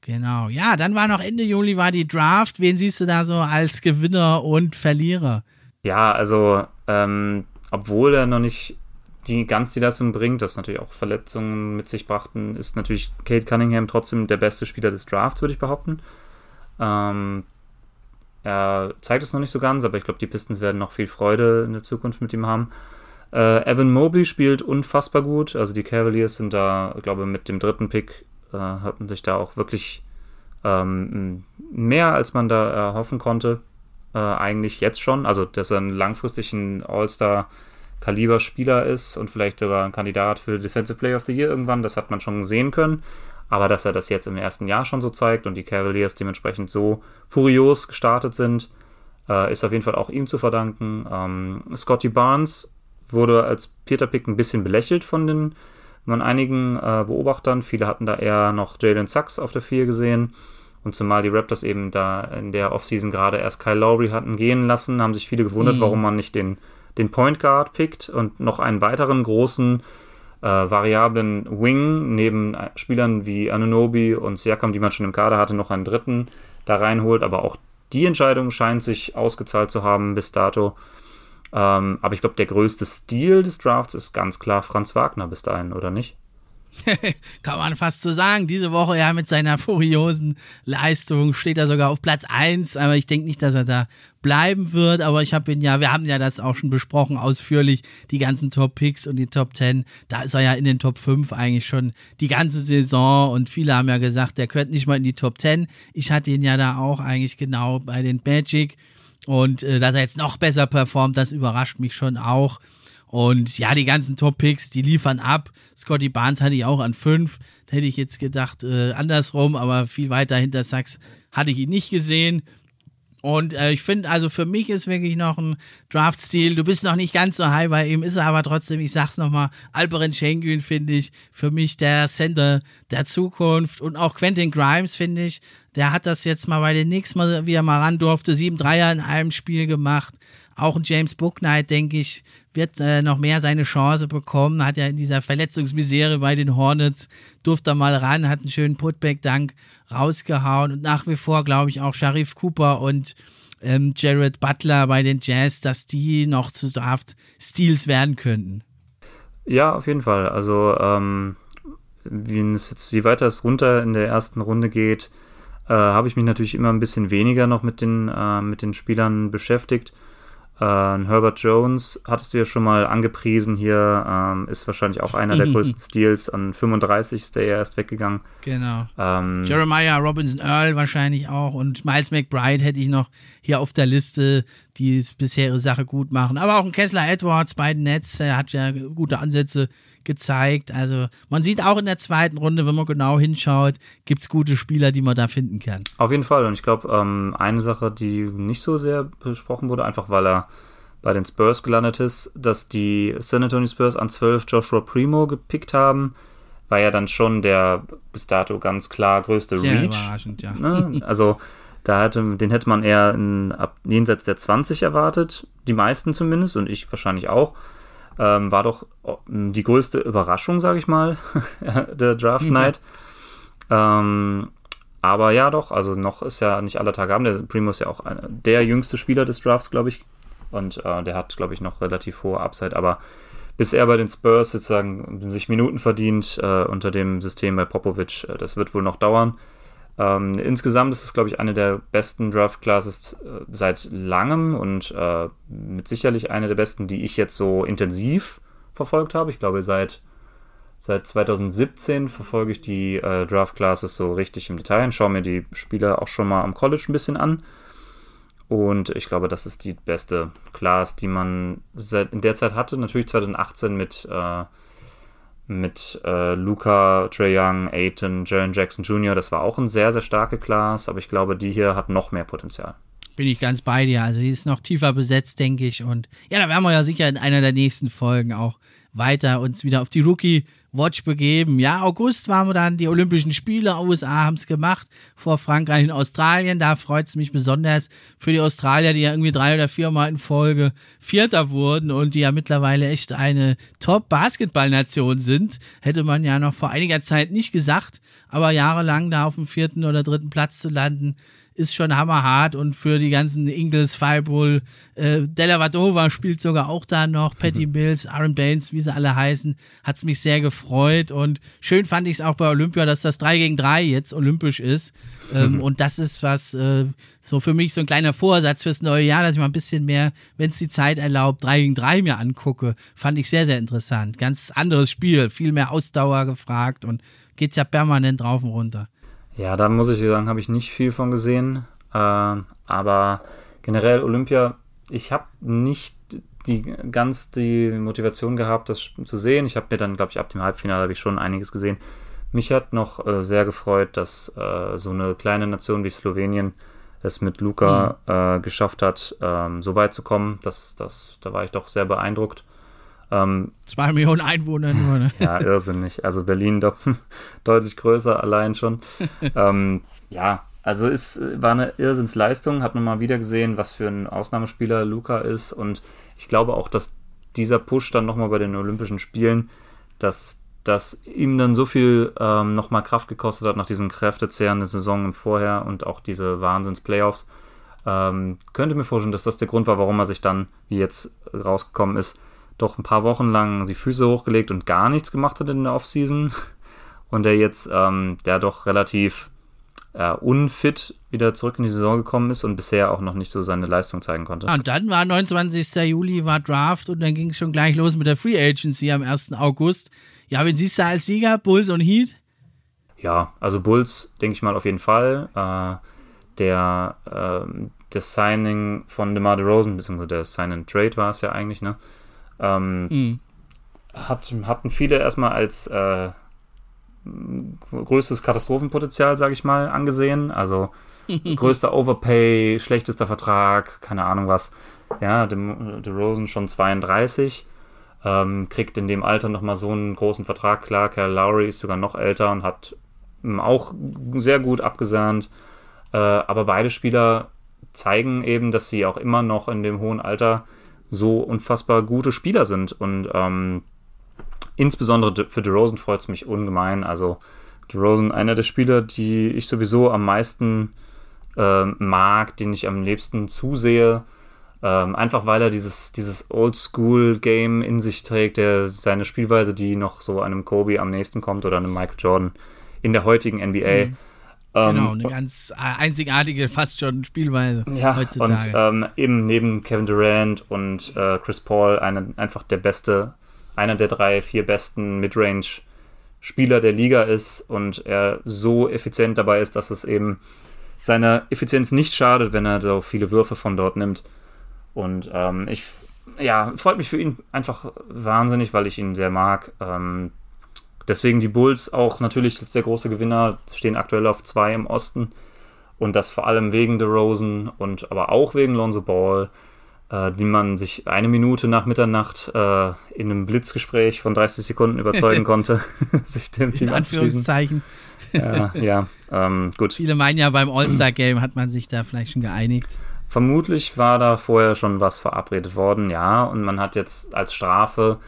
Genau. Ja, dann war noch Ende Juli war die Draft. Wen siehst du da so als Gewinner und Verlierer? Ja, also ähm, obwohl er noch nicht die ganz die Leistung bringt, das natürlich auch Verletzungen mit sich brachten, ist natürlich Kate Cunningham trotzdem der beste Spieler des Drafts, würde ich behaupten. Ähm, er zeigt es noch nicht so ganz, aber ich glaube, die Pistons werden noch viel Freude in der Zukunft mit ihm haben. Äh, Evan Mobley spielt unfassbar gut. Also die Cavaliers sind da, glaube ich, mit dem dritten Pick äh, hatten sich da auch wirklich ähm, mehr, als man da erhoffen konnte. Äh, eigentlich jetzt schon. Also, dass er einen langfristigen All-Star Kaliber-Spieler ist und vielleicht sogar ein Kandidat für Defensive Player of the Year irgendwann, das hat man schon sehen können. Aber dass er das jetzt im ersten Jahr schon so zeigt und die Cavaliers dementsprechend so furios gestartet sind, äh, ist auf jeden Fall auch ihm zu verdanken. Ähm, Scotty Barnes wurde als vierter Pick ein bisschen belächelt von den von einigen äh, Beobachtern. Viele hatten da eher noch Jalen Sachs auf der 4 gesehen. Und zumal die Raptors eben da in der Offseason gerade erst Kyle Lowry hatten gehen lassen, haben sich viele gewundert, mhm. warum man nicht den, den Point Guard pickt und noch einen weiteren großen äh, variablen Wing neben Spielern wie Anunobi und Siakam, die man schon im Kader hatte, noch einen dritten da reinholt. Aber auch die Entscheidung scheint sich ausgezahlt zu haben bis dato. Ähm, aber ich glaube, der größte Stil des Drafts ist ganz klar Franz Wagner bis dahin, oder nicht? Kann man fast so sagen. Diese Woche ja mit seiner furiosen Leistung steht er sogar auf Platz 1, aber ich denke nicht, dass er da bleiben wird. Aber ich habe ihn ja, wir haben ja das auch schon besprochen, ausführlich, die ganzen Top Picks und die Top 10. Da ist er ja in den Top 5 eigentlich schon die ganze Saison und viele haben ja gesagt, der gehört nicht mal in die Top 10. Ich hatte ihn ja da auch eigentlich genau bei den Magic. Und äh, dass er jetzt noch besser performt, das überrascht mich schon auch. Und ja, die ganzen Top-Picks, die liefern ab. Scotty Barnes hatte ich auch an fünf. Da hätte ich jetzt gedacht, äh, andersrum, aber viel weiter hinter Sachs hatte ich ihn nicht gesehen. Und äh, ich finde, also für mich ist wirklich noch ein Draft-Stil. Du bist noch nicht ganz so high bei ihm, ist er aber trotzdem, ich sag's nochmal, Alperen Schengen finde ich für mich der Center der Zukunft. Und auch Quentin Grimes finde ich, der hat das jetzt mal bei den Knicks mal, wie er mal ran durfte, sieben Dreier in einem Spiel gemacht. Auch ein James Booknight, denke ich, wird äh, noch mehr seine Chance bekommen. Hat ja in dieser Verletzungsmisere bei den Hornets, durfte er mal ran, hat einen schönen Putback-Dank rausgehauen. Und nach wie vor glaube ich auch Sharif Cooper und ähm, Jared Butler bei den Jazz, dass die noch zu Draft-Steals werden könnten. Ja, auf jeden Fall. Also, ähm, jetzt, je weiter es runter in der ersten Runde geht, äh, habe ich mich natürlich immer ein bisschen weniger noch mit den, äh, mit den Spielern beschäftigt. Äh, Herbert Jones hattest du ja schon mal angepriesen hier, ähm, ist wahrscheinlich auch einer der größten Steals. An 35 ist der erst weggegangen. Genau. Ähm, Jeremiah Robinson Earl wahrscheinlich auch und Miles McBride hätte ich noch hier auf der Liste, die bisher ihre Sache gut machen. Aber auch ein Kessler Edwards, beiden Netz, er hat ja gute Ansätze gezeigt. Also man sieht auch in der zweiten Runde, wenn man genau hinschaut, gibt es gute Spieler, die man da finden kann. Auf jeden Fall. Und ich glaube, ähm, eine Sache, die nicht so sehr besprochen wurde, einfach weil er bei den Spurs gelandet ist, dass die San Antonio Spurs an 12 Joshua Primo gepickt haben, war ja dann schon der bis dato ganz klar größte Sehr Reach. Überraschend, ja. Ne? Also da hätte, den hätte man eher in, ab jenseits der 20 erwartet, die meisten zumindest und ich wahrscheinlich auch. Ähm, war doch oh, die größte Überraschung, sage ich mal, der Draft mhm. Night. Ja. Ähm, aber ja, doch, also noch ist ja nicht aller Tage haben. Der Primo ist ja auch einer, der jüngste Spieler des Drafts, glaube ich. Und äh, der hat, glaube ich, noch relativ hohe Upside. Aber bis er bei den Spurs sozusagen sich Minuten verdient äh, unter dem System bei Popovic, äh, das wird wohl noch dauern. Ähm, insgesamt ist es, glaube ich, eine der besten Draft-Classes äh, seit langem und äh, mit sicherlich eine der besten, die ich jetzt so intensiv verfolgt habe. Ich glaube, seit, seit 2017 verfolge ich die äh, Draft-Classes so richtig im Detail und schaue mir die Spieler auch schon mal am College ein bisschen an. Und ich glaube, das ist die beste Class, die man seit, in der Zeit hatte. Natürlich 2018 mit äh, mit äh, Luca, Trey Young, Aiton, Jaren Jackson Jr. Das war auch eine sehr, sehr starke Class, aber ich glaube, die hier hat noch mehr Potenzial. Bin ich ganz bei dir. Also, sie ist noch tiefer besetzt, denke ich. Und ja, da werden wir ja sicher in einer der nächsten Folgen auch weiter uns wieder auf die Rookie Watch begeben. Ja, August waren wir dann, die Olympischen Spiele, USA haben es gemacht, vor Frankreich und Australien. Da freut es mich besonders für die Australier, die ja irgendwie drei oder viermal in Folge Vierter wurden und die ja mittlerweile echt eine Top-Basketball-Nation sind. Hätte man ja noch vor einiger Zeit nicht gesagt, aber jahrelang da auf dem vierten oder dritten Platz zu landen, ist schon hammerhart und für die ganzen Ingles, Fireball, äh, Della Vadova spielt sogar auch da noch, Patty mhm. Mills, Aaron Baines, wie sie alle heißen, hat es mich sehr gefreut und schön fand ich es auch bei Olympia, dass das 3 gegen 3 jetzt olympisch ist ähm, mhm. und das ist was, äh, so für mich so ein kleiner Vorsatz fürs neue Jahr, dass ich mal ein bisschen mehr, wenn es die Zeit erlaubt, 3 gegen 3 mir angucke, fand ich sehr, sehr interessant. Ganz anderes Spiel, viel mehr Ausdauer gefragt und geht ja permanent drauf und runter. Ja, da muss ich sagen, habe ich nicht viel von gesehen. Äh, aber generell Olympia, ich habe nicht die ganz die Motivation gehabt, das zu sehen. Ich habe mir dann, glaube ich, ab dem Halbfinale habe ich schon einiges gesehen. Mich hat noch äh, sehr gefreut, dass äh, so eine kleine Nation wie Slowenien es mit Luca mhm. äh, geschafft hat, ähm, so weit zu kommen. Das, das, da war ich doch sehr beeindruckt. Ähm, Zwei Millionen Einwohner nur, ne? ja, irrsinnig. Also Berlin doch deutlich größer allein schon. ähm, ja, also es war eine Irrsinnsleistung, hat man mal wieder gesehen, was für ein Ausnahmespieler Luca ist. Und ich glaube auch, dass dieser Push dann nochmal bei den Olympischen Spielen, dass das ihm dann so viel ähm, nochmal Kraft gekostet hat nach diesen kräftezehrenden Saison im Vorher und auch diese Wahnsinns-Playoffs. Ähm, könnte mir vorstellen, dass das der Grund war, warum er sich dann, wie jetzt rausgekommen ist, doch ein paar Wochen lang die Füße hochgelegt und gar nichts gemacht hat in der Offseason. Und der jetzt, ähm, der doch relativ äh, unfit wieder zurück in die Saison gekommen ist und bisher auch noch nicht so seine Leistung zeigen konnte. Und dann war 29. Juli, war Draft und dann ging es schon gleich los mit der Free Agency am 1. August. Ja, wen siehst du als Sieger, Bulls und Heat? Ja, also Bulls denke ich mal auf jeden Fall. Äh, der, äh, das Signing von DeMar DeRozan, beziehungsweise der Sign-and-Trade war es ja eigentlich, ne? Ähm, mhm. hat, hatten viele erstmal als äh, größtes Katastrophenpotenzial, sage ich mal, angesehen. Also größter Overpay, schlechtester Vertrag, keine Ahnung was. Ja, DeRozan schon 32 ähm, kriegt in dem Alter nochmal so einen großen Vertrag. Klar, Kyle Lowry ist sogar noch älter und hat ähm, auch sehr gut abgesahnt. Äh, aber beide Spieler zeigen eben, dass sie auch immer noch in dem hohen Alter so unfassbar gute Spieler sind. Und ähm, insbesondere für DeRozan freut es mich ungemein. Also DeRozan, einer der Spieler, die ich sowieso am meisten äh, mag, den ich am liebsten zusehe. Ähm, einfach weil er dieses, dieses Oldschool-Game in sich trägt, der seine Spielweise, die noch so einem Kobe am nächsten kommt oder einem Michael Jordan in der heutigen NBA. Mhm. Ähm, genau, eine ganz einzigartige, fast schon Spielweise ja, heutzutage. Und ähm, eben neben Kevin Durant und äh, Chris Paul eine, einfach der beste, einer der drei, vier besten Midrange-Spieler der Liga ist und er so effizient dabei ist, dass es eben seiner Effizienz nicht schadet, wenn er so viele Würfe von dort nimmt. Und ähm, ich, ja, freut mich für ihn einfach wahnsinnig, weil ich ihn sehr mag. Ähm, deswegen die Bulls auch natürlich der große Gewinner, stehen aktuell auf zwei im Osten. Und das vor allem wegen DeRozan und aber auch wegen Lonzo Ball, äh, die man sich eine Minute nach Mitternacht äh, in einem Blitzgespräch von 30 Sekunden überzeugen konnte, sich dem Team In Anführungszeichen. ja, ja ähm, gut. Viele meinen ja, beim All-Star-Game hat man sich da vielleicht schon geeinigt. Vermutlich war da vorher schon was verabredet worden, ja, und man hat jetzt als Strafe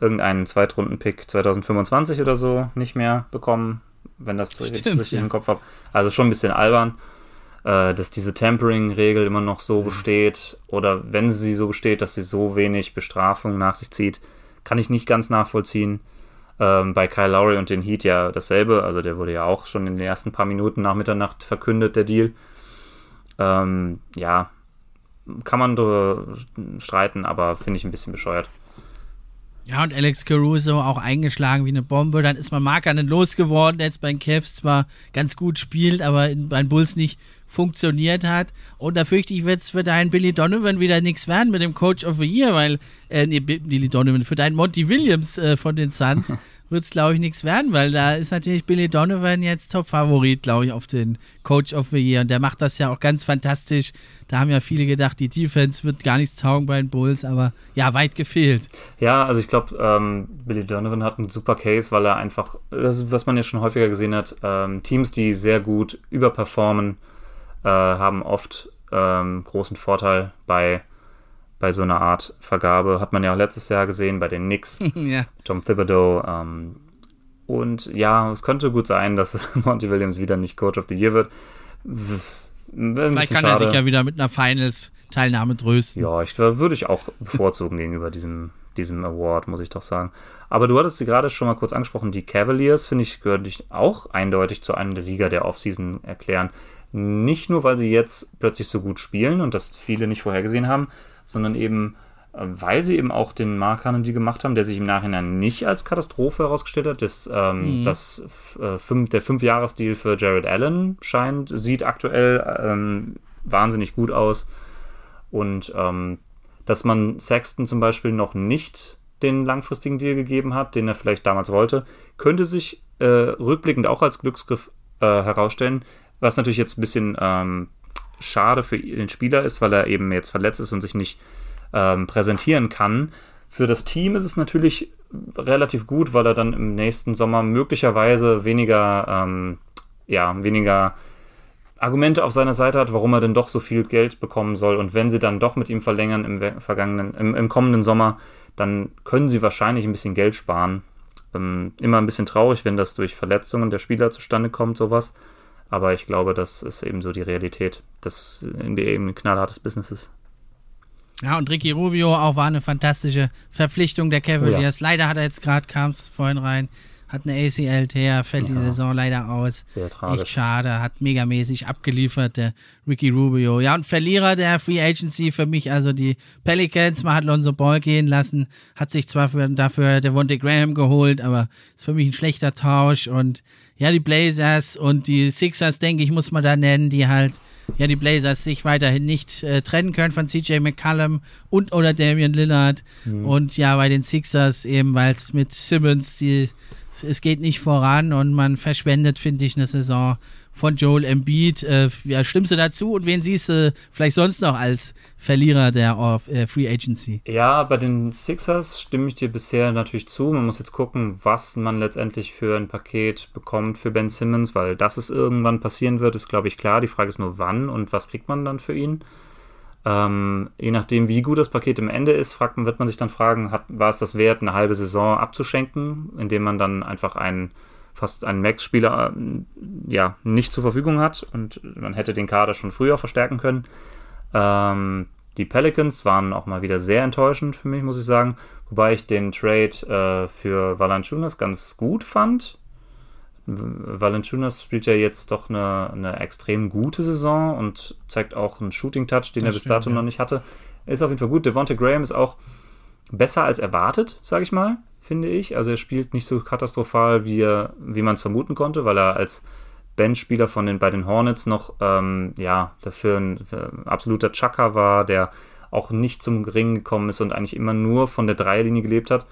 irgendeinen Zweitrunden-Pick 2025 oder so nicht mehr bekommen, wenn das Stimmt, richtig ja. im Kopf habe. Also schon ein bisschen albern, äh, dass diese Tampering-Regel immer noch so besteht oder wenn sie so besteht, dass sie so wenig Bestrafung nach sich zieht, kann ich nicht ganz nachvollziehen. Ähm, bei Kyle Lowry und den Heat ja dasselbe, also der wurde ja auch schon in den ersten paar Minuten nach Mitternacht verkündet, der Deal. Ähm, ja, kann man darüber streiten, aber finde ich ein bisschen bescheuert. Ja, und Alex Caruso auch eingeschlagen wie eine Bombe. Dann ist man Markanen losgeworden, der jetzt bei den Cavs zwar ganz gut spielt, aber bei den Bulls nicht funktioniert hat. Und da fürchte ich, wird es für deinen Billy Donovan wieder nichts werden mit dem Coach of the Year, weil, äh, nee, Billy Donovan, für deinen Monty Williams äh, von den Suns, wird es, glaube ich, nichts werden, weil da ist natürlich Billy Donovan jetzt Top-Favorit, glaube ich, auf den Coach of the Year. Und der macht das ja auch ganz fantastisch. Da haben ja viele gedacht, die Defense wird gar nichts taugen bei den Bulls, aber ja, weit gefehlt. Ja, also ich glaube, ähm, Billy Donovan hat einen super Case, weil er einfach, das, was man ja schon häufiger gesehen hat, ähm, Teams, die sehr gut überperformen, äh, haben oft ähm, großen Vorteil bei bei so einer Art Vergabe. Hat man ja auch letztes Jahr gesehen bei den Knicks. ja. Tom Thibodeau. Ähm, und ja, es könnte gut sein, dass Monty Williams wieder nicht Coach of the Year wird. Vielleicht kann schade. er sich ja wieder mit einer Finals-Teilnahme trösten. Ja, ich, würde ich auch bevorzugen gegenüber diesem, diesem Award, muss ich doch sagen. Aber du hattest sie gerade schon mal kurz angesprochen, die Cavaliers, finde ich, gehören dich auch eindeutig zu einem der Sieger der Offseason erklären. Nicht nur, weil sie jetzt plötzlich so gut spielen und das viele nicht vorhergesehen haben, sondern eben, äh, weil sie eben auch den Markanen, die gemacht haben, der sich im Nachhinein nicht als Katastrophe herausgestellt hat. Das, ähm, mhm. das äh, fünf, der Fünf-Jahres-Deal für Jared Allen scheint, sieht aktuell ähm, wahnsinnig gut aus. Und ähm, dass man Sexton zum Beispiel noch nicht den langfristigen Deal gegeben hat, den er vielleicht damals wollte, könnte sich äh, rückblickend auch als Glücksgriff äh, herausstellen, was natürlich jetzt ein bisschen ähm, schade für den Spieler ist, weil er eben jetzt verletzt ist und sich nicht ähm, präsentieren kann. Für das Team ist es natürlich relativ gut, weil er dann im nächsten Sommer möglicherweise weniger, ähm, ja, weniger Argumente auf seiner Seite hat, warum er denn doch so viel Geld bekommen soll. Und wenn sie dann doch mit ihm verlängern im vergangenen, im, im kommenden Sommer, dann können sie wahrscheinlich ein bisschen Geld sparen. Ähm, immer ein bisschen traurig, wenn das durch Verletzungen der Spieler zustande kommt, sowas. Aber ich glaube, das ist eben so die Realität, dass NBA eben ein knallhartes Business ist. Ja, und Ricky Rubio auch war eine fantastische Verpflichtung der Cavaliers. Oh ja. Leider hat er jetzt gerade, kam es vorhin rein, hat eine ACL-Tear, fällt ja. die Saison leider aus. Sehr tragisch. Echt schade, hat megamäßig abgeliefert, der Ricky Rubio. Ja, und Verlierer der Free Agency für mich, also die Pelicans, man hat Lonzo Ball gehen lassen, hat sich zwar für, dafür Devontae Graham geholt, aber ist für mich ein schlechter Tausch und ja, die Blazers und die Sixers, denke ich, muss man da nennen, die halt ja die Blazers sich weiterhin nicht äh, trennen können von CJ McCallum und oder Damian Lillard. Mhm. Und ja, bei den Sixers eben, weil es mit Simmons, die, es geht nicht voran und man verschwendet, finde ich, eine Saison von Joel Embiid. Äh, ja, stimmst du dazu und wen siehst du vielleicht sonst noch als Verlierer der äh, Free Agency? Ja, bei den Sixers stimme ich dir bisher natürlich zu. Man muss jetzt gucken, was man letztendlich für ein Paket bekommt für Ben Simmons, weil dass es irgendwann passieren wird, ist, glaube ich, klar. Die Frage ist nur, wann und was kriegt man dann für ihn? Ähm, je nachdem, wie gut das Paket im Ende ist, fragt, wird man sich dann fragen, hat, war es das wert, eine halbe Saison abzuschenken, indem man dann einfach einen fast einen Max-Spieler äh, ja, nicht zur Verfügung hat und man hätte den Kader schon früher verstärken können. Ähm, die Pelicans waren auch mal wieder sehr enttäuschend für mich, muss ich sagen. Wobei ich den Trade äh, für Valanciunas ganz gut fand. Valanciunas spielt ja jetzt doch eine, eine extrem gute Saison und zeigt auch einen Shooting-Touch, den das er bis dato ja. noch nicht hatte. Ist auf jeden Fall gut. Devonta Graham ist auch besser als erwartet, sage ich mal finde ich. Also er spielt nicht so katastrophal, wie, wie man es vermuten konnte, weil er als Benchspieler von den, bei den Hornets noch ähm, ja, dafür ein, ein absoluter Chucker war, der auch nicht zum Ring gekommen ist und eigentlich immer nur von der Dreierlinie gelebt hat.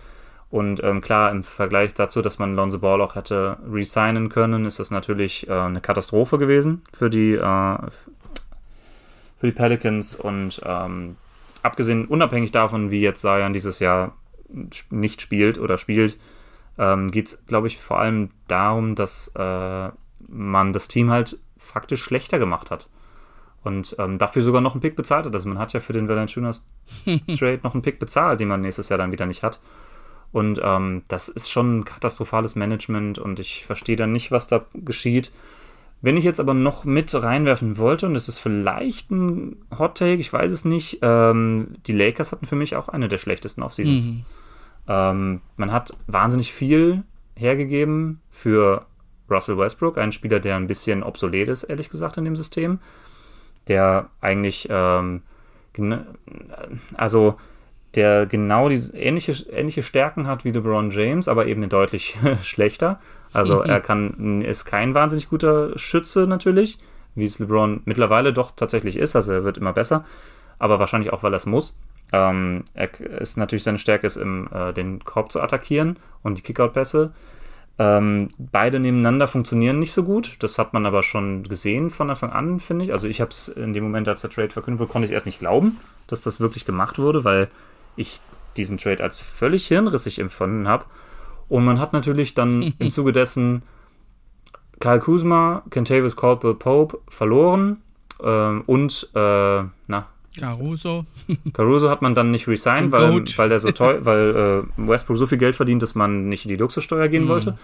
Und ähm, klar, im Vergleich dazu, dass man Lonzo Ball auch hätte resignen können, ist das natürlich äh, eine Katastrophe gewesen für die, äh, für die Pelicans. Und ähm, abgesehen, unabhängig davon, wie jetzt Zion dieses Jahr nicht spielt oder spielt, ähm, geht es, glaube ich, vor allem darum, dass äh, man das Team halt faktisch schlechter gemacht hat. Und ähm, dafür sogar noch einen Pick bezahlt hat. Also man hat ja für den Valanciunas Trade noch einen Pick bezahlt, den man nächstes Jahr dann wieder nicht hat. Und ähm, das ist schon ein katastrophales Management und ich verstehe dann nicht, was da geschieht. Wenn ich jetzt aber noch mit reinwerfen wollte, und das ist vielleicht ein Hot Take, ich weiß es nicht, ähm, die Lakers hatten für mich auch eine der schlechtesten Offseasons. Mhm. Ähm, man hat wahnsinnig viel hergegeben für Russell Westbrook, einen Spieler, der ein bisschen obsolet ist, ehrlich gesagt, in dem System. Der eigentlich, ähm, also der genau diese ähnliche, ähnliche Stärken hat wie LeBron James, aber eben deutlich schlechter. Also er kann, ist kein wahnsinnig guter Schütze natürlich, wie es LeBron mittlerweile doch tatsächlich ist. Also er wird immer besser, aber wahrscheinlich auch, weil er es muss. Ähm, er ist natürlich seine Stärke ist, im, äh, den Korb zu attackieren und die Kickout-Pässe. Ähm, beide nebeneinander funktionieren nicht so gut. Das hat man aber schon gesehen von Anfang an, finde ich. Also ich habe es in dem Moment, als der Trade verkündet wurde, konnte ich erst nicht glauben, dass das wirklich gemacht wurde, weil ich diesen Trade als völlig hirnrissig empfunden habe. Und man hat natürlich dann im Zuge dessen Kyle Kuzma, Kentavious Caldwell Pope verloren ähm, und äh, na, Caruso. Caruso hat man dann nicht resigned, weil, weil der so teuer, weil äh, Westbrook so viel Geld verdient, dass man nicht in die Luxussteuer gehen mm. wollte.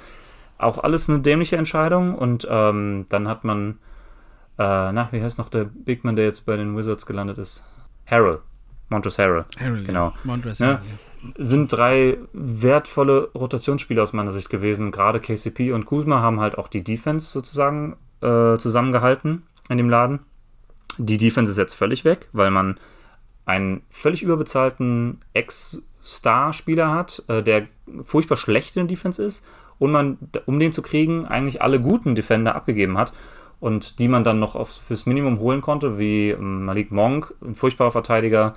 Auch alles eine dämliche Entscheidung. Und ähm, dann hat man, äh, na, wie heißt noch der Big Man, der jetzt bei den Wizards gelandet ist? Harrell. Montrezl Harrell. Harrell genau. Ja. Montrezl ne? Harrell, ja. Sind drei wertvolle Rotationsspieler aus meiner Sicht gewesen. Gerade KCP und Kuzma haben halt auch die Defense sozusagen äh, zusammengehalten in dem Laden. Die Defense ist jetzt völlig weg, weil man einen völlig überbezahlten Ex-Star-Spieler hat, äh, der furchtbar schlecht in der Defense ist und man, um den zu kriegen, eigentlich alle guten Defender abgegeben hat und die man dann noch auf, fürs Minimum holen konnte, wie ähm, Malik Monk, ein furchtbarer Verteidiger,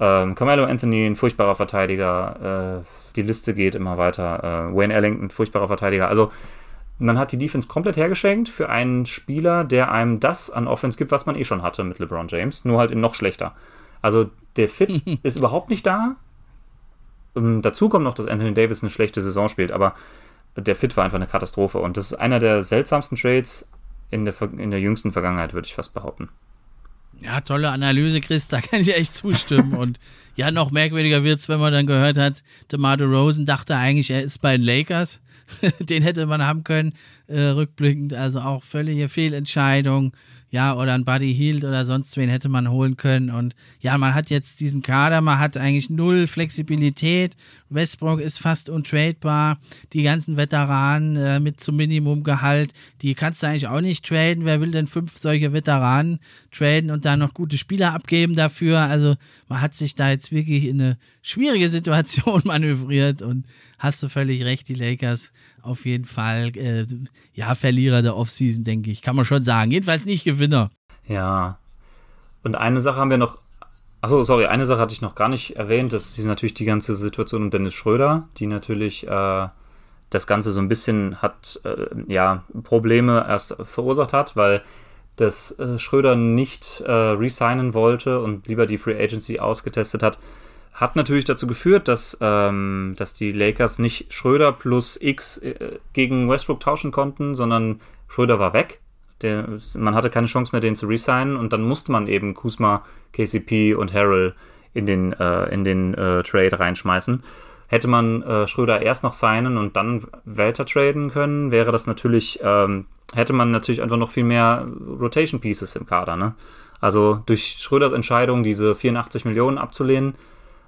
ähm, Carmelo Anthony, ein furchtbarer Verteidiger, äh, die Liste geht immer weiter, äh, Wayne Ellington, ein furchtbarer Verteidiger. Also man hat die Defense komplett hergeschenkt für einen Spieler, der einem das an Offense gibt, was man eh schon hatte mit LeBron James, nur halt in noch schlechter. Also der Fit ist überhaupt nicht da. ähm, dazu kommt noch, dass Anthony Davis eine schlechte Saison spielt, aber der Fit war einfach eine Katastrophe. Und das ist einer der seltsamsten Trades in der, in der jüngsten Vergangenheit, würde ich fast behaupten. Ja, tolle Analyse, Chris, da kann ich echt zustimmen. und ja, noch merkwürdiger wird es, wenn man dann gehört hat, DeMar Rosen dachte eigentlich, er ist bei den Lakers. Den hätte man haben können, äh, rückblickend. Also auch völlige Fehlentscheidung ja, oder ein Buddy Hield oder sonst wen hätte man holen können. Und ja, man hat jetzt diesen Kader, man hat eigentlich null Flexibilität. Westbrook ist fast untradebar. Die ganzen Veteranen äh, mit zum Minimumgehalt, die kannst du eigentlich auch nicht traden. Wer will denn fünf solche Veteranen traden und dann noch gute Spieler abgeben dafür? Also man hat sich da jetzt wirklich in eine schwierige Situation manövriert und hast du völlig recht, die Lakers auf jeden Fall, äh, ja, Verlierer der Offseason, denke ich. Kann man schon sagen. Jedenfalls nicht Gewinner. Ja. Und eine Sache haben wir noch. Achso, sorry, eine Sache hatte ich noch gar nicht erwähnt. Das ist natürlich die ganze Situation um Dennis Schröder, die natürlich äh, das Ganze so ein bisschen hat, äh, ja, Probleme erst verursacht hat, weil das äh, Schröder nicht äh, resignen wollte und lieber die Free Agency ausgetestet hat hat natürlich dazu geführt, dass, ähm, dass die Lakers nicht Schröder plus X äh, gegen Westbrook tauschen konnten, sondern Schröder war weg. Der, man hatte keine Chance mehr, den zu resignen und dann musste man eben Kuzma, KCP und Harrell in den, äh, in den äh, Trade reinschmeißen. Hätte man äh, Schröder erst noch signen und dann weiter traden können, wäre das natürlich, ähm, hätte man natürlich einfach noch viel mehr Rotation Pieces im Kader. Ne? Also durch Schröders Entscheidung, diese 84 Millionen abzulehnen,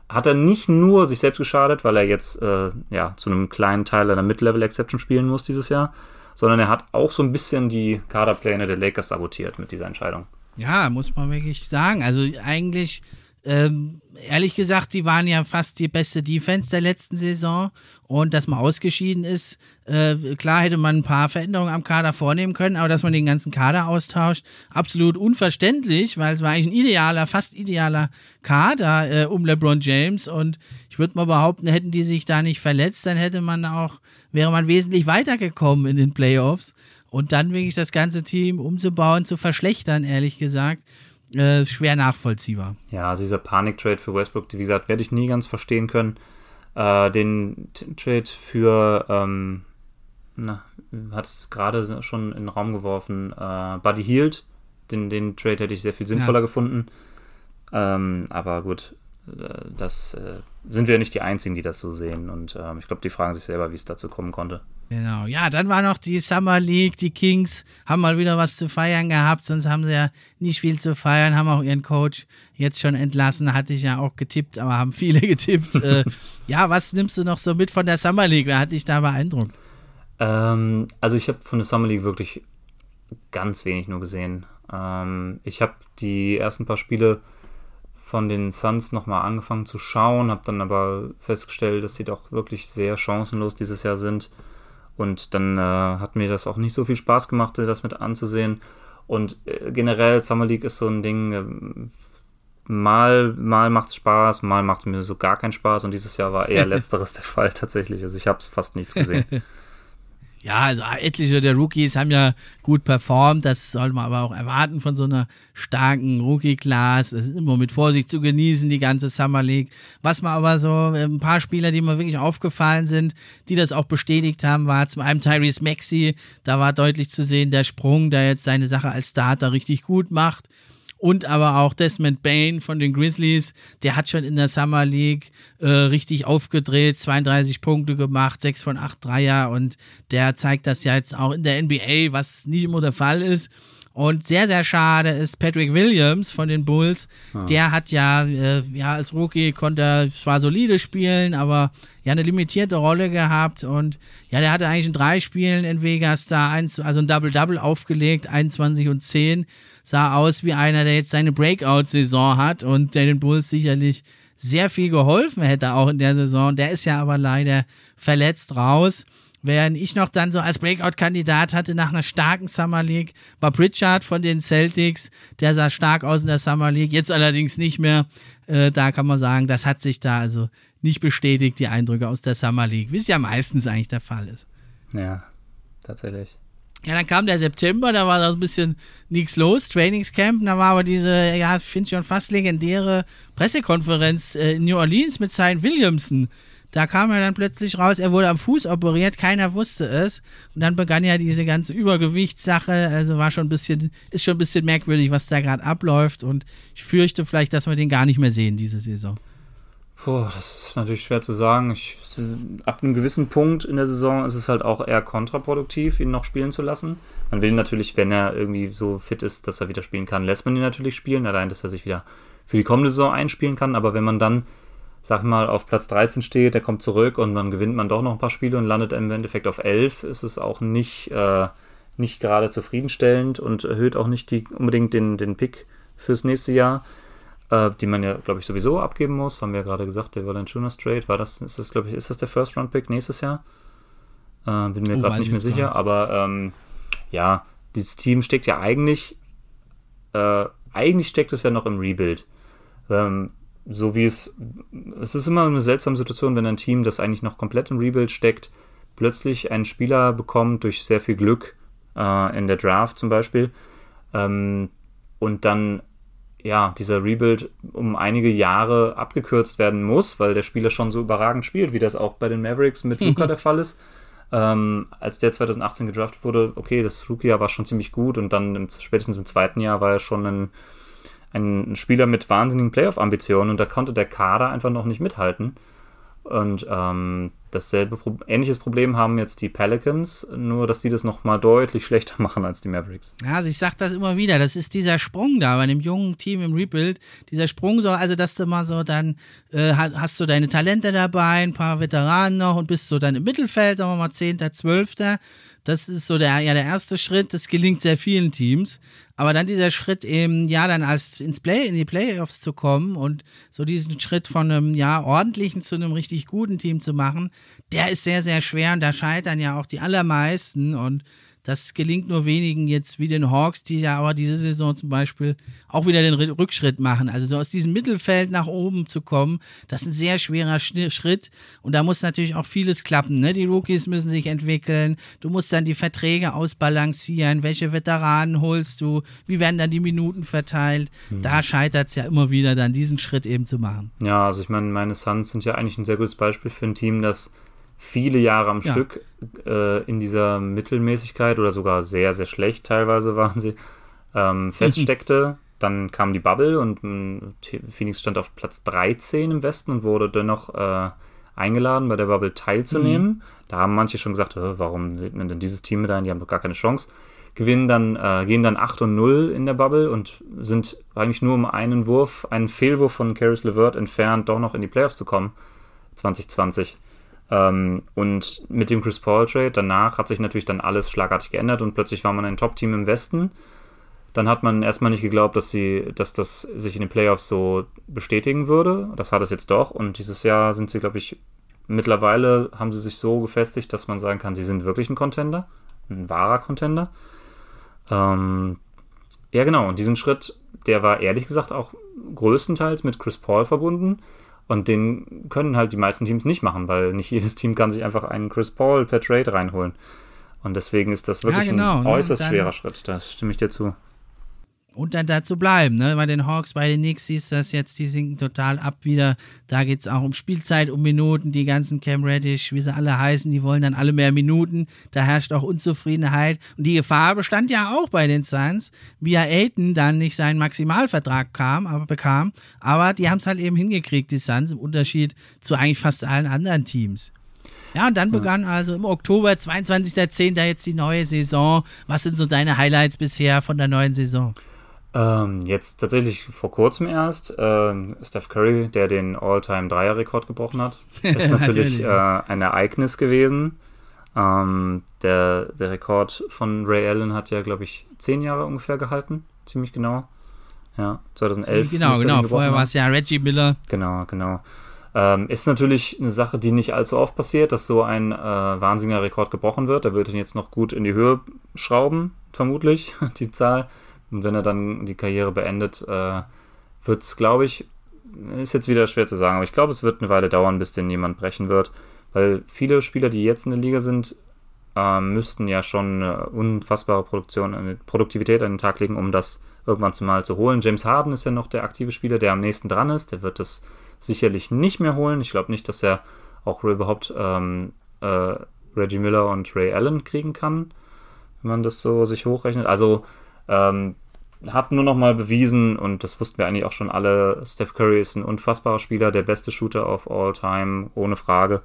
hat er nicht nur sich selbst geschadet, weil er jetzt äh, ja, zu einem kleinen Teil einer Mid-Level-Exception spielen muss dieses Jahr, sondern er hat auch so ein bisschen die Kaderpläne der Lakers sabotiert mit dieser Entscheidung. Ja, muss man wirklich sagen. Also eigentlich ähm, ehrlich gesagt, die waren ja fast die beste Defense der letzten Saison und dass man ausgeschieden ist, äh, klar hätte man ein paar Veränderungen am Kader vornehmen können, aber dass man den ganzen Kader austauscht, absolut unverständlich, weil es war eigentlich ein idealer, fast idealer Kader äh, um LeBron James und ich würde mal behaupten, hätten die sich da nicht verletzt, dann hätte man auch, wäre man wesentlich weitergekommen in den Playoffs und dann wirklich das ganze Team umzubauen, zu verschlechtern, ehrlich gesagt äh, schwer nachvollziehbar. Ja, also dieser Panik-Trade für Westbrook, wie gesagt, werde ich nie ganz verstehen können. Äh, den Trade für, ähm, na, hat es gerade schon in den Raum geworfen, äh, Buddy Hield, den, den Trade hätte ich sehr viel sinnvoller ja. gefunden. Ähm, aber gut, das äh, sind wir nicht die Einzigen, die das so sehen. Und ähm, ich glaube, die fragen sich selber, wie es dazu kommen konnte. Genau, ja, dann war noch die Summer League, die Kings haben mal wieder was zu feiern gehabt, sonst haben sie ja nicht viel zu feiern, haben auch ihren Coach jetzt schon entlassen, hatte ich ja auch getippt, aber haben viele getippt. äh, ja, was nimmst du noch so mit von der Summer League? Wer hat dich da beeindruckt? Ähm, also ich habe von der Summer League wirklich ganz wenig nur gesehen. Ähm, ich habe die ersten paar Spiele von den Suns nochmal angefangen zu schauen, habe dann aber festgestellt, dass sie doch wirklich sehr chancenlos dieses Jahr sind. Und dann äh, hat mir das auch nicht so viel Spaß gemacht, das mit anzusehen. Und äh, generell Summer League ist so ein Ding, äh, mal, mal macht es Spaß, mal macht es mir so gar keinen Spaß. Und dieses Jahr war eher letzteres der Fall tatsächlich. Also ich habe fast nichts gesehen. Ja, also etliche der Rookies haben ja gut performt. Das sollte man aber auch erwarten von so einer starken Rookie-Class. Es ist immer mit Vorsicht zu genießen, die ganze Summer League. Was man aber so, äh, ein paar Spieler, die mir wirklich aufgefallen sind, die das auch bestätigt haben, war zum einen Tyrese Maxey. Da war deutlich zu sehen, der Sprung, der jetzt seine Sache als Starter richtig gut macht und aber auch Desmond Bain von den Grizzlies, der hat schon in der Summer League äh, richtig aufgedreht, 32 Punkte gemacht, 6 von 8 Dreier und der zeigt das ja jetzt auch in der NBA, was nicht immer der Fall ist. Und sehr, sehr schade ist Patrick Williams von den Bulls. Ah. Der hat ja, äh, ja, als Rookie konnte er zwar solide spielen, aber ja eine limitierte Rolle gehabt. Und ja, der hatte eigentlich in drei Spielen in Vegas da eins, also ein Double-Double aufgelegt, 21 und 10 sah aus wie einer, der jetzt seine Breakout-Saison hat und der den Bulls sicherlich sehr viel geholfen hätte, auch in der Saison. Der ist ja aber leider verletzt raus. Während ich noch dann so als Breakout-Kandidat hatte nach einer starken Summer League, war Pritchard von den Celtics. Der sah stark aus in der Summer League, jetzt allerdings nicht mehr. Äh, da kann man sagen, das hat sich da also nicht bestätigt, die Eindrücke aus der Summer League, wie es ja meistens eigentlich der Fall ist. Ja, tatsächlich. Ja, dann kam der September, da war da ein bisschen nichts los, Trainingscamp, da war aber diese, ja, finde ich schon fast legendäre Pressekonferenz äh, in New Orleans mit Zion Williamson da kam er dann plötzlich raus, er wurde am Fuß operiert, keiner wusste es. Und dann begann ja diese ganze Übergewichtssache. Also war schon ein bisschen, ist schon ein bisschen merkwürdig, was da gerade abläuft. Und ich fürchte vielleicht, dass wir den gar nicht mehr sehen diese Saison. Puh, das ist natürlich schwer zu sagen. Ich, ab einem gewissen Punkt in der Saison ist es halt auch eher kontraproduktiv, ihn noch spielen zu lassen. Man will natürlich, wenn er irgendwie so fit ist, dass er wieder spielen kann, lässt man ihn natürlich spielen, allein, dass er sich wieder für die kommende Saison einspielen kann. Aber wenn man dann, sag mal, auf Platz 13 steht, der kommt zurück und dann gewinnt man doch noch ein paar Spiele und landet im Endeffekt auf 11, ist es auch nicht, äh, nicht gerade zufriedenstellend und erhöht auch nicht die, unbedingt den, den Pick fürs nächste Jahr äh, die man ja, glaube ich, sowieso abgeben muss. Haben wir ja gerade gesagt, der Valanciunas Trade. War das, ist das, glaube ich, ist das der First-Round-Pick nächstes Jahr? Äh, bin mir oh, gerade nicht mehr sicher, klar. aber ähm, ja, dieses Team steckt ja eigentlich, äh, eigentlich steckt es ja noch im Rebuild. Ähm, so wie es, es ist immer eine seltsame Situation, wenn ein Team, das eigentlich noch komplett im Rebuild steckt, plötzlich einen Spieler bekommt durch sehr viel Glück äh, in der Draft zum Beispiel ähm, und dann ja, dieser Rebuild um einige Jahre abgekürzt werden muss, weil der Spieler schon so überragend spielt, wie das auch bei den Mavericks mit Luca der Fall ist. Ähm, als der 2018 gedraftet wurde, okay, das Rookie-Jahr war schon ziemlich gut und dann im, spätestens im zweiten Jahr war er schon ein, ein Spieler mit wahnsinnigen Playoff-Ambitionen und da konnte der Kader einfach noch nicht mithalten. Und ähm, dasselbe, ähnliches Problem haben jetzt die Pelicans, nur dass die das nochmal deutlich schlechter machen als die Mavericks. Ja, also ich sag das immer wieder, das ist dieser Sprung da bei einem jungen Team im Rebuild, dieser Sprung so, also dass du mal so dann, äh, hast du deine Talente dabei, ein paar Veteranen noch und bist so dann im Mittelfeld, sagen wir mal 10., 12., das ist so der, ja, der erste Schritt. Das gelingt sehr vielen Teams. Aber dann dieser Schritt eben, ja, dann als ins Play, in die Playoffs zu kommen und so diesen Schritt von einem, ja, ordentlichen zu einem richtig guten Team zu machen, der ist sehr, sehr schwer und da scheitern ja auch die allermeisten und das gelingt nur wenigen jetzt wie den Hawks, die ja aber diese Saison zum Beispiel auch wieder den Rückschritt machen. Also so aus diesem Mittelfeld nach oben zu kommen, das ist ein sehr schwerer Schritt. Und da muss natürlich auch vieles klappen. Ne? Die Rookies müssen sich entwickeln. Du musst dann die Verträge ausbalancieren. Welche Veteranen holst du? Wie werden dann die Minuten verteilt? Mhm. Da scheitert es ja immer wieder, dann diesen Schritt eben zu machen. Ja, also ich meine, meine Suns sind ja eigentlich ein sehr gutes Beispiel für ein Team, das viele Jahre am ja. Stück äh, in dieser Mittelmäßigkeit oder sogar sehr, sehr schlecht teilweise waren sie, ähm, feststeckte. Dann kam die Bubble und mh, Phoenix stand auf Platz 13 im Westen und wurde dennoch äh, eingeladen, bei der Bubble teilzunehmen. Mhm. Da haben manche schon gesagt, warum sieht man denn dieses Team mit ein? Die haben doch gar keine Chance. Gewinnen dann, äh, gehen dann 8 und 0 in der Bubble und sind eigentlich nur um einen Wurf, einen Fehlwurf von Caris LeVert entfernt, doch noch in die Playoffs zu kommen. 2020. Ähm, und mit dem Chris Paul Trade danach hat sich natürlich dann alles schlagartig geändert und plötzlich war man ein Top-Team im Westen. Dann hat man erstmal nicht geglaubt, dass sie, dass das sich in den Playoffs so bestätigen würde. Das hat es jetzt doch. Und dieses Jahr sind sie, glaube ich, mittlerweile haben sie sich so gefestigt, dass man sagen kann, sie sind wirklich ein Contender, ein wahrer Contender. Ähm, ja, genau. Und diesen Schritt, der war ehrlich gesagt auch größtenteils mit Chris Paul verbunden. Und den können halt die meisten Teams nicht machen, weil nicht jedes Team kann sich einfach einen Chris Paul per Trade reinholen. Und deswegen ist das wirklich ja, genau, ein ne? äußerst ne? schwerer Schritt. Da stimme ich dir zu und dann dazu bleiben. Ne? Bei den Hawks, bei den Knicks siehst du das jetzt, die sinken total ab wieder. Da geht es auch um Spielzeit, um Minuten. Die ganzen Cam Reddish, wie sie alle heißen, die wollen dann alle mehr Minuten. Da herrscht auch Unzufriedenheit. Und die Gefahr bestand ja auch bei den Suns, wie ja Aiton dann nicht seinen Maximalvertrag kam, aber bekam. Aber die haben es halt eben hingekriegt, die Suns, im Unterschied zu eigentlich fast allen anderen Teams. Ja, und dann begann also im Oktober, 22.10. jetzt die neue Saison. Was sind so deine Highlights bisher von der neuen Saison? Ähm, jetzt tatsächlich vor kurzem erst ähm, Steph Curry, der den All-Time-Dreier-Rekord gebrochen hat. Das ist natürlich äh, ein Ereignis gewesen. Ähm, der, der Rekord von Ray Allen hat ja, glaube ich, zehn Jahre ungefähr gehalten. Ziemlich genau. Ja, 2011. Genau, genau. Vorher war es ja Reggie Miller. Genau, genau. Ähm, ist natürlich eine Sache, die nicht allzu oft passiert, dass so ein äh, wahnsinniger Rekord gebrochen wird. Er wird ihn jetzt noch gut in die Höhe schrauben, vermutlich, die Zahl. Und wenn er dann die Karriere beendet, äh, wird es, glaube ich, ist jetzt wieder schwer zu sagen, aber ich glaube, es wird eine Weile dauern, bis den jemand brechen wird, weil viele Spieler, die jetzt in der Liga sind, äh, müssten ja schon eine unfassbare Produktion, eine Produktivität an den Tag legen, um das irgendwann zumal zu holen. James Harden ist ja noch der aktive Spieler, der am nächsten dran ist. Der wird das sicherlich nicht mehr holen. Ich glaube nicht, dass er auch überhaupt ähm, äh, Reggie Miller und Ray Allen kriegen kann, wenn man das so sich hochrechnet. Also ähm, hat nur noch mal bewiesen, und das wussten wir eigentlich auch schon alle, Steph Curry ist ein unfassbarer Spieler, der beste Shooter of all time, ohne Frage.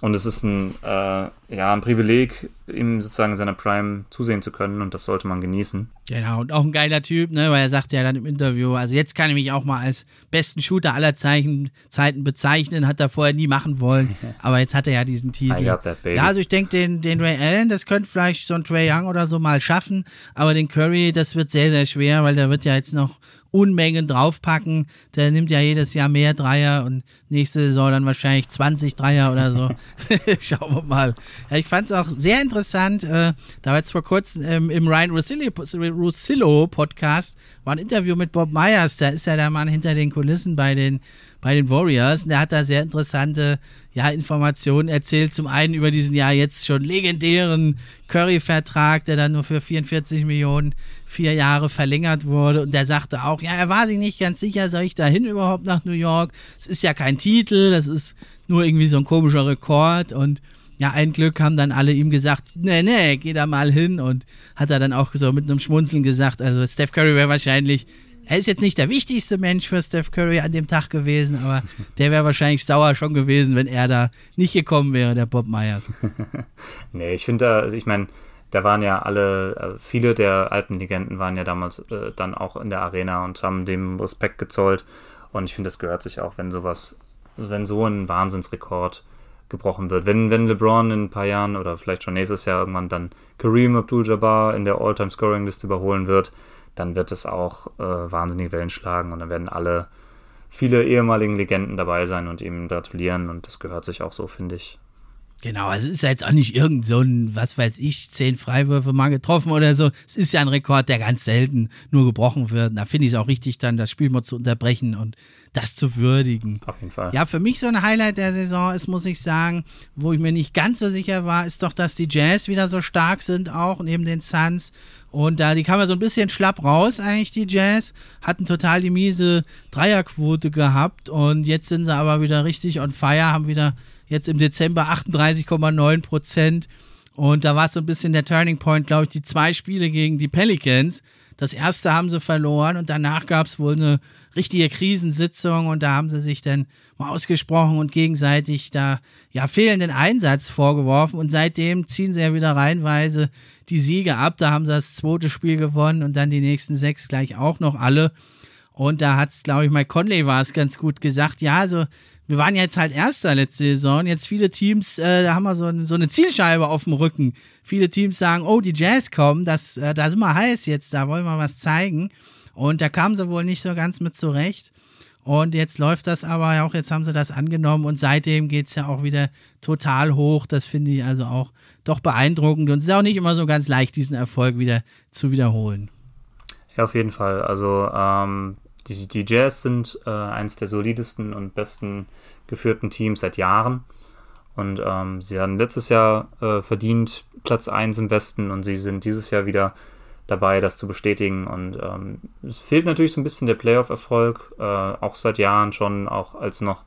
Und es ist ein, äh, ja, ein Privileg, ihm sozusagen in seiner Prime zusehen zu können und das sollte man genießen. Genau, und auch ein geiler Typ, ne, weil er sagt ja dann im Interview, also jetzt kann ich mich auch mal als besten Shooter aller Zeichen, Zeiten bezeichnen, hat er vorher nie machen wollen, aber jetzt hat er ja diesen Titel. Ja, also ich denke, den, den Ray Allen, das könnte vielleicht so ein Trey Young oder so mal schaffen, aber den Curry, das wird sehr, sehr schwer, weil der wird ja jetzt noch Unmengen draufpacken. Der nimmt ja jedes Jahr mehr Dreier und nächste Saison dann wahrscheinlich 20 Dreier oder so. Schauen wir mal. Ja, ich fand es auch sehr interessant. Äh, da war jetzt vor kurzem ähm, im Ryan Russillo Podcast war ein Interview mit Bob Myers. Da ist ja der Mann hinter den Kulissen bei den, bei den Warriors. Und der hat da sehr interessante ja, Informationen erzählt. Zum einen über diesen ja jetzt schon legendären Curry-Vertrag, der dann nur für 44 Millionen vier Jahre verlängert wurde. Und der sagte auch, ja, er war sich nicht ganz sicher, soll ich dahin überhaupt nach New York? Es ist ja kein Titel, das ist nur irgendwie so ein komischer Rekord. Und ja, ein Glück haben dann alle ihm gesagt, nee, nee, geh da mal hin. Und hat er dann auch so mit einem Schmunzeln gesagt, also Steph Curry wäre wahrscheinlich er ist jetzt nicht der wichtigste Mensch für Steph Curry an dem Tag gewesen, aber der wäre wahrscheinlich sauer schon gewesen, wenn er da nicht gekommen wäre, der Bob Myers. nee, ich finde da, ich meine, da waren ja alle, äh, viele der alten Legenden waren ja damals äh, dann auch in der Arena und haben dem Respekt gezollt. Und ich finde, das gehört sich auch, wenn sowas, wenn so ein Wahnsinnsrekord gebrochen wird. Wenn, wenn LeBron in ein paar Jahren oder vielleicht schon nächstes Jahr irgendwann dann Kareem Abdul-Jabbar in der All-Time-Scoring-Liste überholen wird, dann wird es auch äh, wahnsinnige Wellen schlagen und dann werden alle, viele ehemaligen Legenden dabei sein und ihm gratulieren und das gehört sich auch so, finde ich. Genau, also es ist ja jetzt auch nicht irgend so ein, was weiß ich, zehn Freiwürfe mal getroffen oder so. Es ist ja ein Rekord, der ganz selten nur gebrochen wird. Da finde ich es auch richtig, dann das Spiel mal zu unterbrechen und das zu würdigen. Auf jeden Fall. Ja, für mich so ein Highlight der Saison ist, muss ich sagen, wo ich mir nicht ganz so sicher war, ist doch, dass die Jazz wieder so stark sind auch, neben den Suns. Und da, die kamen ja so ein bisschen schlapp raus, eigentlich, die Jazz. Hatten total die miese Dreierquote gehabt. Und jetzt sind sie aber wieder richtig on fire, haben wieder jetzt im Dezember 38,9 Prozent. Und da war es so ein bisschen der Turning Point, glaube ich, die zwei Spiele gegen die Pelicans. Das erste haben sie verloren und danach gab es wohl eine richtige Krisensitzung und da haben sie sich dann mal ausgesprochen und gegenseitig da ja fehlenden Einsatz vorgeworfen und seitdem ziehen sie ja wieder reinweise die Siege ab. Da haben sie das zweite Spiel gewonnen und dann die nächsten sechs gleich auch noch alle. Und da hat es, glaube ich, Mike Conley war es ganz gut gesagt. Ja, also wir waren jetzt halt Erster letzte Saison. Jetzt viele Teams, äh, da haben wir so, so, eine Zielscheibe auf dem Rücken. Viele Teams sagen, oh, die Jazz kommen, das, äh, da sind wir heiß jetzt, da wollen wir was zeigen. Und da kamen sie wohl nicht so ganz mit zurecht. Und jetzt läuft das aber auch, jetzt haben sie das angenommen und seitdem geht es ja auch wieder total hoch. Das finde ich also auch doch beeindruckend. Und es ist auch nicht immer so ganz leicht, diesen Erfolg wieder zu wiederholen. Ja, auf jeden Fall. Also ähm, die, die Jazz sind äh, eines der solidesten und besten geführten Teams seit Jahren. Und ähm, sie haben letztes Jahr äh, verdient Platz 1 im Westen und sie sind dieses Jahr wieder dabei, das zu bestätigen. Und ähm, es fehlt natürlich so ein bisschen der Playoff-Erfolg, äh, auch seit Jahren schon, auch als noch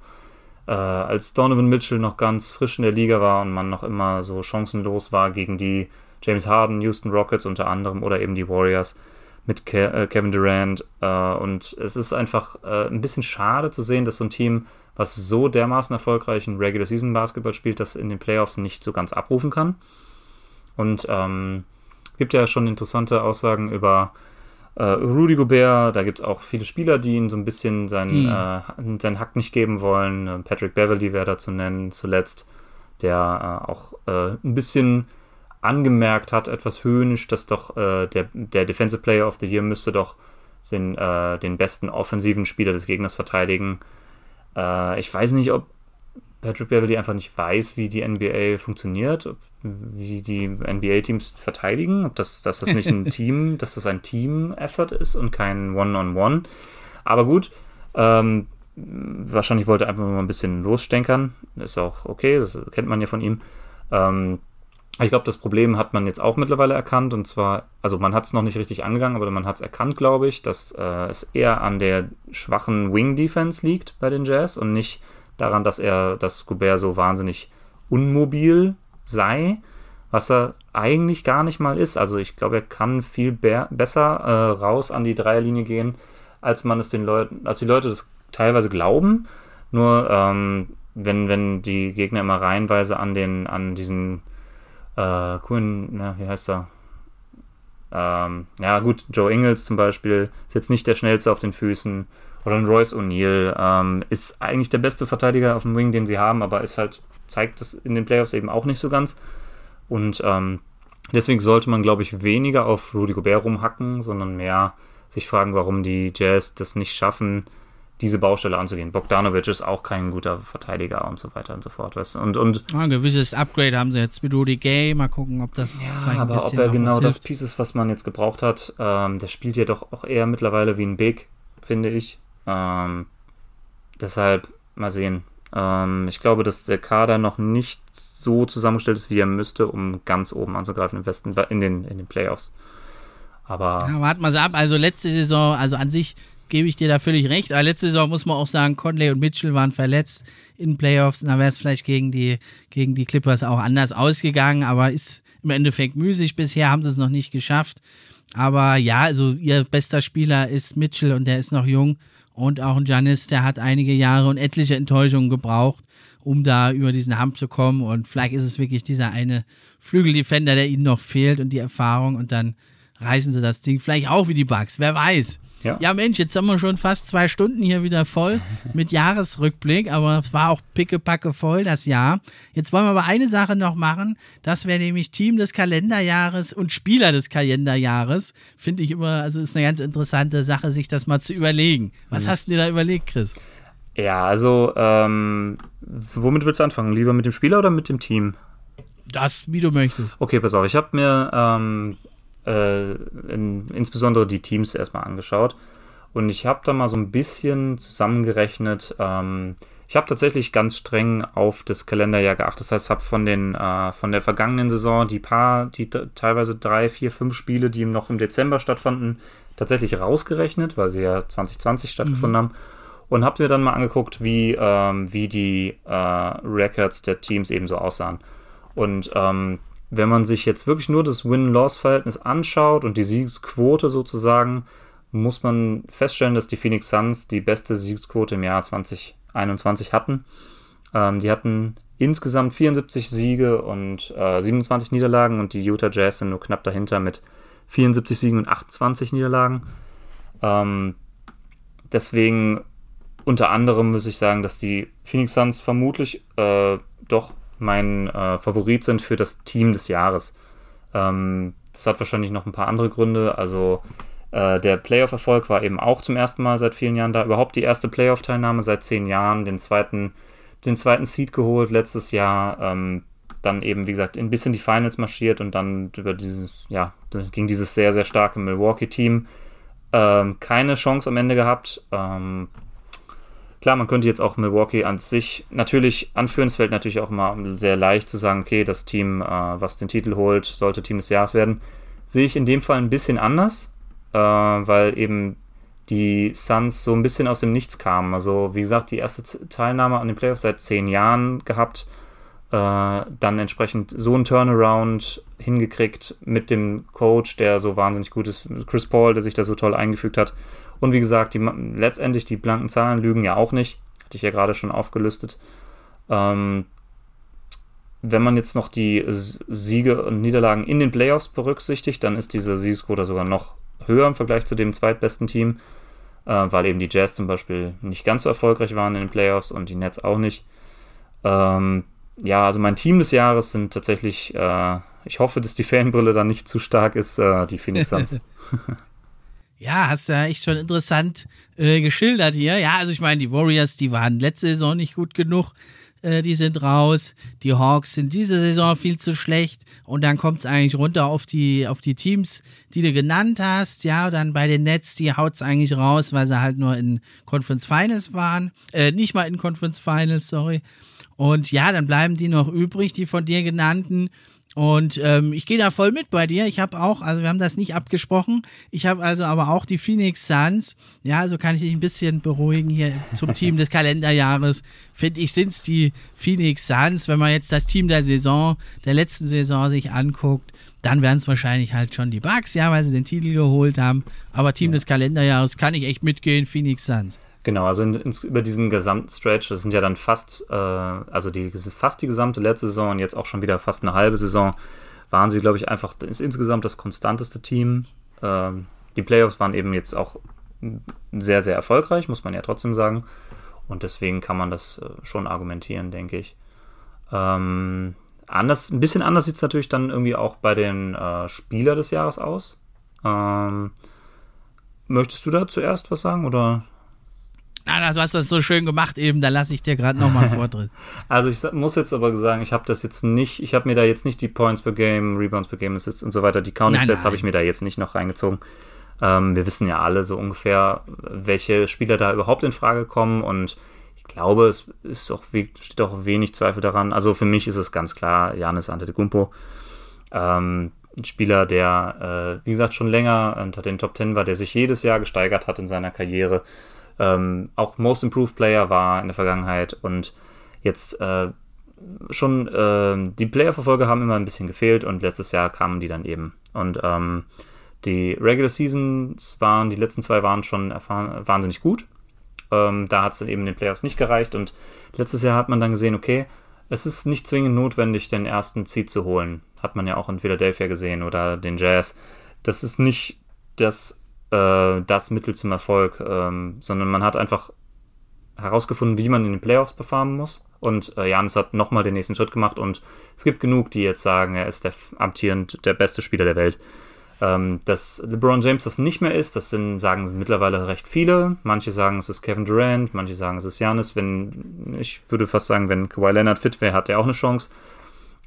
äh, als Donovan Mitchell noch ganz frisch in der Liga war und man noch immer so chancenlos war gegen die James Harden, Houston Rockets unter anderem oder eben die Warriors mit Ke äh, Kevin Durant. Äh, und es ist einfach äh, ein bisschen schade zu sehen, dass so ein Team, was so dermaßen erfolgreich in Regular Season Basketball spielt, das in den Playoffs nicht so ganz abrufen kann. Und ähm, gibt ja schon interessante Aussagen über äh, Rudy Gobert. Da gibt es auch viele Spieler, die ihn so ein bisschen seinen, hm. äh, seinen Hack nicht geben wollen. Patrick Beverly wäre da zu nennen, zuletzt, der auch ein bisschen angemerkt hat, etwas höhnisch, dass doch äh, der, der Defensive Player of the Year müsste doch den, äh, den besten offensiven Spieler des Gegners verteidigen. Äh, ich weiß nicht, ob Patrick Beverly einfach nicht weiß, wie die NBA funktioniert, ob, wie die NBA-Teams verteidigen, ob das, dass das nicht ein Team, dass das ein Team-Effort ist und kein One-on-One. -on -One. Aber gut, ähm, wahrscheinlich wollte er einfach mal ein bisschen losstenkern. Ist auch okay, das kennt man ja von ihm. Ähm, ich glaube, das Problem hat man jetzt auch mittlerweile erkannt und zwar, also man hat es noch nicht richtig angegangen, aber man hat es erkannt, glaube ich, dass äh, es eher an der schwachen Wing-Defense liegt bei den Jazz und nicht daran, dass er, dass Gobert so wahnsinnig unmobil sei, was er eigentlich gar nicht mal ist. Also ich glaube, er kann viel besser äh, raus an die Dreierlinie gehen, als man es den Leuten, als die Leute das teilweise glauben. Nur ähm, wenn, wenn die Gegner immer reihenweise an den, an diesen äh, coolen, na, wie heißt er? Ähm, ja, gut, Joe Ingles zum Beispiel ist jetzt nicht der schnellste auf den Füßen. Oder ein Royce O'Neill ähm, ist eigentlich der beste Verteidiger auf dem Wing, den sie haben, aber ist halt, zeigt das in den Playoffs eben auch nicht so ganz. Und ähm, deswegen sollte man, glaube ich, weniger auf Rudy Gobert rumhacken, sondern mehr sich fragen, warum die Jazz das nicht schaffen, diese Baustelle anzugehen. Bogdanovic ist auch kein guter Verteidiger und so weiter und so fort. Weißt? Und, und ah, ein gewisses Upgrade haben sie jetzt mit Rudy Gay. Mal gucken, ob das. Ja, aber ob er genau das Piece ist, was man jetzt gebraucht hat. Ähm, der spielt ja doch auch eher mittlerweile wie ein Big, finde ich. Ähm, deshalb mal sehen. Ähm, ich glaube, dass der Kader noch nicht so zusammengestellt ist, wie er müsste, um ganz oben anzugreifen im Westen, in den, in den Playoffs. Aber. Ja, warten wir sie ab. Also letzte Saison, also an sich gebe ich dir da völlig recht. Aber letzte Saison muss man auch sagen, Conley und Mitchell waren verletzt in Playoffs. Da wäre es vielleicht gegen die, gegen die Clippers auch anders ausgegangen, aber ist im Endeffekt müßig. Bisher haben sie es noch nicht geschafft. Aber ja, also ihr bester Spieler ist Mitchell und der ist noch jung. Und auch ein Janis, der hat einige Jahre und etliche Enttäuschungen gebraucht, um da über diesen Hump zu kommen. Und vielleicht ist es wirklich dieser eine Flügeldefender, der ihnen noch fehlt und die Erfahrung. Und dann reißen sie das Ding vielleicht auch wie die Bugs. Wer weiß. Ja. ja, Mensch, jetzt haben wir schon fast zwei Stunden hier wieder voll mit Jahresrückblick, aber es war auch pickepacke voll das Jahr. Jetzt wollen wir aber eine Sache noch machen. Das wäre nämlich Team des Kalenderjahres und Spieler des Kalenderjahres. Finde ich immer, also ist eine ganz interessante Sache, sich das mal zu überlegen. Was mhm. hast du dir da überlegt, Chris? Ja, also, ähm, womit willst du anfangen? Lieber mit dem Spieler oder mit dem Team? Das, wie du möchtest. Okay, pass auf. Ich habe mir ähm, äh, in, insbesondere die Teams erstmal angeschaut. Und ich habe da mal so ein bisschen zusammengerechnet. Ähm, ich habe tatsächlich ganz streng auf das Kalenderjahr geachtet. Das heißt, habe von den äh, von der vergangenen Saison die paar, die teilweise drei, vier, fünf Spiele, die noch im Dezember stattfanden, tatsächlich rausgerechnet, weil sie ja 2020 stattgefunden mhm. haben. Und habe mir dann mal angeguckt, wie, ähm, wie die äh, Records der Teams eben so aussahen. Und ähm, wenn man sich jetzt wirklich nur das Win-Loss-Verhältnis anschaut und die Siegesquote sozusagen, muss man feststellen, dass die Phoenix Suns die beste Siegesquote im Jahr 2021 hatten. Ähm, die hatten insgesamt 74 Siege und äh, 27 Niederlagen und die Utah Jazz sind nur knapp dahinter mit 74 Siegen und 28 Niederlagen. Ähm, deswegen unter anderem muss ich sagen, dass die Phoenix Suns vermutlich äh, doch mein äh, Favorit sind für das Team des Jahres. Ähm, das hat wahrscheinlich noch ein paar andere Gründe. Also äh, der Playoff-Erfolg war eben auch zum ersten Mal seit vielen Jahren da. Überhaupt die erste Playoff-Teilnahme seit zehn Jahren. Den zweiten, den zweiten Seed geholt letztes Jahr. Ähm, dann eben, wie gesagt, ein bisschen die Finals marschiert und dann über dieses, ja, gegen dieses sehr, sehr starke Milwaukee-Team ähm, keine Chance am Ende gehabt. Ähm, Klar, man könnte jetzt auch Milwaukee an sich natürlich anführen. Es fällt natürlich auch immer sehr leicht zu sagen, okay, das Team, äh, was den Titel holt, sollte Team des Jahres werden. Sehe ich in dem Fall ein bisschen anders, äh, weil eben die Suns so ein bisschen aus dem Nichts kamen. Also, wie gesagt, die erste Teilnahme an den Playoffs seit zehn Jahren gehabt. Äh, dann entsprechend so ein Turnaround hingekriegt mit dem Coach, der so wahnsinnig gut ist, Chris Paul, der sich da so toll eingefügt hat. Und wie gesagt, die, letztendlich die blanken Zahlen lügen ja auch nicht. Hatte ich ja gerade schon aufgelistet. Ähm, wenn man jetzt noch die Siege und Niederlagen in den Playoffs berücksichtigt, dann ist diese Siegesquote sogar noch höher im Vergleich zu dem zweitbesten Team, äh, weil eben die Jazz zum Beispiel nicht ganz so erfolgreich waren in den Playoffs und die Nets auch nicht. Ähm, ja, also mein Team des Jahres sind tatsächlich, äh, ich hoffe, dass die Fanbrille dann nicht zu stark ist, äh, die Phoenix Suns. Ja, hast ja echt schon interessant äh, geschildert hier. Ja, also ich meine, die Warriors, die waren letzte Saison nicht gut genug. Äh, die sind raus. Die Hawks sind diese Saison viel zu schlecht. Und dann kommt es eigentlich runter auf die, auf die Teams, die du genannt hast. Ja, dann bei den Nets, die haut es eigentlich raus, weil sie halt nur in Conference Finals waren. Äh, nicht mal in Conference Finals, sorry. Und ja, dann bleiben die noch übrig, die von dir genannten. Und ähm, ich gehe da voll mit bei dir. Ich habe auch, also wir haben das nicht abgesprochen. Ich habe also aber auch die Phoenix Suns. Ja, so kann ich dich ein bisschen beruhigen hier zum Team des Kalenderjahres. Finde ich, sind es die Phoenix Suns. Wenn man jetzt das Team der Saison, der letzten Saison sich anguckt, dann wären es wahrscheinlich halt schon die Bucks, ja, weil sie den Titel geholt haben. Aber Team ja. des Kalenderjahres kann ich echt mitgehen, Phoenix Suns. Genau, also in, in, über diesen gesamten Stretch, das sind ja dann fast, äh, also die, fast die gesamte letzte Saison und jetzt auch schon wieder fast eine halbe Saison, waren sie, glaube ich, einfach ist insgesamt das konstanteste Team. Ähm, die Playoffs waren eben jetzt auch sehr, sehr erfolgreich, muss man ja trotzdem sagen. Und deswegen kann man das äh, schon argumentieren, denke ich. Ähm, anders, ein bisschen anders sieht es natürlich dann irgendwie auch bei den äh, Spieler des Jahres aus. Ähm, möchtest du da zuerst was sagen oder? Ah, du hast das so schön gemacht eben, da lasse ich dir gerade nochmal einen Vortritt. also ich muss jetzt aber sagen, ich habe das jetzt nicht, ich habe mir da jetzt nicht die Points per Game, Rebounds per Game Assists und so weiter, die Counting-Sets habe ich mir da jetzt nicht noch reingezogen. Ähm, wir wissen ja alle so ungefähr, welche Spieler da überhaupt in Frage kommen und ich glaube, es ist auch, steht auch wenig Zweifel daran. Also für mich ist es ganz klar Janis Antetokounmpo. Ähm, ein Spieler, der, äh, wie gesagt, schon länger unter den Top Ten war, der sich jedes Jahr gesteigert hat in seiner Karriere ähm, auch Most Improved Player war in der Vergangenheit und jetzt äh, schon äh, die Player-Verfolge haben immer ein bisschen gefehlt und letztes Jahr kamen die dann eben. Und ähm, die Regular Seasons waren, die letzten zwei waren schon wahnsinnig gut. Ähm, da hat es dann eben den Playoffs nicht gereicht und letztes Jahr hat man dann gesehen, okay, es ist nicht zwingend notwendig, den ersten Seed zu holen. Hat man ja auch in Philadelphia gesehen oder den Jazz. Das ist nicht das äh, das Mittel zum Erfolg, ähm, sondern man hat einfach herausgefunden, wie man in den Playoffs performen muss. Und äh, Janis hat nochmal den nächsten Schritt gemacht und es gibt genug, die jetzt sagen, er ist der amtierend der beste Spieler der Welt. Ähm, dass LeBron James das nicht mehr ist, das sind, sagen mittlerweile recht viele. Manche sagen, es ist Kevin Durant, manche sagen, es ist Janis. Wenn, ich würde fast sagen, wenn Kawhi Leonard fit wäre, hat er auch eine Chance.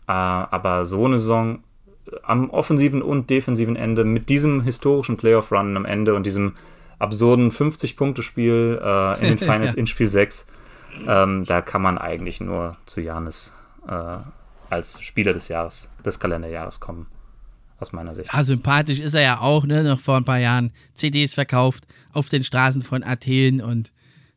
Äh, aber so eine Saison am offensiven und defensiven Ende mit diesem historischen Playoff-Run am Ende und diesem absurden 50-Punkte-Spiel äh, in den Finals ja. in Spiel 6, ähm, da kann man eigentlich nur zu Janis äh, als Spieler des Jahres, des Kalenderjahres kommen. Aus meiner Sicht. Ja, sympathisch ist er ja auch, ne? Noch vor ein paar Jahren CDs verkauft auf den Straßen von Athen und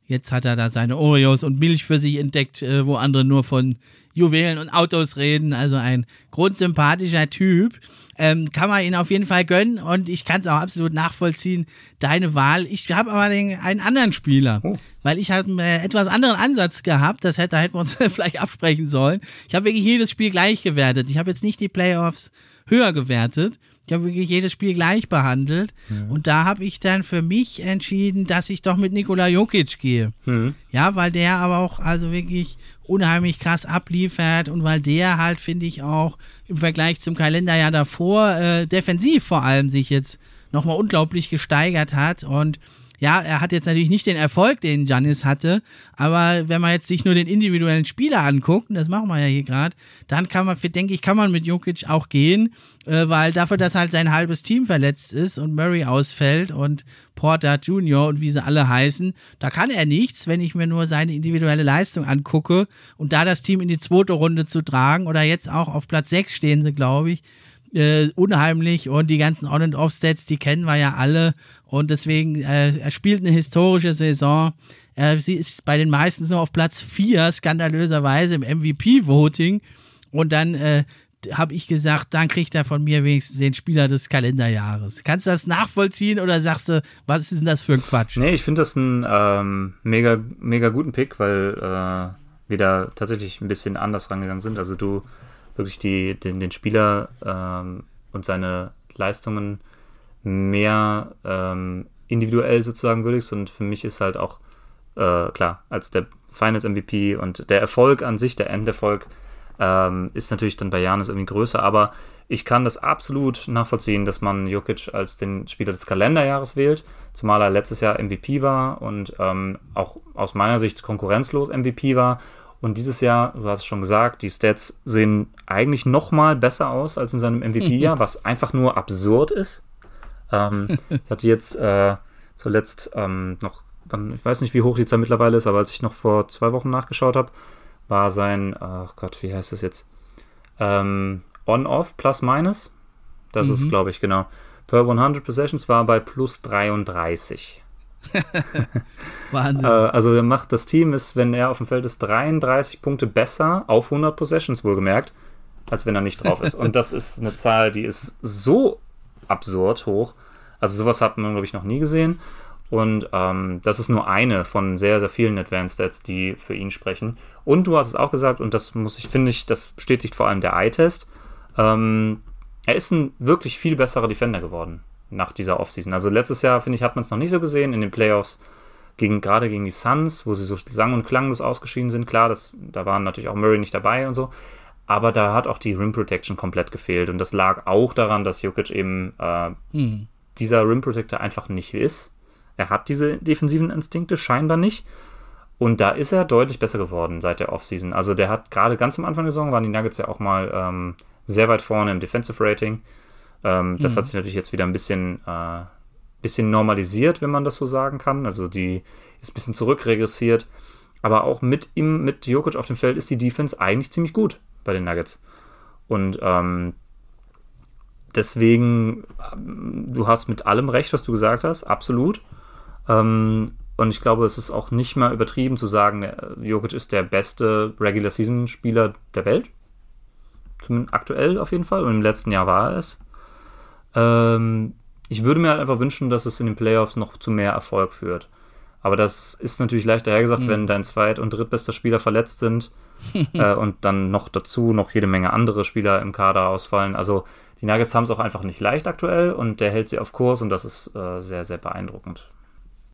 jetzt hat er da seine Oreos und Milch für sich entdeckt, äh, wo andere nur von Juwelen und Autos reden. Also ein grundsympathischer Typ. Ähm, kann man ihn auf jeden Fall gönnen und ich kann es auch absolut nachvollziehen, deine Wahl. Ich habe aber den, einen anderen Spieler, oh. weil ich habe einen äh, etwas anderen Ansatz gehabt. Das hätte, da hätten wir uns vielleicht absprechen sollen. Ich habe wirklich jedes Spiel gleich gewertet. Ich habe jetzt nicht die Playoffs höher gewertet. Ich habe wirklich jedes Spiel gleich behandelt. Ja. Und da habe ich dann für mich entschieden, dass ich doch mit Nikola Jokic gehe. Mhm. Ja, weil der aber auch also wirklich unheimlich krass abliefert und weil der halt, finde ich, auch im Vergleich zum Kalenderjahr davor äh, defensiv vor allem sich jetzt nochmal unglaublich gesteigert hat und ja, er hat jetzt natürlich nicht den Erfolg, den Janis hatte, aber wenn man jetzt sich nur den individuellen Spieler anguckt, und das machen wir ja hier gerade, dann kann man, denke ich, kann man mit Jokic auch gehen, äh, weil dafür, dass halt sein halbes Team verletzt ist und Murray ausfällt und Porter Jr. und wie sie alle heißen, da kann er nichts, wenn ich mir nur seine individuelle Leistung angucke und da das Team in die zweite Runde zu tragen oder jetzt auch auf Platz 6 stehen sie, glaube ich, äh, unheimlich und die ganzen On- and Off-Sets, die kennen wir ja alle und deswegen, äh, er spielt eine historische Saison. Er sie ist bei den meisten nur auf Platz 4, skandalöserweise im MVP-Voting und dann äh, habe ich gesagt, dann kriegt er von mir wenigstens den Spieler des Kalenderjahres. Kannst du das nachvollziehen oder sagst du, was ist denn das für ein Quatsch? Nee, ich finde das einen ähm, mega, mega guten Pick, weil äh, wir da tatsächlich ein bisschen anders rangegangen sind. Also du wirklich die, den, den Spieler ähm, und seine Leistungen mehr ähm, individuell sozusagen würdigst. Und für mich ist halt auch äh, klar, als der Finals MVP und der Erfolg an sich, der Enderfolg, ähm, ist natürlich dann bei Janis irgendwie größer, aber ich kann das absolut nachvollziehen, dass man Jokic als den Spieler des Kalenderjahres wählt, zumal er letztes Jahr MVP war und ähm, auch aus meiner Sicht konkurrenzlos MVP war und dieses Jahr, du hast es schon gesagt, die Stats sehen eigentlich noch mal besser aus als in seinem MVP-Jahr, was einfach nur absurd ist. Ähm, ich hatte jetzt äh, zuletzt ähm, noch, ich weiß nicht, wie hoch die Zahl mittlerweile ist, aber als ich noch vor zwei Wochen nachgeschaut habe, war sein, ach Gott, wie heißt das jetzt? Ähm, On-Off plus minus. Das mhm. ist, glaube ich, genau. Per 100 Possessions war bei plus 33. Wahnsinn. äh, also er macht das Team ist, wenn er auf dem Feld ist, 33 Punkte besser auf 100 Possessions wohlgemerkt, als wenn er nicht drauf ist. Und das ist eine Zahl, die ist so absurd hoch. Also sowas hat man, glaube ich, noch nie gesehen. Und ähm, das ist nur eine von sehr, sehr vielen Advanced Stats, die für ihn sprechen. Und du hast es auch gesagt, und das muss ich, finde ich, das bestätigt vor allem der Eye-Test. Ähm, er ist ein wirklich viel besserer Defender geworden nach dieser Offseason. Also letztes Jahr, finde ich, hat man es noch nicht so gesehen in den Playoffs, gegen, gerade gegen die Suns, wo sie so sang- und klanglos ausgeschieden sind. Klar, das, da waren natürlich auch Murray nicht dabei und so. Aber da hat auch die Rim Protection komplett gefehlt. Und das lag auch daran, dass Jokic eben äh, mhm. dieser Rim Protector einfach nicht ist. Er hat diese defensiven Instinkte scheinbar nicht. Und da ist er deutlich besser geworden seit der Offseason. Also der hat gerade ganz am Anfang der Saison waren die Nuggets ja auch mal ähm, sehr weit vorne im Defensive Rating. Ähm, das mhm. hat sich natürlich jetzt wieder ein bisschen, äh, bisschen normalisiert, wenn man das so sagen kann. Also die ist ein bisschen zurückregressiert. Aber auch mit ihm, mit Jokic auf dem Feld ist die Defense eigentlich ziemlich gut bei den Nuggets. Und ähm, deswegen, du hast mit allem recht, was du gesagt hast, absolut. Ähm, und ich glaube, es ist auch nicht mal übertrieben zu sagen, äh, Jokic ist der beste Regular Season Spieler der Welt. Zumindest aktuell auf jeden Fall. Und im letzten Jahr war er es. Ähm, ich würde mir halt einfach wünschen, dass es in den Playoffs noch zu mehr Erfolg führt. Aber das ist natürlich leichter hergesagt, mhm. wenn dein zweit- und drittbester Spieler verletzt sind äh, und dann noch dazu noch jede Menge andere Spieler im Kader ausfallen. Also die Nuggets haben es auch einfach nicht leicht aktuell und der hält sie auf Kurs und das ist äh, sehr, sehr beeindruckend.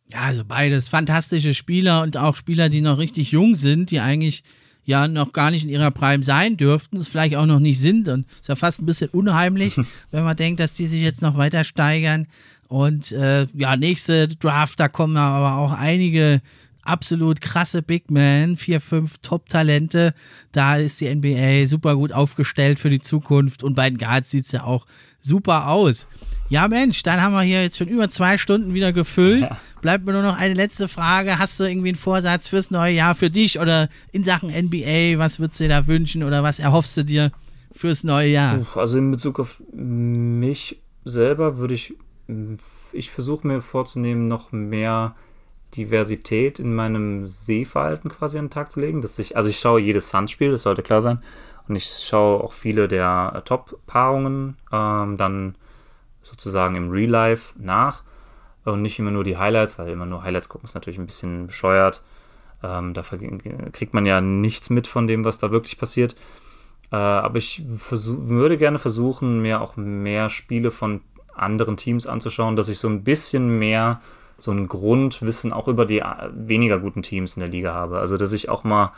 Ja, also beides fantastische Spieler und auch Spieler, die noch richtig jung sind, die eigentlich ja noch gar nicht in ihrer Prime sein dürften, es vielleicht auch noch nicht sind und ist ja fast ein bisschen unheimlich, wenn man denkt, dass die sich jetzt noch weiter steigern. Und äh, ja, nächste Draft, da kommen aber auch einige absolut krasse Big Men, vier, fünf Top-Talente. Da ist die NBA super gut aufgestellt für die Zukunft und bei den Guards sieht es ja auch super aus. Ja, Mensch, dann haben wir hier jetzt schon über zwei Stunden wieder gefüllt. Ja. Bleibt mir nur noch eine letzte Frage. Hast du irgendwie einen Vorsatz fürs neue Jahr für dich oder in Sachen NBA? Was würdest du dir da wünschen oder was erhoffst du dir fürs neue Jahr? Also in Bezug auf mich selber würde ich, ich versuche mir vorzunehmen, noch mehr Diversität in meinem Sehverhalten quasi an den Tag zu legen. Dass ich, also ich schaue jedes Suns-Spiel, das sollte klar sein. Und ich schaue auch viele der Top-Paarungen. Ähm, dann sozusagen im Real Life nach und nicht immer nur die Highlights, weil immer nur Highlights gucken ist natürlich ein bisschen bescheuert. Ähm, da kriegt man ja nichts mit von dem, was da wirklich passiert. Äh, aber ich würde gerne versuchen, mir auch mehr Spiele von anderen Teams anzuschauen, dass ich so ein bisschen mehr so ein Grundwissen auch über die äh, weniger guten Teams in der Liga habe. Also dass ich auch mal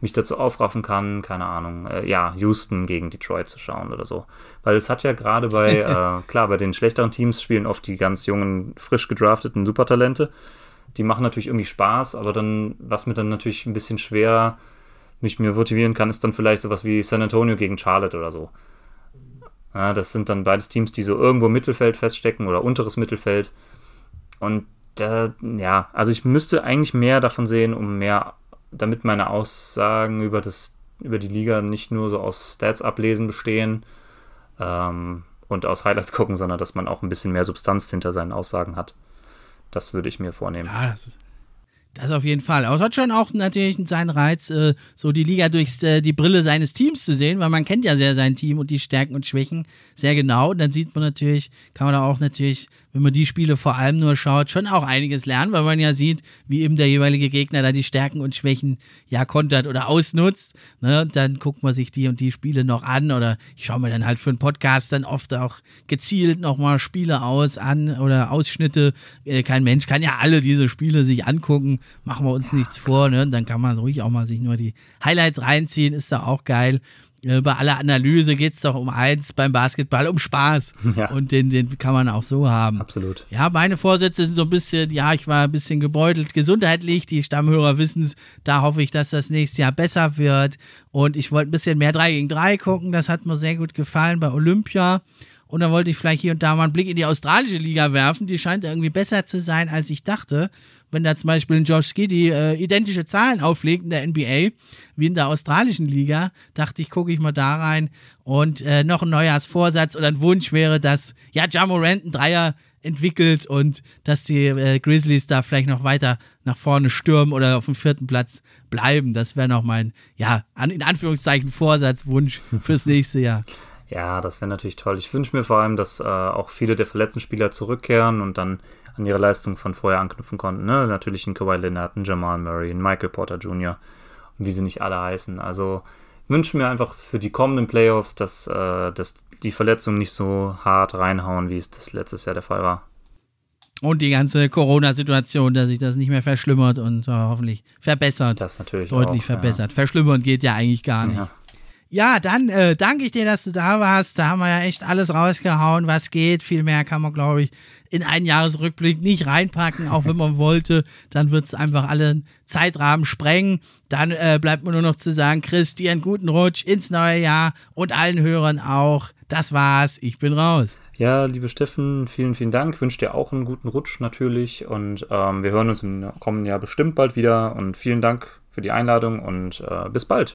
mich dazu aufraffen kann, keine Ahnung, äh, ja, Houston gegen Detroit zu schauen oder so. Weil es hat ja gerade bei, äh, klar, bei den schlechteren Teams spielen oft die ganz jungen, frisch gedrafteten Supertalente. Die machen natürlich irgendwie Spaß, aber dann, was mir dann natürlich ein bisschen schwer mich mir motivieren kann, ist dann vielleicht sowas wie San Antonio gegen Charlotte oder so. Ja, das sind dann beides Teams, die so irgendwo im Mittelfeld feststecken oder unteres Mittelfeld. Und äh, ja, also ich müsste eigentlich mehr davon sehen, um mehr damit meine Aussagen über, das, über die Liga nicht nur so aus Stats ablesen bestehen ähm, und aus Highlights gucken, sondern dass man auch ein bisschen mehr Substanz hinter seinen Aussagen hat. Das würde ich mir vornehmen. Ja, das ist, das auf jeden Fall. Aber es hat schon auch natürlich seinen Reiz, äh, so die Liga durch äh, die Brille seines Teams zu sehen, weil man kennt ja sehr sein Team und die Stärken und Schwächen sehr genau. Und dann sieht man natürlich, kann man da auch natürlich, wenn man die Spiele vor allem nur schaut, schon auch einiges lernen, weil man ja sieht, wie eben der jeweilige Gegner da die Stärken und Schwächen ja kontert oder ausnutzt. Ne? Dann guckt man sich die und die Spiele noch an oder ich schaue mir dann halt für einen Podcast dann oft auch gezielt nochmal Spiele aus an oder Ausschnitte. Äh, kein Mensch kann ja alle diese Spiele sich angucken machen wir uns nichts vor, ne? Dann kann man ruhig auch mal sich nur die Highlights reinziehen, ist da auch geil. Äh, bei aller Analyse geht es doch um eins beim Basketball, um Spaß. Ja. Und den, den kann man auch so haben. Absolut. Ja, meine Vorsätze sind so ein bisschen, ja, ich war ein bisschen gebeutelt gesundheitlich. Die Stammhörer wissen es. Da hoffe ich, dass das nächste Jahr besser wird. Und ich wollte ein bisschen mehr 3 gegen 3 gucken. Das hat mir sehr gut gefallen bei Olympia. Und dann wollte ich vielleicht hier und da mal einen Blick in die australische Liga werfen. Die scheint irgendwie besser zu sein, als ich dachte. Wenn da zum Beispiel ein Josh Skiddy äh, identische Zahlen auflegt in der NBA wie in der australischen Liga, dachte ich, gucke ich mal da rein. Und äh, noch ein Neujahrsvorsatz oder ein Wunsch wäre, dass ja Jamorant ein Dreier entwickelt und dass die äh, Grizzlies da vielleicht noch weiter nach vorne stürmen oder auf dem vierten Platz bleiben. Das wäre noch mein, ja, an, in Anführungszeichen Vorsatzwunsch fürs nächste Jahr. Ja, das wäre natürlich toll. Ich wünsche mir vor allem, dass äh, auch viele der verletzten Spieler zurückkehren und dann an ihre Leistung von vorher anknüpfen konnten. Ne? Natürlich ein Kawhi Leonard, ein Jamal Murray, ein Michael Porter Jr. und wie sie nicht alle heißen. Also wünsche mir einfach für die kommenden Playoffs, dass, äh, dass die Verletzungen nicht so hart reinhauen, wie es das letztes Jahr der Fall war. Und die ganze Corona-Situation, dass sich das nicht mehr verschlimmert und äh, hoffentlich verbessert. Das natürlich. Deutlich auch, verbessert. Ja. Verschlimmern geht ja eigentlich gar nicht. Ja. Ja, dann äh, danke ich dir, dass du da warst. Da haben wir ja echt alles rausgehauen, was geht. Viel mehr kann man, glaube ich, in einen Jahresrückblick nicht reinpacken, auch wenn man wollte. Dann wird es einfach alle Zeitrahmen sprengen. Dann äh, bleibt mir nur noch zu sagen, Chris, dir einen guten Rutsch ins neue Jahr und allen Hörern auch. Das war's. Ich bin raus. Ja, liebe Steffen, vielen, vielen Dank. Ich wünsche dir auch einen guten Rutsch natürlich. Und ähm, wir hören uns im kommenden Jahr bestimmt bald wieder. Und vielen Dank für die Einladung und äh, bis bald.